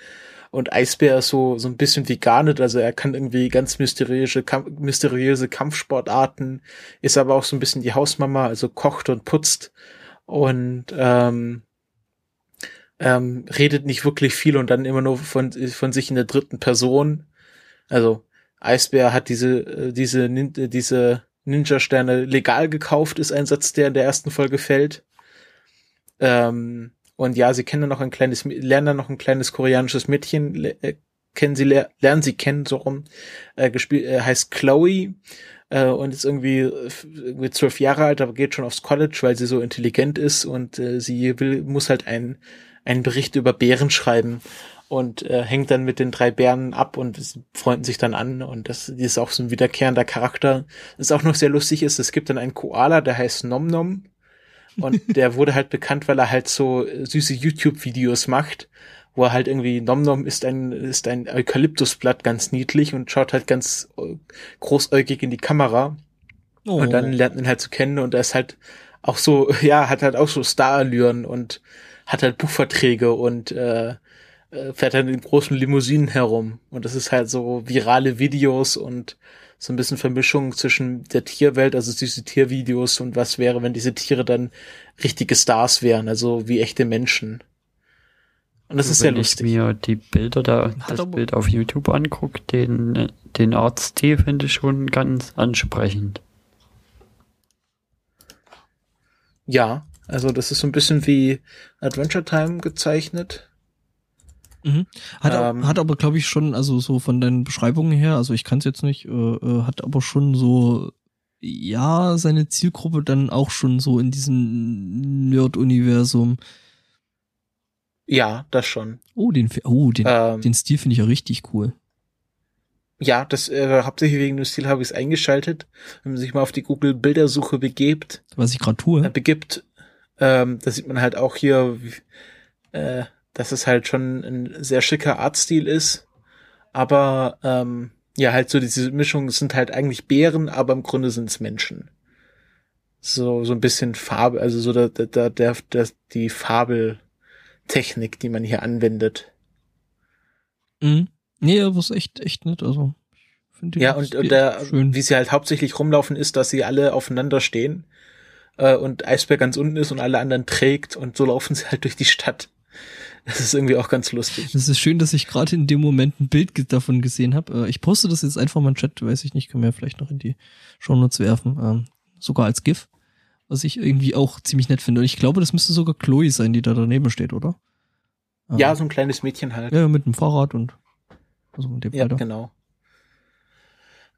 Und Eisbär ist so, so ein bisschen veganet, also er kann irgendwie ganz mysteriöse, Kamp mysteriöse Kampfsportarten, ist aber auch so ein bisschen die Hausmama, also kocht und putzt und ähm, ähm, redet nicht wirklich viel und dann immer nur von, von sich in der dritten Person. Also Eisbär hat diese, äh, diese, äh, diese Ninja-Sterne legal gekauft, ist ein Satz, der in der ersten Folge fällt. Ähm, und ja, sie kennen dann noch ein kleines, lernen dann noch ein kleines koreanisches Mädchen, äh, kennen sie, ler lernen sie kennen, so rum, äh, gespielt, äh, heißt Chloe, äh, und ist irgendwie, irgendwie zwölf Jahre alt, aber geht schon aufs College, weil sie so intelligent ist und äh, sie will, muss halt einen, einen Bericht über Bären schreiben und äh, hängt dann mit den drei Bären ab und sie freunden sich dann an und das ist auch so ein wiederkehrender Charakter. Was auch noch sehr lustig ist, es gibt dann einen Koala, der heißt Nom Nom und der wurde halt bekannt, weil er halt so äh, süße YouTube-Videos macht, wo er halt irgendwie Nom Nom ist ein ist ein Eukalyptusblatt ganz niedlich und schaut halt ganz äh, großäugig in die Kamera Oh. und dann lernt man ihn halt zu kennen und er ist halt auch so, ja, hat halt auch so Starallüren und hat halt Buchverträge und äh, äh, fährt dann in großen Limousinen herum. Und das ist halt so virale Videos und so ein bisschen Vermischung zwischen der Tierwelt, also diese Tiervideos und was wäre, wenn diese Tiere dann richtige Stars wären, also wie echte Menschen. Und das ist sehr Wenn ich lustig. mir die Bilder da, Hat das Bild auf YouTube angucke, den, den Artstil finde ich schon ganz ansprechend. Ja, also das ist so ein bisschen wie Adventure Time gezeichnet. Mhm. Hat, Ähm, hat aber, glaube ich, schon, also so von den Beschreibungen her, also ich kann es jetzt nicht, äh, äh, hat aber schon so, ja, seine Zielgruppe dann auch schon so in diesem Nerd-Universum. Ja, das schon. Oh, den, oh, den, Ähm, den Stil finde ich ja richtig cool. Ja, das äh, hauptsächlich wegen dem Stil habe ich es eingeschaltet. Wenn man sich mal auf die Google Bildersuche begebt, Was ich gerade tue. äh, begibt, ähm, da sieht man halt auch hier, wie, äh, dass es halt schon ein sehr schicker Artstil ist. Aber ähm, ja, halt so diese Mischung sind halt eigentlich Bären, aber im Grunde sind es Menschen. So so ein bisschen Farbe, also so der der der, der die Fabeltechnik, die man hier anwendet. Mhm. Nee, aber ist echt, echt nett, also. ich Ja, und, und der, schön. wie sie halt hauptsächlich rumlaufen, ist, dass sie alle aufeinander stehen äh, und Eisberg ganz unten ist und alle anderen trägt und so laufen sie halt durch die Stadt. Das ist irgendwie auch ganz lustig. Es ist schön, dass ich gerade in dem Moment ein Bild davon gesehen habe. Äh, Ich poste das jetzt einfach mal in den Chat, weiß ich nicht, können wir ja vielleicht noch in die Shownotes werfen. Ähm, sogar als GIF, was ich irgendwie auch ziemlich nett finde. Und ich glaube, das müsste sogar Chloe sein, die da daneben steht, oder? Ähm, Ja, so ein kleines Mädchen halt. ja, mit dem Fahrrad und also mit dem Ja, Alter. genau.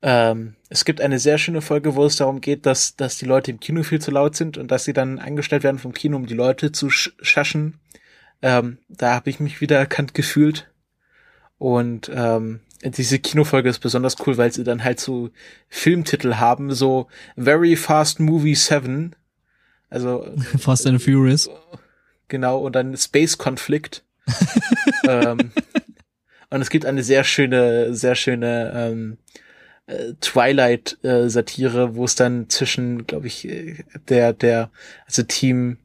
Ähm, es gibt eine sehr schöne Folge, wo es darum geht, dass, dass die Leute im Kino viel zu laut sind und dass sie dann eingestellt werden vom Kino, um die Leute zu sch schaschen. Ähm, da habe ich mich wieder erkannt gefühlt. Und ähm, diese Kinofolge ist besonders cool, weil sie dann halt so Filmtitel haben, so Very Fast Movie 7. Also Fast and Furious. Genau, und dann Space Konflikt. ähm, und es gibt eine sehr schöne, sehr schöne ähm, äh, Twilight-Satire, wo es dann zwischen, glaube ich, äh, der, der, also Team,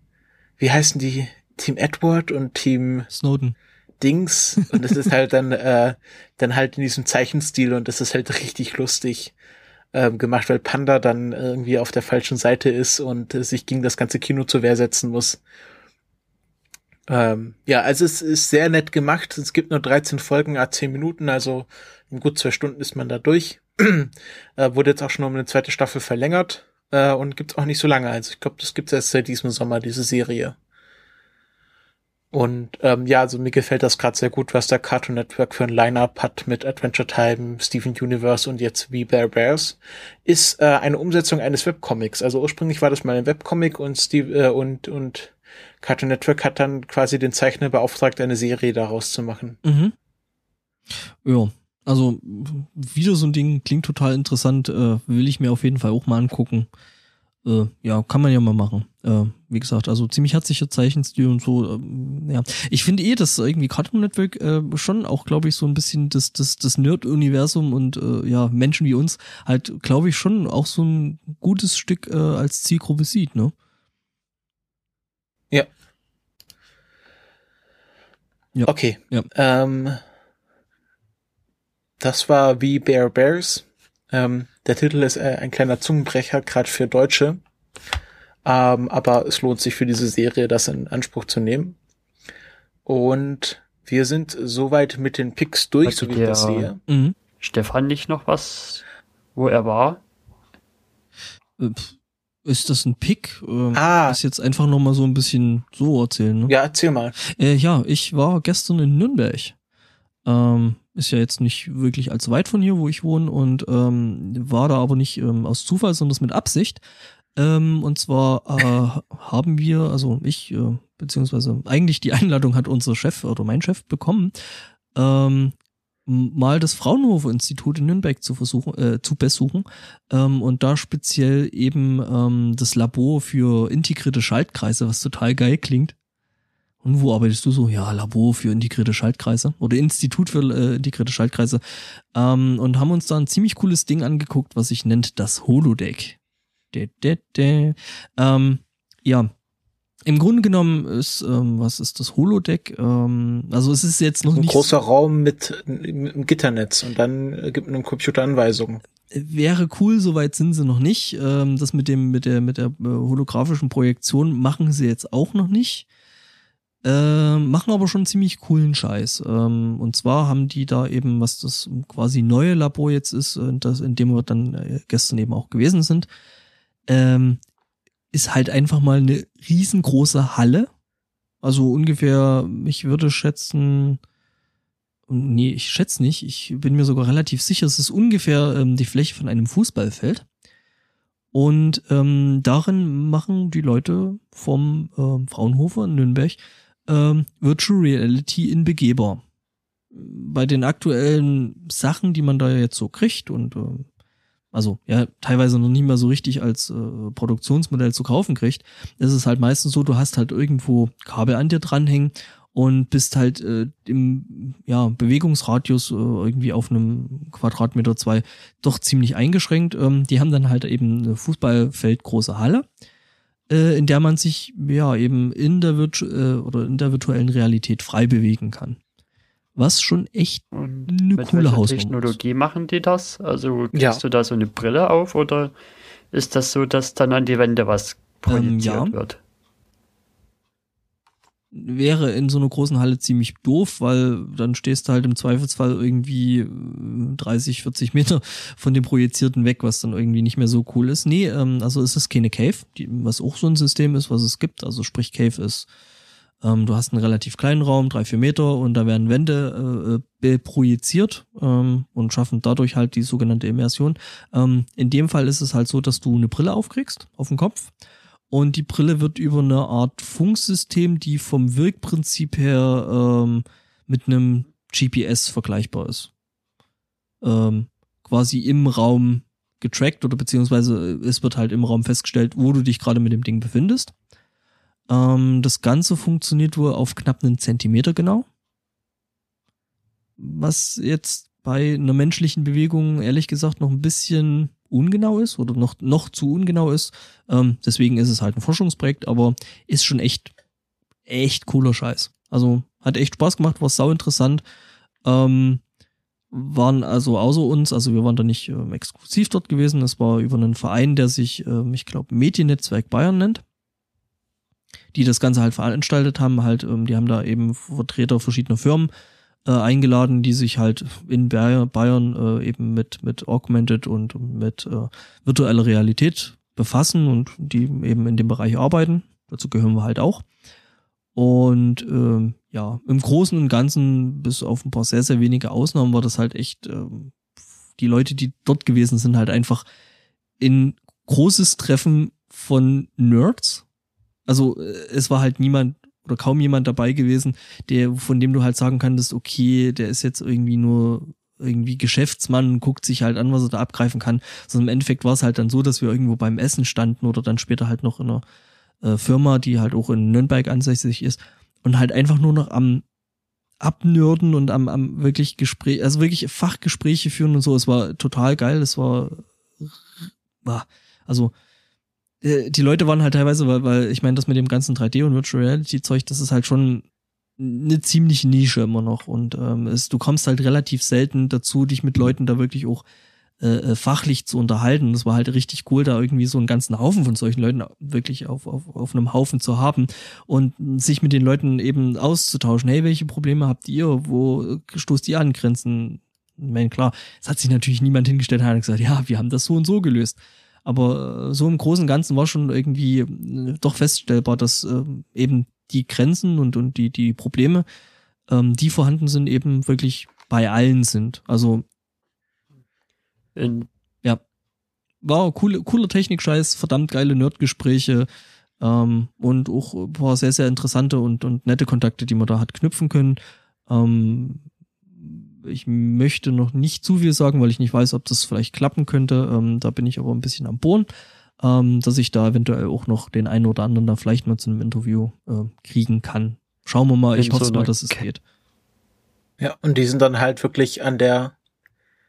wie heißen die? Team Edward und Team Snowden. Dings. Und es ist halt dann, äh, dann halt in diesem Zeichenstil und das ist halt richtig lustig ähm, gemacht, weil Panda dann irgendwie auf der falschen Seite ist und äh, sich gegen das ganze Kino zur Wehr setzen muss. Ähm, ja, also es ist sehr nett gemacht. Es gibt nur 13 Folgen, a 10 Minuten, also in gut zwei Stunden ist man da durch. äh, wurde jetzt auch schon um eine zweite Staffel verlängert äh, und gibt's auch nicht so lange. Also ich glaube, das gibt's erst seit diesem Sommer, diese Serie. Und ähm, ja, also mir gefällt das gerade sehr gut, was der Cartoon Network für ein Line-Up hat mit Adventure Time, Steven Universe und jetzt We Bear Bears. Ist äh, eine Umsetzung eines Webcomics. Also ursprünglich war das mal ein Webcomic und Steve äh, und und Cartoon Network hat dann quasi den Zeichner beauftragt, eine Serie daraus zu machen. Mhm. Ja, also wieder so ein Ding klingt total interessant, äh, will ich mir auf jeden Fall auch mal angucken. Äh, ja, kann man ja mal machen. Äh, wie gesagt, also ziemlich herzlicher Zeichenstil und so. Ähm, ja, ich finde eh, dass irgendwie Cartoon Network äh, schon auch, glaube ich, so ein bisschen das das das Nerd-Universum und äh, ja Menschen wie uns halt, glaube ich, schon auch so ein gutes Stück äh, als Zielgruppe sieht, ne? Ja. Ja. Okay. Ja. Ähm, das war wie Bear Bears. Ähm, der Titel ist äh, ein kleiner Zungenbrecher, gerade für Deutsche. Ähm, aber es lohnt sich für diese Serie, das in Anspruch zu nehmen. Und wir sind soweit mit den Picks durch, so wie ich das sehe. Mhm. Stefan nicht noch was, wo er war? Äh, Ist das ein Pick? Ähm, Ah. Das jetzt einfach noch mal so ein bisschen so erzählen, ne? Ja, erzähl mal. Äh, ja, ich war gestern in Nürnberg. Ähm, ist ja jetzt nicht wirklich allzu weit von hier, wo ich wohne und ähm, war da aber nicht ähm, aus Zufall, sondern mit Absicht. Ähm, und zwar äh, haben wir, also ich, äh, beziehungsweise eigentlich die Einladung hat unser Chef oder mein Chef bekommen, ähm, mal das Fraunhofer Institut in Nürnberg zu versuchen, äh, zu besuchen ähm, und da speziell eben ähm, das Labor für integrierte Schaltkreise, was total geil klingt. Und wo arbeitest du so? Ja, Labor für integrierte Schaltkreise oder Institut für äh, integrierte Schaltkreise. Ähm, und haben uns da ein ziemlich cooles Ding angeguckt, was sich nennt das Holodeck. Dä, dä, dä. Ähm, ja, im Grunde genommen ist, ähm, was ist das Holodeck? Ähm, also es ist jetzt noch Ein nicht großer Raum mit, mit einem Gitternetz und dann äh, gibt man einem Computer Anweisungen. wäre cool, soweit sind sie noch nicht. Ähm, das mit dem mit der mit der äh, holographischen Projektion machen sie jetzt auch noch nicht. Ähm, machen aber schon ziemlich coolen Scheiß. Ähm, und zwar haben die da eben, was das quasi neue Labor jetzt ist, äh, das, in dem wir dann äh, gestern eben auch gewesen sind, ähm, ist halt einfach mal eine riesengroße Halle. Also ungefähr, ich würde schätzen, nee, ich schätze nicht, ich bin mir sogar relativ sicher, es ist ungefähr ähm, die Fläche von einem Fußballfeld. Und ähm, darin machen die Leute vom ähm, Fraunhofer in Nürnberg ähm, Virtual Reality in begehbar. Bei den aktuellen Sachen, die man da jetzt so kriegt und ähm, also ja teilweise noch nicht mehr so richtig als äh, Produktionsmodell zu kaufen kriegt, ist es halt meistens so, du hast halt irgendwo Kabel an dir dranhängen und bist halt äh, im ja, Bewegungsradius äh, irgendwie auf einem Quadratmeter zwei doch ziemlich eingeschränkt. Ähm, die haben dann halt eben eine Fußballfeld große Halle, äh, in der man sich ja eben in der Virtu äh, oder in der virtuellen Realität frei bewegen kann. Was schon echt Und eine mit coole Hausnummer ist. Technologie machen die das? Also kriegst Ja. du da so eine Brille auf oder ist das so, dass dann an die Wände was projiziert ja. wird? Wäre in so einer großen Halle ziemlich doof, weil dann stehst du halt im Zweifelsfall irgendwie äh, 30, 40 Meter von dem Projizierten weg, was dann irgendwie nicht mehr so cool ist. Nee, ähm, also es ist keine Cave, die, was auch so ein System ist, was es gibt. Also sprich Cave ist, ähm, du hast einen relativ kleinen Raum, drei, vier Meter und da werden Wände äh, beprojiziert ähm, und schaffen dadurch halt die sogenannte Immersion. Ähm, in dem Fall ist es halt so, dass du eine Brille aufkriegst auf den Kopf und die Brille wird über eine Art Funksystem, die vom Wirkprinzip her ähm, mit einem GPS vergleichbar ist. Ähm, quasi im Raum getrackt oder beziehungsweise es wird halt im Raum festgestellt, wo du dich gerade mit dem Ding befindest. Ähm, das Ganze funktioniert wohl auf knapp einen Zentimeter genau. Was jetzt bei einer menschlichen Bewegung ehrlich gesagt noch ein bisschen ungenau ist oder noch, noch zu ungenau ist. Ähm, deswegen ist es halt ein Forschungsprojekt, aber ist schon echt, echt cooler Scheiß. Also hat echt Spaß gemacht, war sau interessant. Ähm, waren also außer uns, also wir waren da nicht ähm, exklusiv dort gewesen, es war über einen Verein, der sich, ähm, ich glaube, Mediennetzwerk Bayern nennt, die das Ganze halt veranstaltet haben, halt, ähm, die haben da eben Vertreter verschiedener Firmen äh, eingeladen, die sich halt in Bayern, äh, eben mit, mit Augmented und mit äh, virtueller Realität befassen und die eben in dem Bereich arbeiten. Dazu gehören wir halt auch. Und ähm, ja, im Großen und Ganzen, bis auf ein paar sehr, sehr wenige Ausnahmen, war das halt echt, ähm, die Leute, die dort gewesen sind, halt einfach in großes Treffen von Nerds. Also äh, es war halt niemand oder kaum jemand dabei gewesen, der, von dem du halt sagen kannst, okay, der ist jetzt irgendwie nur irgendwie Geschäftsmann und guckt sich halt an, was er da abgreifen kann. Sondern im Endeffekt war es halt dann so, dass wir irgendwo beim Essen standen oder dann später halt noch in einer äh, Firma, die halt auch in Nürnberg ansässig ist und halt einfach nur noch am abnörden und am, am wirklich Gespräch, also wirklich Fachgespräche führen und so. Es war total geil. Es war, war also die Leute waren halt teilweise, weil, weil ich meine, das mit dem ganzen 3D und Virtual Reality Zeug, das ist halt schon eine ziemliche Nische immer noch und ähm, es, du kommst halt relativ selten dazu, dich mit Leuten da wirklich auch äh, äh fachlich zu unterhalten. Das war halt richtig cool, da irgendwie so einen ganzen Haufen von solchen Leuten wirklich auf, auf, auf einem Haufen zu haben und sich mit den Leuten eben auszutauschen. Hey, welche Probleme habt ihr? Wo stoßt ihr an Grenzen? Ich meine, klar, es hat sich natürlich niemand hingestellt und gesagt, ja, wir haben das so und so gelöst. Aber äh, so im Großen und Ganzen war schon irgendwie äh, doch feststellbar, dass äh, eben die Grenzen und, und die, die Probleme, ähm, die vorhanden sind, eben wirklich bei allen sind. Also in, ja, war coole, cooler Technik-Scheiß, verdammt geile Nerdgespräche ähm, und auch ein paar sehr, sehr interessante und, und nette Kontakte, die man da hat knüpfen können. Ähm, ich möchte noch nicht zu viel sagen, weil ich nicht weiß, ob das vielleicht klappen könnte. Ähm, da bin ich aber ein bisschen am Bohren, ähm, dass ich da eventuell auch noch den einen oder anderen da vielleicht mal zu einem Interview äh, kriegen kann. Schauen wir mal. Ich hoffe so mal, dass es geht. Ja, und die sind dann halt wirklich an der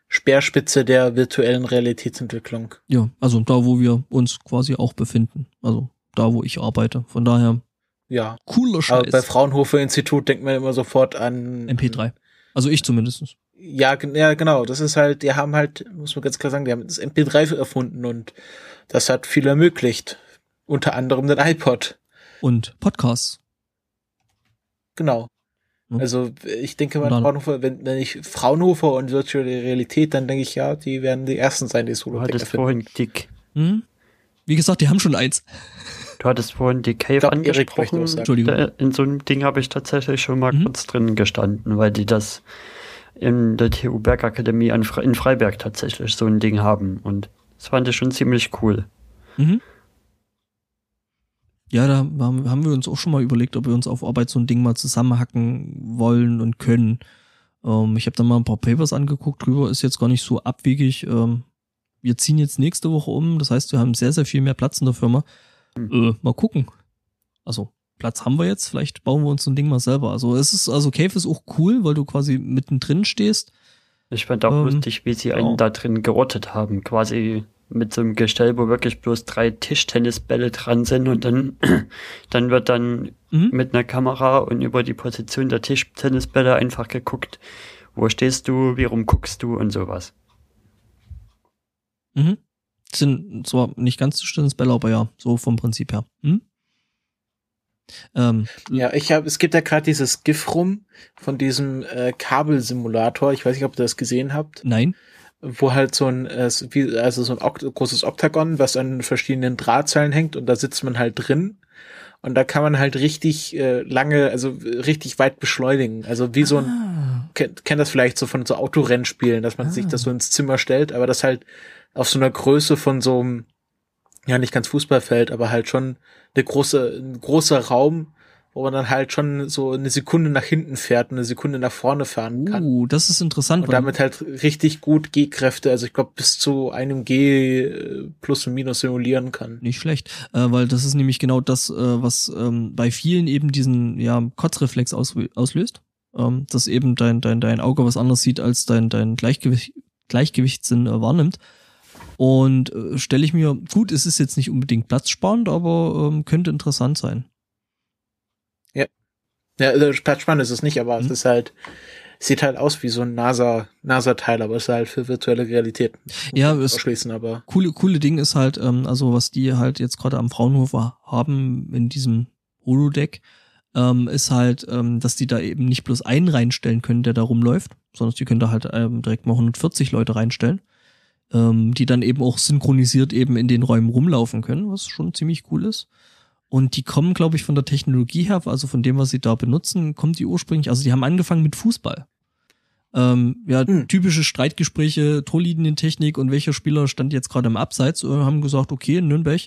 Speerspitze der virtuellen Realitätsentwicklung. Ja, also da, wo wir uns quasi auch befinden. Also da, wo ich arbeite. Von daher. Ja. Cooler Scheiß. Aber bei Fraunhofer Institut denkt man immer sofort an MP3. Also ich zumindest. Ja, ja, genau. Das ist halt, die haben halt, muss man ganz klar sagen, die haben das MP3 erfunden und das hat viel ermöglicht. Unter anderem den iPod. Und Podcasts. Genau. Also ich denke mal, Fraunhofer, wenn, wenn ich Fraunhofer und virtuelle Realität, dann denke ich ja, die werden die ersten sein, die Solo. Du hattest vorhin Dick. Hm? Wie gesagt, die haben schon eins. Du hattest vorhin die Cave glaub, angesprochen. Entschuldigung. in so einem Ding habe ich tatsächlich schon mal mhm. kurz drin gestanden, weil die das in der TU Bergakademie in Freiberg tatsächlich so ein Ding haben. Und das fand ich schon ziemlich cool. Mhm. Ja, da haben wir uns auch schon mal überlegt, ob wir uns auf Arbeit so ein Ding mal zusammenhacken wollen und können. Ähm, ich habe da mal ein paar Papers angeguckt drüber, ist jetzt gar nicht so abwegig. Ähm, wir ziehen jetzt nächste Woche um, das heißt, wir haben sehr, sehr viel mehr Platz in der Firma. Äh, mal gucken. Also, Platz haben wir jetzt, vielleicht bauen wir uns so ein Ding mal selber. Also es ist, also Cave ist auch cool, weil du quasi mittendrin stehst. Ich fand auch ähm, lustig, wie sie einen ja. da drin gerottet haben. Quasi mit so einem Gestell, wo wirklich bloß drei Tischtennisbälle dran sind und dann, dann wird dann mhm. mit einer Kamera und über die Position der Tischtennisbälle einfach geguckt, wo stehst du, wie rum guckst du und sowas. Mhm sind zwar nicht ganz Tischtennisbälle, aber ja, so vom Prinzip her. Hm? Ähm, ja, ich habe, es gibt ja gerade dieses GIF rum von diesem äh, Kabelsimulator. Ich weiß nicht, ob ihr das gesehen habt. Nein. Wo halt so ein, äh, wie, also so ein Okt großes Oktagon, was an verschiedenen Drahtzeilen hängt und da sitzt man halt drin. Und da kann man halt richtig äh, lange, also richtig weit beschleunigen. Also wie so ein, ah. kennt, kennt das vielleicht so von so Autorennspielen, dass man ah. sich das so ins Zimmer stellt, aber das halt auf so einer Größe von so einem, ja nicht ganz Fußballfeld, aber halt schon eine große, ein großer Raum, wo man dann halt schon so eine Sekunde nach hinten fährt und eine Sekunde nach vorne fahren kann. Uh, das ist interessant. Und damit halt richtig gut G-Kräfte, also ich glaube bis zu einem G äh, plus und minus simulieren kann. Nicht schlecht, äh, weil das ist nämlich genau das, äh, was ähm, bei vielen eben diesen ja, Kotzreflex aus, auslöst. Ähm, dass eben dein, dein, dein Auge was anderes sieht, als dein, dein Gleichgewicht, Gleichgewichtssinn äh, wahrnimmt. Und äh, stelle ich mir, gut, es ist jetzt nicht unbedingt platzsparend, aber ähm, könnte interessant sein. Ja. Ja, also platzsparend ist es nicht, aber mhm. es ist halt, sieht halt aus wie so ein NASA, NASA-Teil, aber es ist halt für virtuelle Realität. Ja, es schließen, aber. Coole, coole Ding ist halt, ähm, also was die halt jetzt gerade am Fraunhofer haben in diesem Holodeck, ähm, ist halt, ähm, dass die da eben nicht bloß einen reinstellen können, der da rumläuft, sondern die können da halt ähm, direkt mal 140 Leute reinstellen ähm, die dann eben auch synchronisiert eben in den Räumen rumlaufen können, was schon ziemlich cool ist. Und die kommen, glaube ich, von der Technologie her, also von dem, was sie da benutzen, kommt die ursprünglich, also die haben angefangen mit Fußball. Ähm, ja, Hm. typische Streitgespräche, Torlinientechnik und welcher Spieler stand jetzt gerade im Abseits, äh, haben gesagt, okay, in Nürnberg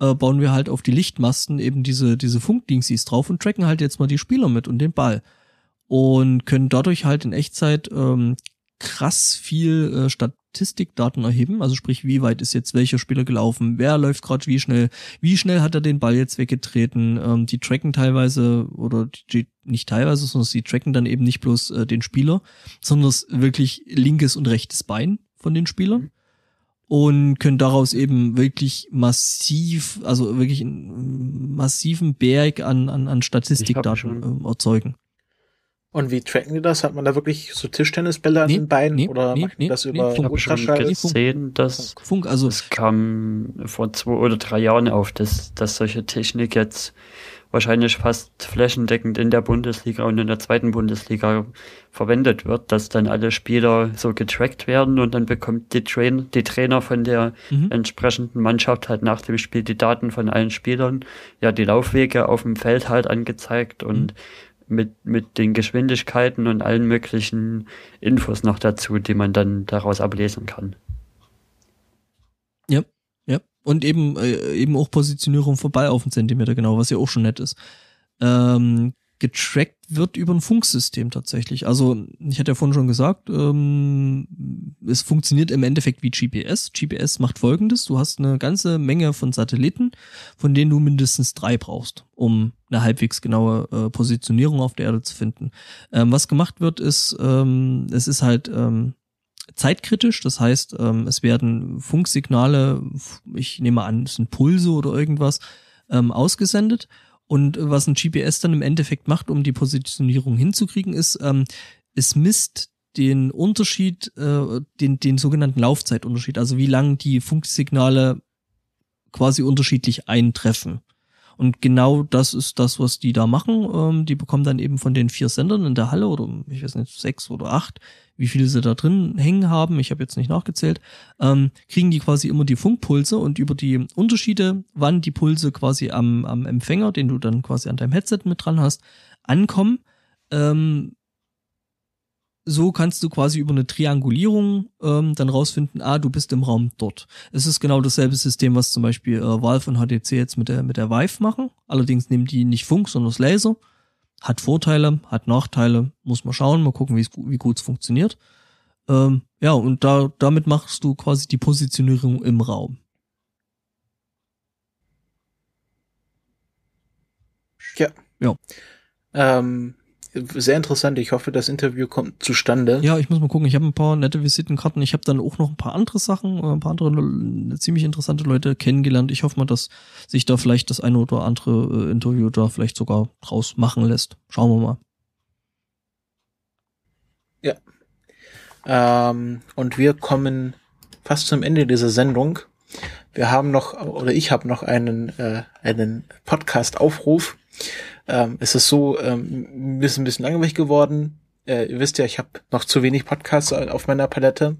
äh, bauen wir halt auf die Lichtmasten eben diese, diese Funkdingsies drauf und tracken halt jetzt mal die Spieler mit und den Ball. Und können dadurch halt in Echtzeit ähm, krass viel äh, Statistikdaten erheben. Also sprich, wie weit ist jetzt welcher Spieler gelaufen, wer läuft gerade wie schnell, wie schnell hat er den Ball jetzt weggetreten. Ähm, die tracken teilweise oder die, nicht teilweise, sondern sie tracken dann eben nicht bloß äh, den Spieler, sondern das wirklich linkes und rechtes Bein von den Spielern. Und können daraus eben wirklich massiv, also wirklich einen massiven Berg an, an, an Statistikdaten ähm, erzeugen. Und wie tracken die das? Hat man da wirklich so Tischtennisbälle an Nee, den Beinen nee, oder nee, die nee, das nee, über Funk. Ich habe schon Ultraschall? gesehen, dass Funk, also es kam vor zwei oder drei Jahren auf, dass, dass solche Technik jetzt wahrscheinlich fast flächendeckend in der Bundesliga und in der zweiten Bundesliga verwendet wird, dass dann alle Spieler so getrackt werden und dann bekommt die, Train die Trainer von der Mhm. entsprechenden Mannschaft halt nach dem Spiel die Daten von allen Spielern, ja die Laufwege auf dem Feld halt angezeigt und mit, mit den Geschwindigkeiten und allen möglichen Infos noch dazu, die man dann daraus ablesen kann. Ja, ja. Und eben, äh, eben auch Positionierung vorbei auf den Zentimeter genau, was ja auch schon nett ist. Ähm, getrackt wird über ein Funksystem tatsächlich. Also, ich hatte ja vorhin schon gesagt, ähm, es funktioniert im Endeffekt wie GPS. GPS macht folgendes. Du hast eine ganze Menge von Satelliten, von denen du mindestens drei brauchst, um eine halbwegs genaue äh, Positionierung auf der Erde zu finden. Ähm, was gemacht wird, ist, ähm, es ist halt ähm, zeitkritisch. Das heißt, ähm, es werden Funksignale, ich nehme an, es sind Pulse oder irgendwas, ähm, ausgesendet. Und was ein GPS dann im Endeffekt macht, um die Positionierung hinzukriegen, ist, ähm, es misst den Unterschied, äh, den, den sogenannten Laufzeitunterschied, also wie lang die Funksignale quasi unterschiedlich eintreffen. Und genau das ist das, was die da machen. Ähm, die bekommen dann eben von den vier Sendern in der Halle oder ich weiß nicht, sechs oder acht, wie viele sie da drin hängen haben, ich habe jetzt nicht nachgezählt, ähm, kriegen die quasi immer die Funkpulse und über die Unterschiede, wann die Pulse quasi am, am Empfänger, den du dann quasi an deinem Headset mit dran hast, ankommen, ähm, so kannst du quasi über eine Triangulierung ähm, dann rausfinden, ah, du bist im Raum dort. Es ist genau dasselbe System, was zum Beispiel äh, Valve und HTC jetzt mit der, mit der Vive machen. Allerdings nehmen die nicht Funk, sondern das Laser. Hat Vorteile, hat Nachteile, muss man schauen, mal gucken, wie gut es funktioniert. Ähm, ja, und da, damit machst du quasi die Positionierung im Raum. Ja. Ja. Ähm, sehr interessant. Ich hoffe, das Interview kommt zustande. Ja, ich muss mal gucken. Ich habe ein paar nette Visitenkarten. Ich habe dann auch noch ein paar andere Sachen, äh, ein paar andere Le- ziemlich interessante Leute kennengelernt. Ich hoffe mal, dass sich da vielleicht das eine oder andere äh, Interview da vielleicht sogar draus machen lässt. Schauen wir mal. Ähm, und wir kommen fast zum Ende dieser Sendung. Wir haben noch, oder ich habe noch einen, äh, einen Podcast-Aufruf. Ähm, es ist so, ähm, ist ein bisschen langweilig geworden. Äh, ihr wisst ja, ich habe noch zu wenig Podcasts auf meiner Palette.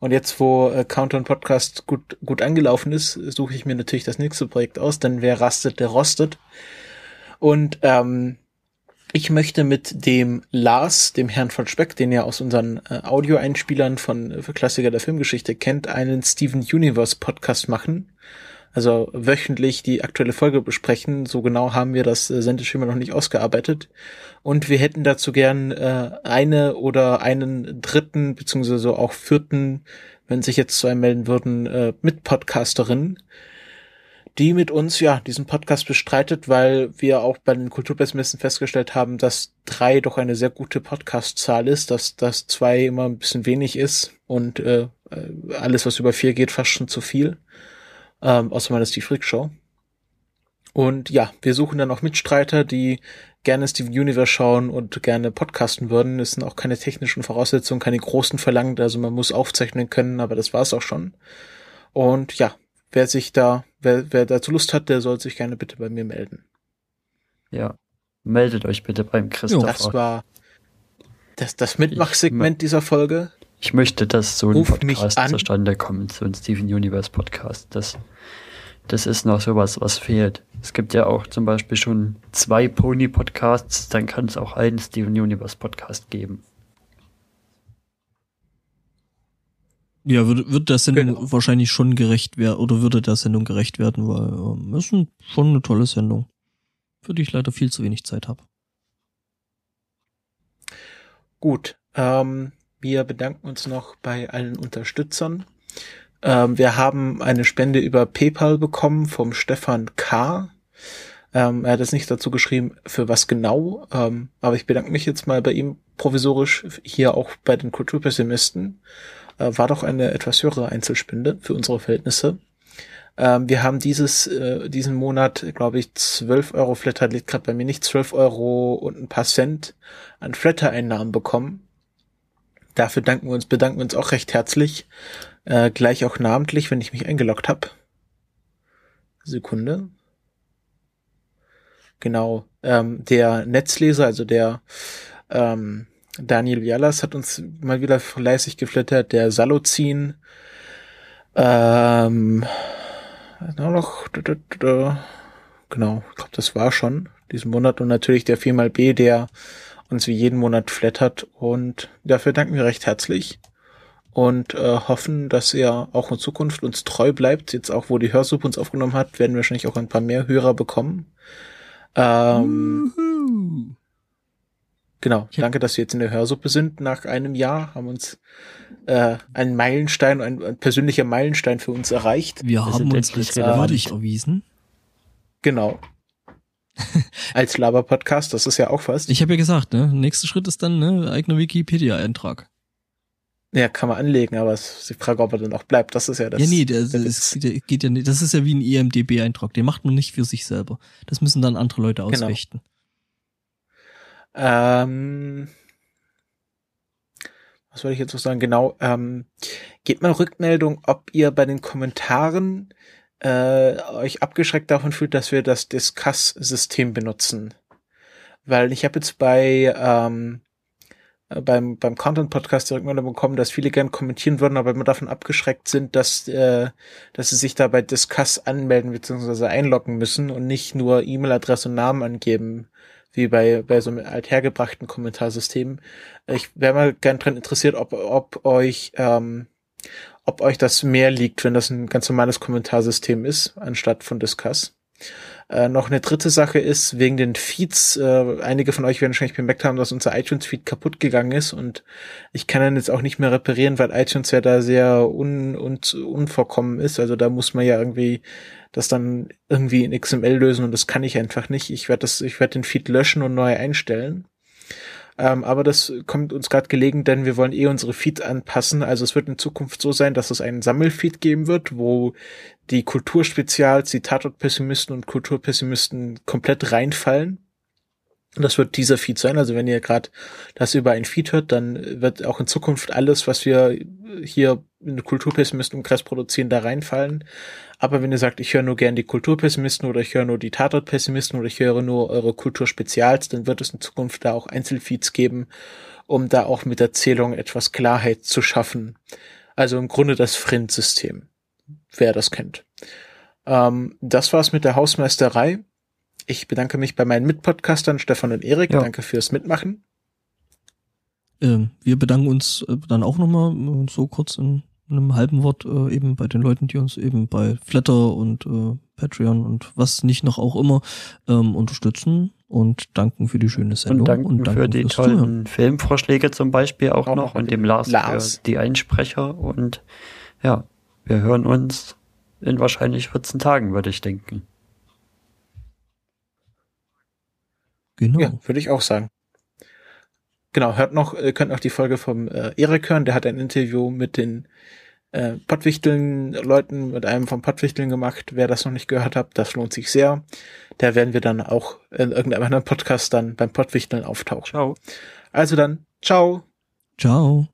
Und jetzt, wo äh, Countdown Podcast gut, gut angelaufen ist, suche ich mir natürlich das nächste Projekt aus, denn wer rastet, der rostet. Und ähm, ich möchte mit dem Lars, dem Herrn von Speck, den ihr aus unseren äh, Audioeinspielern von äh, Klassiker der Filmgeschichte kennt, einen Steven Universe Podcast machen. Also wöchentlich die aktuelle Folge besprechen. So genau haben wir das äh, Sendeschema noch nicht ausgearbeitet. Und wir hätten dazu gern äh, eine oder einen dritten, beziehungsweise auch vierten, wenn sich jetzt zwei melden würden, äh, mit Podcasterin, die mit uns ja diesen Podcast bestreitet, weil wir auch bei den Kulturpessimisten festgestellt haben, dass drei doch eine sehr gute Podcast-Zahl ist, dass das zwei immer ein bisschen wenig ist und äh, äh, alles, was über vier geht, fast schon zu viel. Ähm, außer man ist die Freak Show. Und ja, wir suchen dann auch Mitstreiter, die gerne Steven Universe schauen und gerne podcasten würden. Es sind auch keine technischen Voraussetzungen, keine großen verlangt. Also man muss aufzeichnen können, aber das war's auch schon. Und ja, wer sich da, wer, wer dazu Lust hat, der soll sich gerne bitte bei mir melden. Ja. Meldet euch bitte beim Das Christopher. war das, das Mitmachsegment dieser Folge. Ich möchte, dass so ein mich Podcast an. zustande kommt, so ein Steven Universe Podcast. Das, das ist noch sowas, was fehlt. Es gibt ja auch zum Beispiel schon zwei Pony-Podcasts, dann kann es auch einen Steven Universe Podcast geben. Ja, würde, würde der Sendung Genau. wahrscheinlich schon gerecht werden, oder würde der Sendung gerecht werden, weil ähm, ist ein, schon eine tolle Sendung. Für die ich leider viel zu wenig Zeit habe. Gut, ähm, wir bedanken uns noch bei allen Unterstützern. Ähm, wir haben eine Spende über PayPal bekommen vom Stefan K. Ähm, er hat es nicht dazu geschrieben, für was genau, ähm, aber ich bedanke mich jetzt mal bei ihm provisorisch hier auch bei den Kulturpessimisten. Äh, war doch eine etwas höhere Einzelspende für unsere Verhältnisse. Ähm, wir haben dieses, äh, diesen Monat, glaube ich, 12 Euro Flatter, liegt gerade bei mir nicht, 12 Euro und ein paar Cent an Flatter-Einnahmen bekommen. Dafür danken wir uns, bedanken wir uns auch recht herzlich. Äh, gleich auch namentlich, wenn ich mich eingeloggt habe. Sekunde. Genau. Ähm, der Netzleser, also der ähm, Daniel Vialas hat uns mal wieder fleißig geflattert. Der Salozin. Ähm, noch, genau, ich glaube, das war schon diesen Monat. Und natürlich der 4xB, der uns wie jeden Monat flattert. Und dafür danken wir recht herzlich und äh, hoffen, dass er auch in Zukunft uns treu bleibt. Jetzt auch, wo die Hörsuppe uns aufgenommen hat, werden wir wahrscheinlich auch ein paar mehr Hörer bekommen. Ähm, Juhu. genau, danke, dass wir jetzt in der Hörsuppe sind nach einem Jahr, haben uns äh, einen Meilenstein, ein, ein persönlicher Meilenstein für uns erreicht. Wir Wir haben uns endlich als würdig erwiesen. Genau. Als Laber-Podcast, das ist ja auch was. Ich habe ja gesagt, ne, nächster Schritt ist dann ne, eigener Wikipedia-Eintrag. Ja, kann man anlegen, aber es ist die Frage, ob er dann auch bleibt. Das ist ja das. Ja, nee, der, der das Witz. geht, ja- geht ja nicht. Das ist ja wie ein E IMDB-Eintrag. Den macht man nicht für sich selber. Das müssen dann andere Leute Genau. ausfechten. Ähm, was wollte ich jetzt noch sagen? Genau, ähm, gebt mal Rückmeldung, ob ihr bei den Kommentaren äh, euch abgeschreckt davon fühlt, dass wir das Discuss-System benutzen. Weil ich habe jetzt bei ähm, äh, beim, beim Content-Podcast die Rückmeldung bekommen, dass viele gern kommentieren würden, aber immer davon abgeschreckt sind, dass, äh, dass sie sich da bei Discuss anmelden bzw. einloggen müssen und nicht nur E-Mail-Adresse und Namen angeben, wie bei, bei so einem althergebrachten Kommentarsystem. Ich wäre mal gern dran interessiert, ob, ob euch, ähm, ob euch das mehr liegt, wenn das ein ganz normales Kommentarsystem ist, anstatt von Discuss. Äh, noch eine dritte Sache ist, wegen den Feeds, äh, einige von euch werden wahrscheinlich bemerkt haben, dass unser iTunes-Feed kaputt gegangen ist und ich kann ihn jetzt auch nicht mehr reparieren, weil iTunes ja da sehr un, un, unvorkommen ist. Also da muss man ja irgendwie das dann irgendwie in XML lösen und das kann ich einfach nicht. Ich werde das, ich werde den Feed löschen und neu einstellen. Ähm, aber das kommt uns gerade gelegen, denn wir wollen eh unsere Feeds anpassen. Also es wird in Zukunft so sein, dass es einen Sammelfeed geben wird, wo die Kulturspezials, die Tatort-Pessimisten und Kulturpessimisten komplett reinfallen. Und das wird dieser Feed sein. Also wenn ihr gerade das über ein Feed hört, dann wird auch in Zukunft alles, was wir hier in den Kulturpessimisten im Kreis produzieren, da reinfallen. Aber wenn ihr sagt, ich höre nur gern die Kulturpessimisten oder ich höre nur die Tatort-Pessimisten oder ich höre nur eure Kulturspezials, dann wird es in Zukunft da auch Einzelfeeds geben, um da auch mit der Zählung etwas Klarheit zu schaffen. Also im Grunde das Friend-System, wer das kennt. Ähm, das war's mit der Hausmeisterei. Ich bedanke mich bei meinen Mitpodcastern Stefan und Erik. Ja. Danke fürs Mitmachen. Ähm, wir bedanken uns äh, dann auch nochmal so kurz in einem halben Wort äh, eben bei den Leuten, die uns eben bei Flatter und äh, Patreon und was nicht noch auch immer ähm, unterstützen und danken für die schöne Sendung Und danken, für die fürs tollen Zuhören. Filmvorschläge zum Beispiel auch, Auch noch und dem Lars, Lars. für die Einsprecher und ja, wir hören uns in wahrscheinlich 14 Tagen, würde ich denken. Genau. Ja, würde ich auch sagen. Genau, hört noch, äh, könnt noch die Folge vom äh, Erik hören. Der hat ein Interview mit den äh, Pottwichteln-Leuten, mit einem von Pottwichteln gemacht. Wer das noch nicht gehört hat, das lohnt sich sehr. Da werden wir dann auch in irgendeinem anderen Podcast dann beim Pottwichteln auftauchen. Ciao. Also dann, ciao. Ciao.